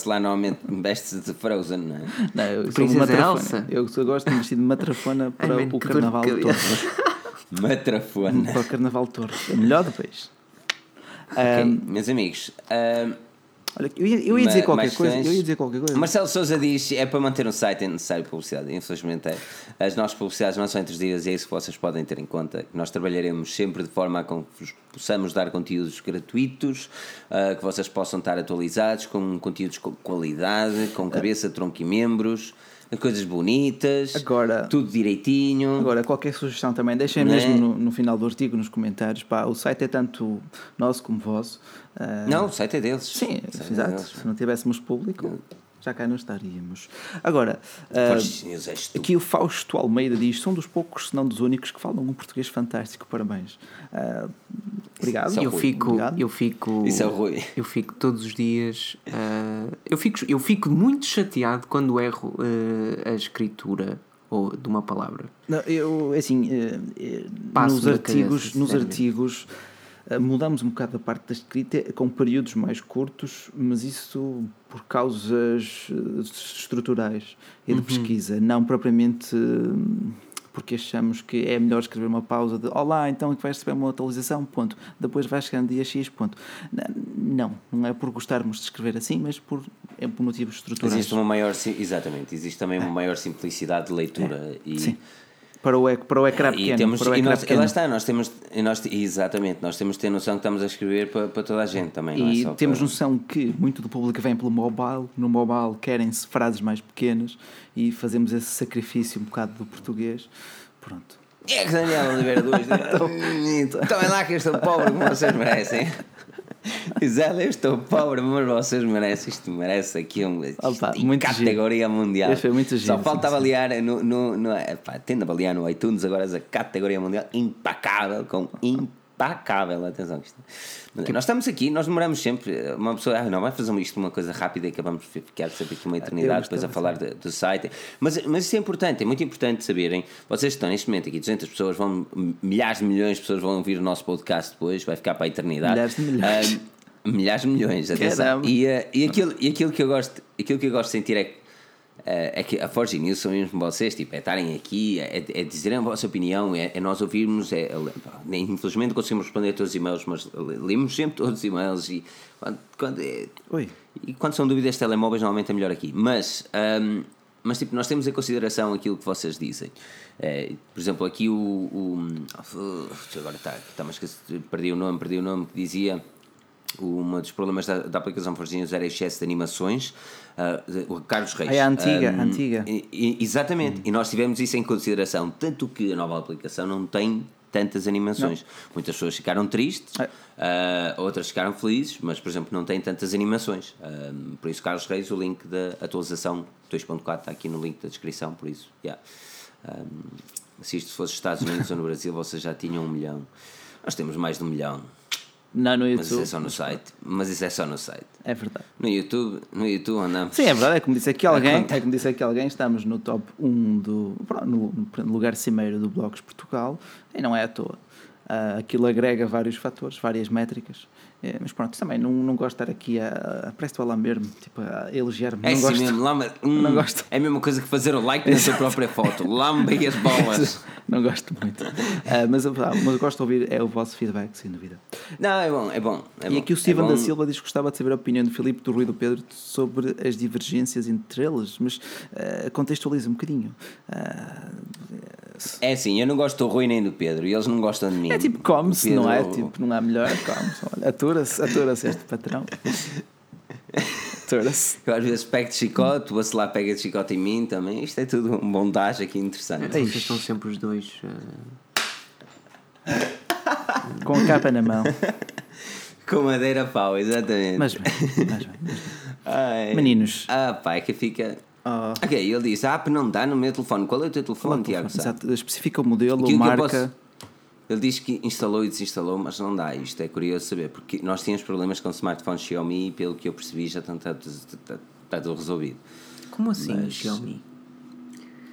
S1: lá normalmente veste de Frozen, não é?
S2: Não, eu sou uma Elsa. Eu gosto de vestir de matrafona para Ai, o carnaval todo.
S1: matrafona.
S2: Para o carnaval todo. É melhor depois.
S1: Okay, um, meus amigos. Um,
S2: Olha, eu ia, eu ia dizer qualquer coisa. Eu ia dizer qualquer coisa.
S1: Marcelo Souza diz: é para manter um site é necessário publicidade. Infelizmente é. As nossas publicidades não são entre os dias e é isso que vocês podem ter em conta. Nós trabalharemos sempre de forma a que possamos dar conteúdos gratuitos, uh, que vocês possam estar atualizados, com conteúdos com qualidade, com cabeça, tronco e membros coisas bonitas, agora, tudo direitinho.
S2: Agora, qualquer sugestão também, deixem mesmo é? no, no, final do artigo, nos comentários. Pá, o site é tanto nosso como vosso.
S1: Uh, não, o site é deles.
S2: Sim,
S1: é
S2: exato. Deles. Se não tivéssemos público. Já cá não estaríamos. Agora, uh, aqui o Fausto Almeida diz: são dos poucos, se não dos únicos, que falam um português fantástico. Parabéns. Uh, obrigado.
S3: Eu fico, obrigado. eu fico.
S1: Isso é Rui.
S3: Eu fico todos os dias. Uh, eu, fico, eu fico muito chateado quando erro a escritura ou de uma palavra.
S2: Não, eu, assim, nos artigos, nos artigos eh, mudamos um bocado a parte da escrita com períodos mais curtos, mas isso por causas eh, estruturais e de uhum. pesquisa, não propriamente porque achamos que é melhor escrever uma pausa de Olá, então que vais receber uma atualização, ponto. Depois vais chegando dia X, ponto. Não, não é por gostarmos de escrever assim, mas por, é por motivos estruturais.
S1: Existe uma maior, exatamente, existe também uma é. maior simplicidade de leitura é. e...
S2: Sim para o, para o ecrã pequeno. E, temos, para o
S1: ecrã e, nós, pequeno. lá está, nós temos, nós, exatamente, nós temos de ter noção que estamos a escrever para, para toda a gente também.
S2: E
S1: é
S2: temos
S1: para...
S2: noção que muito do público vem pelo mobile, no mobile querem-se frases mais pequenas e fazemos esse sacrifício um bocado do português. Pronto.
S1: É que Daniel Oliveira 2 Tomem lá que eu estou pobre como vocês merecem. Exato, eu estou pobre, mas vocês merecem. Isto merece aqui um, Opa, muito categoria giro. mundial.
S2: Foi muito
S1: Só falta avaliar no, no, no, epá, tendo a avaliar no iTunes agora a categoria mundial impacável, com impacável. Atenção, isto. nós estamos aqui, nós demoramos sempre. Uma pessoa, ah, não, vai fazer isto uma coisa rápida e acabamos de ficar sempre aqui uma eternidade depois a falar de, do site. Mas, mas isso é importante, é muito importante saberem. Vocês estão neste momento aqui, 200 pessoas, vão, milhares de milhões de pessoas vão ouvir o nosso podcast depois, vai ficar para a eternidade.
S2: Milhares de milhões.
S1: milhares de milhões, atenção. E, uh, e, aquilo, e aquilo, que eu gosto, aquilo que eu gosto de sentir é que é que a Forge News são mesmo vocês, tipo, é estarem aqui, é, é dizerem a vossa opinião, é, é nós ouvirmos, é, é, infelizmente não conseguimos responder a todos os e-mails, mas lemos sempre todos os e-mails e quando, quando, é, e quando são dúvidas telemóveis normalmente é melhor aqui, mas, um, mas tipo, nós temos em consideração aquilo que vocês dizem. É, por exemplo, aqui o, o agora está, está mas perdi o nome, perdi o nome que dizia um dos problemas da, da aplicação Forginhos era excesso de animações. Uh, Carlos Reis.
S2: É a antiga, um, antiga.
S1: E, exatamente, hum. e nós tivemos isso em consideração, tanto que a nova aplicação não tem tantas animações. Não. Muitas pessoas ficaram tristes, é. uh, outras ficaram felizes, mas, por exemplo, não tem tantas animações. Uh, por isso, Carlos Reis, o link da atualização 2.4 está aqui no link da descrição, por isso, yeah. se isto fosse Estados Unidos ou no Brasil, vocês já tinham um milhão. Nós temos mais de um milhão.
S2: Não, no YouTube.
S1: Mas isso é só no site. Mas isso é só no site.
S2: É verdade.
S1: No YouTube, no YouTube andamos.
S2: Sim, é verdade. É como disse aqui alguém, é como disse aqui alguém, estamos no top 1 do. no, lugar cimeiro do Blogs Portugal e não é à toa. Uh, aquilo agrega vários fatores, várias métricas. É, mas pronto, também não, não gosto de estar aqui a. a Parece-te a lamber-me, tipo, a elogiar-me.
S1: É
S2: não
S1: assim mesmo, lama, hum, não gosto. É a mesma coisa que fazer o like na sua própria foto. Lambe as bolas.
S2: não gosto muito. Uh, mas, ah, mas eu gosto de ouvir é o vosso feedback, sem dúvida.
S1: Não, é bom, é bom. É
S2: e
S1: bom,
S2: aqui o Steven é da Silva diz que gostava de saber a opinião do Filipe, do Rui e do Pedro sobre as divergências entre eles, mas uh, contextualiza um bocadinho.
S1: É assim, eu não gosto do Rui nem do Pedro e eles não gostam de mim.
S2: É tipo, come-se, não é? Tipo, não há melhor, come-se. Atura-se, atura-se este patrão. Atura-se.
S1: Eu às vezes pego de chicote, o lá pega de chicote em mim também. Isto é tudo um bondagem aqui interessante.
S3: É, vocês estão sempre os dois. Uh...
S2: Com a capa na mão.
S1: Com madeira pau, exatamente.
S2: Mas bem, mas bem. Ai. Meninos.
S1: Ah, pá, é que fica. Uh, ok, ele disse: a app não dá no meu telefone. Qual é o teu telefone, Tiago?
S2: Exato, especifica o modelo, a marca.
S1: Posso... Ele diz que instalou e desinstalou, mas não dá. Isto é curioso saber, porque nós tínhamos problemas com smartphones Xiaomi e, pelo que eu percebi, já está, está, está, está tudo resolvido.
S3: Como assim, mas... Xiaomi?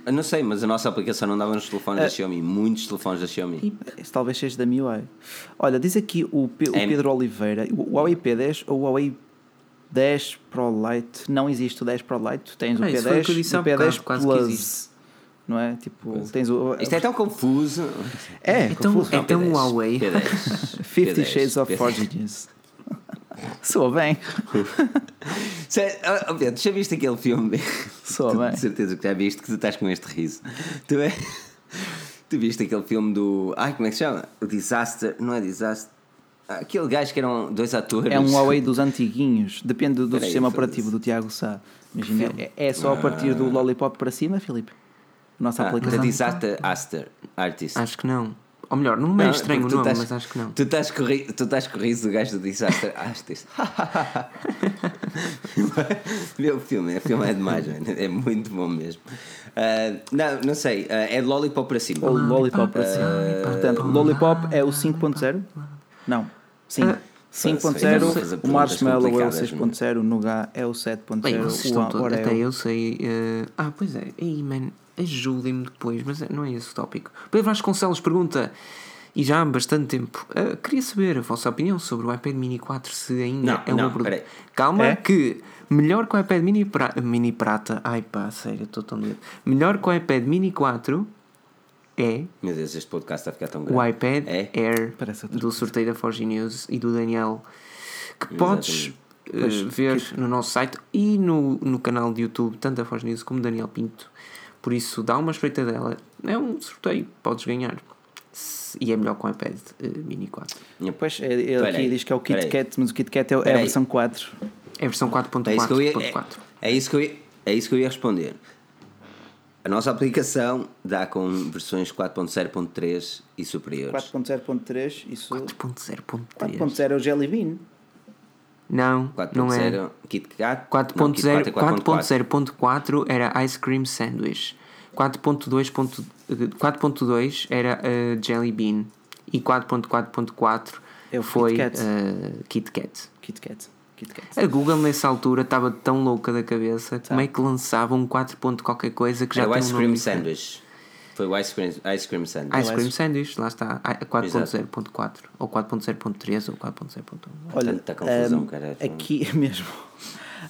S1: Eu não sei, mas a nossa aplicação não dava nos telefones uh, da Xiaomi, muitos telefones da Xiaomi.
S2: Esse talvez seja da MIUI. Olha, diz aqui o, P o é. Pedro Oliveira: o Huawei P10 ou o Huawei 10 Pro Lite, não existe o 10 Pro Lite, tens o P10, o P10 Plus. Não é? Tipo, tens o,
S1: Isto é tão confuso.
S2: É,
S3: então,
S2: confuso.
S3: Então o Huawei.
S2: 50 Shades of Forges. Soa bem.
S1: Pedro, já viste aquele filme?
S2: Soa bem.
S1: De certeza que já viste que tu estás com este riso. Tu, é... tu viste aquele filme do. Ai, como é que se chama? O Disaster. Não é Disaster. Aquele gajo que eram dois atores.
S2: É um Huawei dos antiguinhos, depende do Peraí, sistema operativo do Tiago Sá. Imagina, é, é só a partir do Lollipop para cima, Filipe? Nossa
S1: ah,
S2: aplicação.
S1: Da Disaster Aster Artist.
S3: Acho que não. Ou melhor, não é estranho o nome, tás, mas acho que não.
S1: Tu estás com, tu estás com o riso do gajo do desastre. Ah, isto. Meu filme, o filme é demais, é muito bom mesmo. Uh, não, não sei, uh, é Lollipop para cima.
S2: O Lollipop para cima. Uh, Portanto, Lollipop é o 5.0? Não, sim. 5.0, o Marshmallow é o 6.0, o Nougat é o 7.0,
S3: Até eu sei. Uh, ah, pois é. Aí, man, ajudem-me depois, mas não é esse o tópico. Pedro Vasconcelos pergunta, e já há bastante tempo, uh, queria saber a vossa opinião sobre o iPad Mini 4, se ainda não, é uma produto. Calma, é? que melhor que o iPad Mini, pra... Mini Prata, ai pá, sério, estou tão doido. Melhor que o iPad Mini 4 é.
S1: Meu Deus, este podcast está a ficar tão grande.
S3: O iPad é? Air do sorteio da Forge News e do Daniel, que Exatamente. podes uh, ver que... no nosso site e no, no canal de YouTube, tanto da Forge News como Daniel Pinto. Por isso, dá uma espreita dela. É um sorteio, podes ganhar. E é melhor com o iPad uh, Mini 4.
S2: Pois, ele aqui aí, diz que é o KitKat, mas o KitKat é, é a versão 4.
S3: É a versão 4.4. É, isso que eu ia,
S1: é, é, isso que eu ia, é isso que eu ia responder. A nossa aplicação dá com versões 4.0.3 e superiores.
S2: 4.0.3 isso.
S3: 4.0.3.
S2: 4.0 é o Jelly Bean.
S3: Não, 4. não é.
S1: KitKat.
S3: 4.0.4 era Ice Cream Sandwich. 4.2 era uh, Jelly Bean. E 4.4.4 é foi Kit Kat. Uh, Kit Kat.
S2: Kit Kat.
S3: A Google nessa altura estava tão louca da cabeça, tá. como é que lançava um 4 ponto qualquer coisa que já
S1: Era o Ice Cream Sandwich. Foi o Ice Cream, ice cream Sandwich.
S3: Ice Cream Sandwich, lá está. 4.0.4 ou 4.0.3 ou 4.0.1.
S2: Olha, Tanta confusão, um, cara. Aqui mesmo.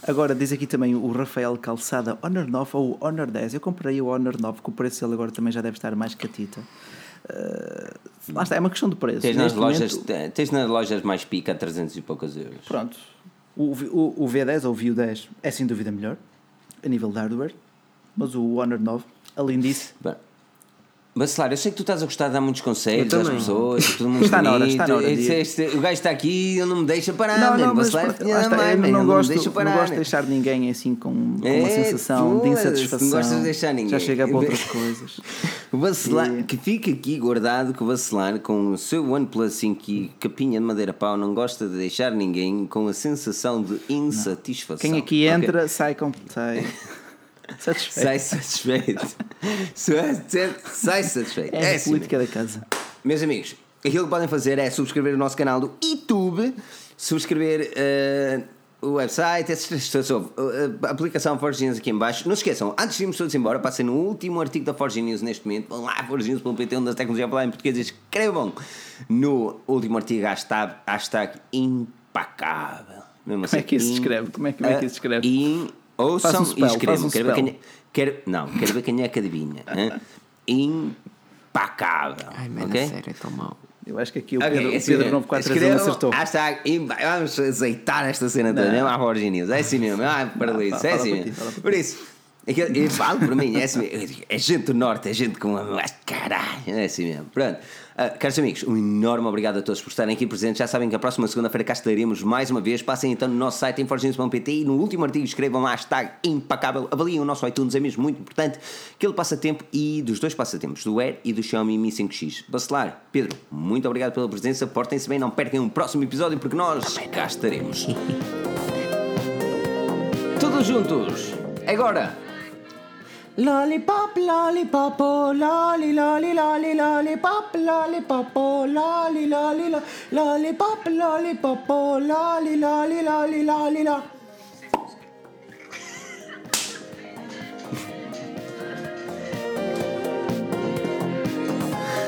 S2: Agora, diz aqui também o Rafael Calçada Honor 9 ou Honor 10. Eu comprei o Honor 9, que o preço dele agora também já deve estar mais catita. Uh, lá está, é uma questão de preço.
S1: Tens nas, lojas, momento, tens nas lojas mais pica a 300 e poucos euros.
S2: Pronto, o, o, o V10 ou o View 10 é sem dúvida melhor, a nível de hardware, mas o Honor 9, além disso.
S1: Bem, Bacelar, eu sei que tu estás a gostar de dar muitos conselhos às pessoas, todo mundo
S2: está na hora, está na hora.
S1: Este, este, o gajo está aqui e ele não me deixa parar, não, não, mas, Bacelar,
S2: não, não, não, gosto, deixa parar, não gosto de deixar ninguém assim com, com é, uma sensação de insatisfação. Não gostas de deixar ninguém. Já chega para outras coisas.
S1: o Bacelar, e... que fica aqui guardado que o Bacelar com o seu OnePlus 5 e capinha de madeira pau não gosta de deixar ninguém com a sensação de insatisfação.
S2: Quem aqui entra okay. sai com... Sai.
S1: Satisfeito. Sai satisfeito. Sai satisfeito.
S2: É, é a assim política da casa.
S1: Meus amigos, aquilo que podem fazer é subscrever o nosso canal do YouTube, subscrever uh, o website, uh, a aplicação Forge News aqui em baixo. Não se esqueçam, antes de irmos todos embora, passem no último artigo da Forge News neste momento. Vão lá, forgenews.pt, onde a tecnologia falar em português. Escrevam no último artigo hashtag, hashtag impacável.
S2: Como é que isso se escreve? Como é, como é que isso se escreve?
S1: Ouçam um e escrevam. Um quero, ver quem, é- quero, não, quero ver quem é que adivinha. Impacável.
S3: Ai, mano, okay? sério, é tão mau.
S2: Eu acho que aqui o Pedro, okay, assim, Pedro 941 acertou.
S1: Hashtag, vamos azeitar esta cena toda, não é uma News. É assim mesmo, ah, para isso, é assim mesmo. Por isso, eu falo por mim, é assim mesmo. É gente do norte, é gente com uma. Caralho, é assim mesmo. Pronto. Uh, caros amigos, um enorme obrigado a todos por estarem aqui presentes. Já sabem que a próxima segunda-feira cá estaremos mais uma vez. Passem então no nosso site inforgência.pt e no último artigo escrevam lá hashtag impacável. Avaliem o nosso iTunes, é mesmo muito importante. Aquele passatempo e dos dois passatempos, do Air e do Xiaomi Mi 5X. Bacelar, Pedro, muito obrigado pela presença. Portem-se bem, não percam um próximo episódio porque nós cá estaremos. Todos juntos, agora!
S2: Lollipop, lollipop, oh, lolly, lolly, lolly, lollipop, lollipop, oh, lolly, lolly, lollipop, lollipop, oh, lolly, lolly, lolly, lolly, lolly.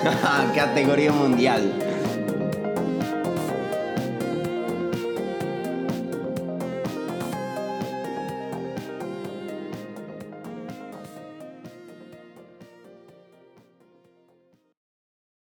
S1: Categoría mundial.